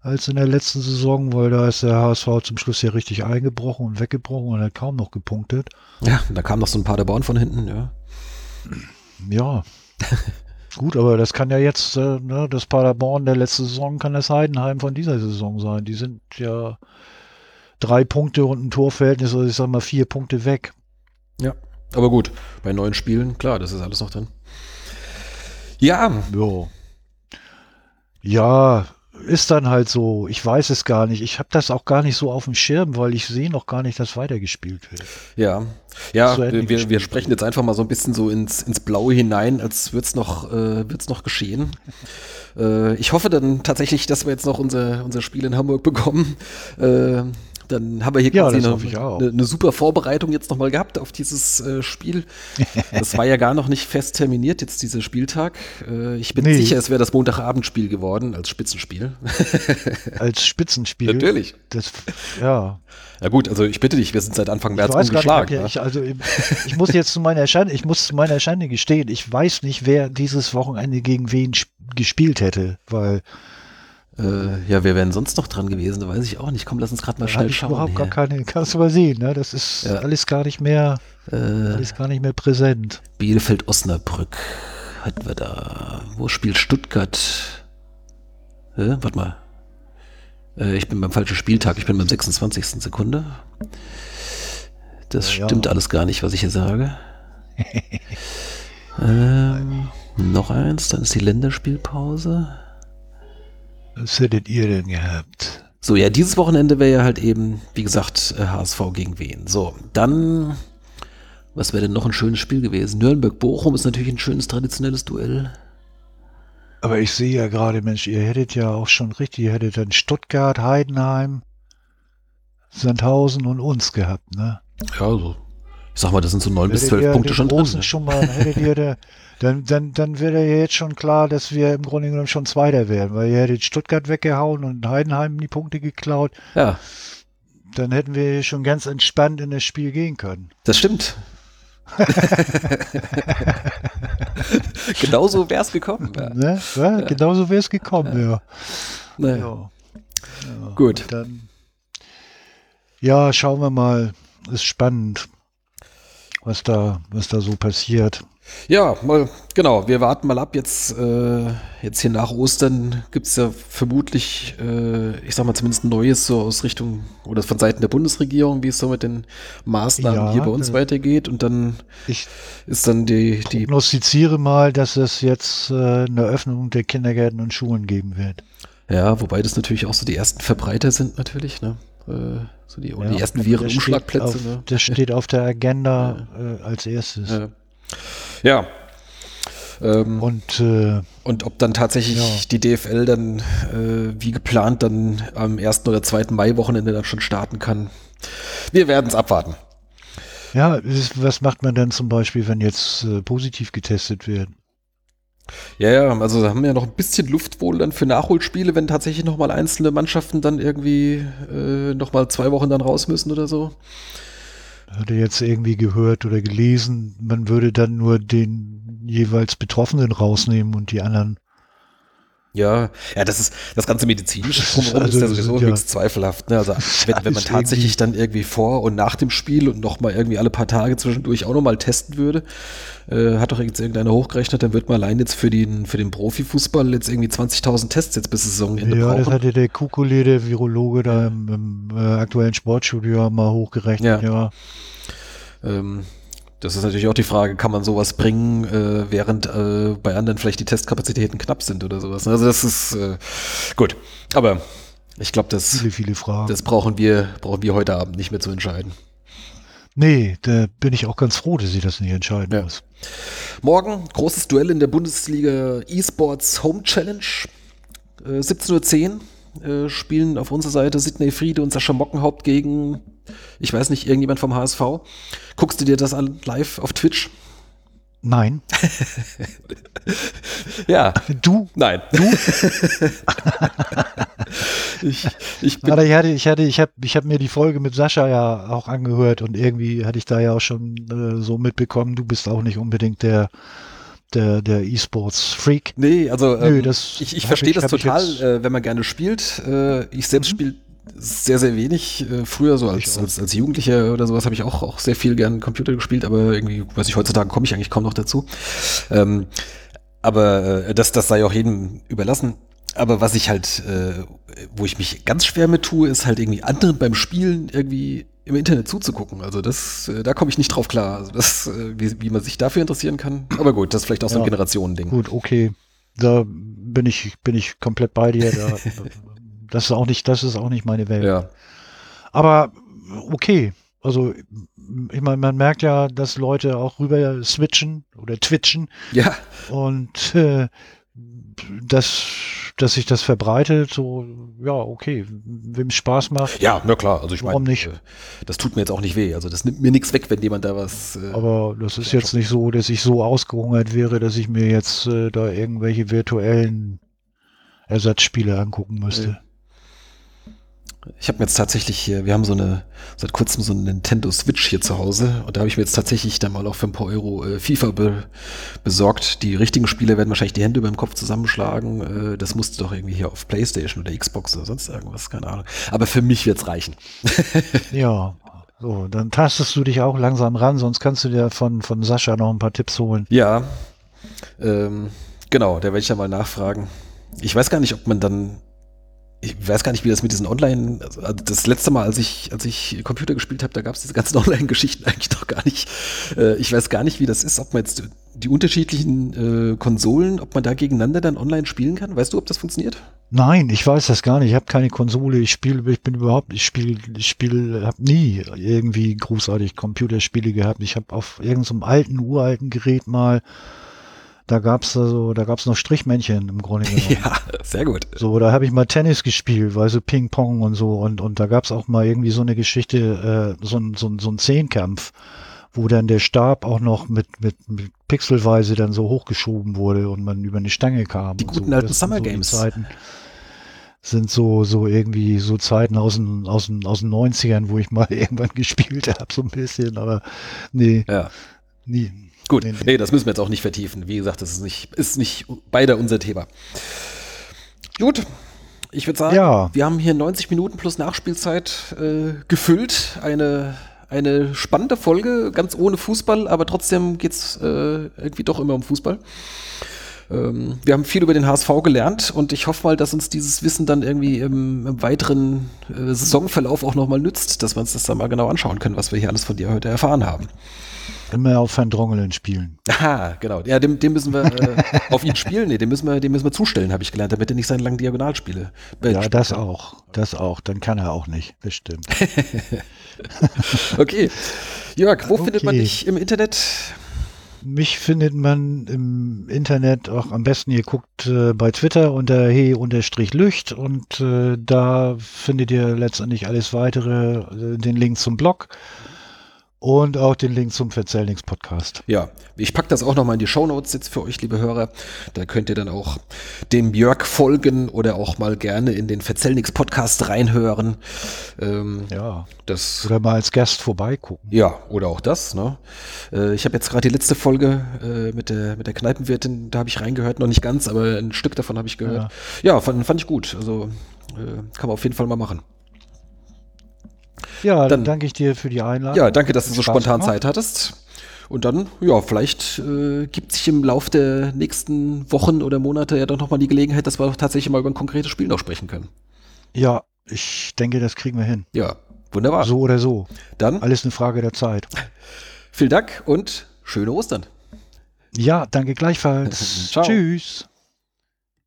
als in der letzten Saison, weil da ist der HSV zum Schluss ja richtig eingebrochen und weggebrochen und hat kaum noch gepunktet. Ja, da kam noch so ein paar der Paderborn von hinten, ja. Ja. <laughs> Gut, aber das kann ja jetzt, äh, ne, das Paderborn der letzten Saison kann das Heidenheim von dieser Saison sein. Die sind ja drei Punkte und ein Torverhältnis, also ich sag mal vier Punkte weg. Ja, aber gut, bei neun Spielen, klar, das ist alles noch drin. Ja. Ja. Ja, ist dann halt so. Ich weiß es gar nicht. Ich habe das auch gar nicht so auf dem Schirm, weil ich sehe noch gar nicht, dass weitergespielt wird. Ja, ja, wir, wir sprechen jetzt einfach mal so ein bisschen so ins, ins Blaue hinein, als wird es noch, äh, wird's noch geschehen. äh, ich hoffe dann tatsächlich, dass wir jetzt noch unser, unser Spiel in Hamburg bekommen. Äh, dann haben wir hier ja, quasi eine, eine, eine, super Vorbereitung jetzt nochmal gehabt auf dieses äh, Spiel. <laughs> Das war ja gar noch nicht fest terminiert, jetzt dieser Spieltag. Äh, ich bin nee. sicher, es wäre das Montagabendspiel geworden als Spitzenspiel. <laughs> Als Spitzenspiel? Natürlich. Das, ja. Ja gut, also ich bitte dich, wir sind seit Anfang März ungeschlagen. Nicht, ich, also ich muss jetzt zu meiner Schande, ich muss zu meiner Schande gestehen, ich weiß nicht, wer dieses Wochenende gegen wen gespielt hätte, weil äh, ja, wer wären sonst noch dran gewesen? Da weiß ich auch nicht. Komm, lass uns gerade mal schnell schauen. Überhaupt gar keine, kannst du mal sehen, ne? Das ist ja. alles gar nicht mehr, äh, alles gar nicht mehr präsent. Bielefeld Osnabrück hatten wir da. Wo spielt Stuttgart? Äh, warte mal. Äh, ich bin beim falschen Spieltag. Ich bin beim 26. Sekunde. Das ja, stimmt ja. alles gar nicht, was ich hier sage. <laughs> ähm, noch eins, dann ist die Länderspielpause. Was hättet ihr denn gehabt? So, ja, dieses Wochenende wäre ja halt eben, wie gesagt, HSV äh, gegen Wien. So, dann, was wäre denn noch ein schönes Spiel gewesen? Nürnberg-Bochum ist natürlich ein schönes traditionelles Duell. Aber ich sehe ja gerade, Mensch, ihr hättet ja auch schon richtig, ihr hättet dann Stuttgart, Heidenheim, Sandhausen und uns gehabt, ne? Ja, also, ich sag mal, das sind so neun bis zwölf Punkte schon drin. Schon mal, hättet ihr da, <laughs> dann, dann, dann wäre ja jetzt schon klar, dass wir im Grunde genommen schon Zweiter wären, weil ihr hättet Stuttgart weggehauen und Heidenheim die Punkte geklaut. Ja. Dann hätten wir schon ganz entspannt in das Spiel gehen können. Das stimmt. <laughs> genauso wäre es gekommen. Ja. Ne? Ja, ja. Genauso wäre es gekommen, ja. Naja. ja. Gut. Dann, ja, schauen wir mal. Ist spannend, was da, was da so passiert. Ja, mal, genau, wir warten mal ab. Jetzt, äh, jetzt hier nach Ostern gibt es ja vermutlich, äh, ich sag mal zumindest Neues so aus Richtung oder von Seiten der Bundesregierung, wie es so mit den Maßnahmen ja, hier bei uns äh, weitergeht. Und dann ich ist dann die. die prognostiziere mal, dass es jetzt äh, eine Öffnung der Kindergärten und Schulen geben wird. Ja, wobei das natürlich auch so die ersten Verbreiter sind, natürlich, ne? Äh, so die, ja, die ersten Virenumschlagplätze. Ne? Das steht auf der Agenda <laughs> ja. als erstes. Ja. Ja. Ähm, und, äh, und ob dann tatsächlich ja. die DFL dann äh, wie geplant dann am 1. oder 2. Mai-Wochenende dann schon starten kann. Wir werden es abwarten. Ja, was macht man denn zum Beispiel, wenn jetzt äh, positiv getestet wird? Ja, ja, also haben wir ja noch ein bisschen Luft wohl dann für Nachholspiele, wenn tatsächlich nochmal einzelne Mannschaften dann irgendwie äh, nochmal zwei Wochen dann raus müssen oder so hatte jetzt irgendwie gehört oder gelesen, man würde dann nur den jeweils Betroffenen rausnehmen und die anderen Ja, ja, das ist das ganze medizinische <laughs> Drumherum also, ist ja sowieso ja, höchst zweifelhaft. Ne? Also wenn, wenn man tatsächlich dann irgendwie vor und nach dem Spiel und nochmal irgendwie alle paar Tage zwischendurch auch nochmal testen würde, äh, hat doch jetzt irgendeiner hochgerechnet, dann wird man allein jetzt für den, für den Profifußball jetzt irgendwie 20.000 Tests jetzt bis Saisonende ja, brauchen. Ja, das hatte der Kukule, der Virologe da im, im äh, aktuellen Sportstudio mal hochgerechnet, ja. ja. Ähm, das ist natürlich auch die Frage, kann man sowas bringen, äh, während äh, bei anderen vielleicht die Testkapazitäten knapp sind oder sowas. Also das ist äh, gut. Aber ich glaube, das, viele, viele Fragen. das brauchen wir, brauchen wir heute Abend nicht mehr zu entscheiden. Nee, da bin ich auch ganz froh, dass sie das nicht entscheiden ja. muss. Morgen großes Duell in der Bundesliga eSports Home Challenge. Äh, 17.10 Uhr äh, spielen auf unserer Seite Sidney Friede und Sascha Mockenhaupt gegen ich weiß nicht, irgendjemand vom HSV. Guckst du dir das an live auf Twitch? Nein. <laughs> ja. Du? Nein. Du? <laughs> ich, ich, bin ich hatte, ich hatte, ich habe, ich habe mir die Folge mit Sascha ja auch angehört und irgendwie hatte ich da ja auch schon äh, so mitbekommen, du bist auch nicht unbedingt der der, der E-Sports-Freak. Nee, also Nö, ähm, das ich, ich verstehe das total, äh, wenn man gerne spielt. Äh, ich selbst mhm. spiele sehr, sehr wenig. Äh, früher so als, als, als Jugendlicher oder sowas habe ich auch, auch sehr viel gern Computer gespielt, aber irgendwie, weiß ich, heutzutage komme ich eigentlich kaum noch dazu. Ähm, aber äh, das, das sei auch jedem überlassen. Aber was ich halt, äh, wo ich mich ganz schwer mit tue, ist halt irgendwie anderen beim Spielen irgendwie im Internet zuzugucken. Also das, äh, da komme ich nicht drauf klar. Also das, äh, wie, wie man sich dafür interessieren kann. Aber gut, das ist vielleicht auch so ein Generationending. Gut, okay. Da bin ich, bin ich komplett bei dir. Da <laughs> Das ist auch nicht, das ist auch nicht meine Welt. Ja. Aber okay. Also, ich meine, man merkt ja, dass Leute auch rüber switchen oder twitchen. Ja. Und äh, dass, dass sich das verbreitet, so, ja, okay, wem es Spaß macht. Ja, na klar, also ich meine, nicht? Äh, das tut mir jetzt auch nicht weh. Also das nimmt mir nichts weg, wenn jemand da was. Äh, Aber das ist jetzt nicht so, dass ich so ausgehungert wäre, dass ich mir jetzt äh, da irgendwelche virtuellen Ersatzspiele angucken müsste. Nee. Ich habe mir jetzt tatsächlich hier, wir haben so eine, seit kurzem so eine Nintendo Switch hier zu Hause und da habe ich mir jetzt tatsächlich dann mal auch für ein paar Euro äh, FIFA be besorgt. Die richtigen Spieler werden wahrscheinlich die Hände über dem Kopf zusammenschlagen. Äh, das musste doch irgendwie hier auf Playstation oder Xbox oder sonst irgendwas, keine Ahnung. Aber für mich wird's reichen. <laughs> ja, so, dann tastest du dich auch langsam ran, sonst kannst du dir von, von Sascha noch ein paar Tipps holen. Ja, ähm, genau, da werde ich ja mal nachfragen. Ich weiß gar nicht, ob man dann ich weiß gar nicht, wie das mit diesen Online, also das letzte Mal, als ich, als ich Computer gespielt habe, da gab es diese ganzen <laughs> Online-Geschichten eigentlich doch gar nicht. Äh, ich weiß gar nicht, wie das ist, ob man jetzt die unterschiedlichen äh, Konsolen, ob man da gegeneinander dann online spielen kann. Weißt du, ob das funktioniert? Nein, ich weiß das gar nicht. Ich habe keine Konsole. Ich spiele, ich bin überhaupt, ich spiele, ich spiele, habe nie irgendwie großartig Computerspiele gehabt. Ich habe auf irgendeinem alten, uralten Gerät mal da gab's also, da gab's noch Strichmännchen im Grunde <laughs> genommen. Ja, sehr gut. So, da habe ich mal Tennis gespielt, weil so Ping-Pong und so und und da gab's auch mal irgendwie so eine Geschichte, äh, so ein so ein so ein Zehnkampf, wo dann der Stab auch noch mit mit, mit pixelweise dann so hochgeschoben wurde und man über eine Stange kam. Die guten so. alten Summer Games. So Zeiten sind so so irgendwie so Zeiten aus den aus den aus den 90ern, wo ich mal <laughs> irgendwann gespielt habe so ein bisschen, aber nee. Ja. Nie, Gut, nee, nee, das müssen wir jetzt auch nicht vertiefen. Wie gesagt, das ist nicht, ist nicht beide unser Thema. Gut, ich würde sagen, ja. wir haben hier 90 Minuten plus Nachspielzeit äh, gefüllt. Eine, eine spannende Folge, ganz ohne Fußball, aber trotzdem geht es äh, irgendwie doch immer um Fußball. Ähm, wir haben viel über den HSV gelernt und ich hoffe mal, dass uns dieses Wissen dann irgendwie im, im weiteren äh, Saisonverlauf auch nochmal nützt, dass wir uns das dann mal genau anschauen können, was wir hier alles von dir heute erfahren haben. Immer auf Van Drongelen spielen. Aha, genau. Ja, dem, dem müssen wir äh, auf ihn spielen. Nee, dem müssen wir, dem müssen wir zustellen, habe ich gelernt, damit er nicht seine langen Diagonalspiele. Ja, das kann. auch. Das auch. Dann kann er auch nicht. Das stimmt. <laughs> okay. Jörg, wo okay. findet man dich im Internet? Mich findet man im Internet auch am besten, ihr guckt äh, bei Twitter unter he-lücht und äh, da findet ihr letztendlich alles weitere, äh, den Link zum Blog und auch den Link zum Verzellnix Podcast. Ja, ich packe das auch nochmal in die Shownotes jetzt für euch, liebe Hörer. Da könnt ihr dann auch dem Björk folgen oder auch mal gerne in den Verzellnix Podcast reinhören. Ähm, ja. Das, oder mal als Gast vorbeigucken. Ja, oder auch das. Ne? Äh, ich habe jetzt gerade die letzte Folge äh, mit, der, mit der Kneipenwirtin, da habe ich reingehört, noch nicht ganz, aber ein Stück davon habe ich gehört. Ja, ja fand, fand ich gut. Also äh, kann man auf jeden Fall mal machen. Ja, dann, danke ich dir für die Einladung. Ja, danke, dass du so Spaß spontan gemacht. Zeit hattest. Und dann, ja, vielleicht äh, gibt sich im Lauf der nächsten Wochen oder Monate ja doch nochmal die Gelegenheit, dass wir tatsächlich mal über ein konkretes Spiel noch sprechen können. Ja, ich denke, das kriegen wir hin. Ja, wunderbar. So oder so. Dann. Alles eine Frage der Zeit. Vielen Dank und schöne Ostern. Ja, danke gleichfalls. <laughs> Tschüss.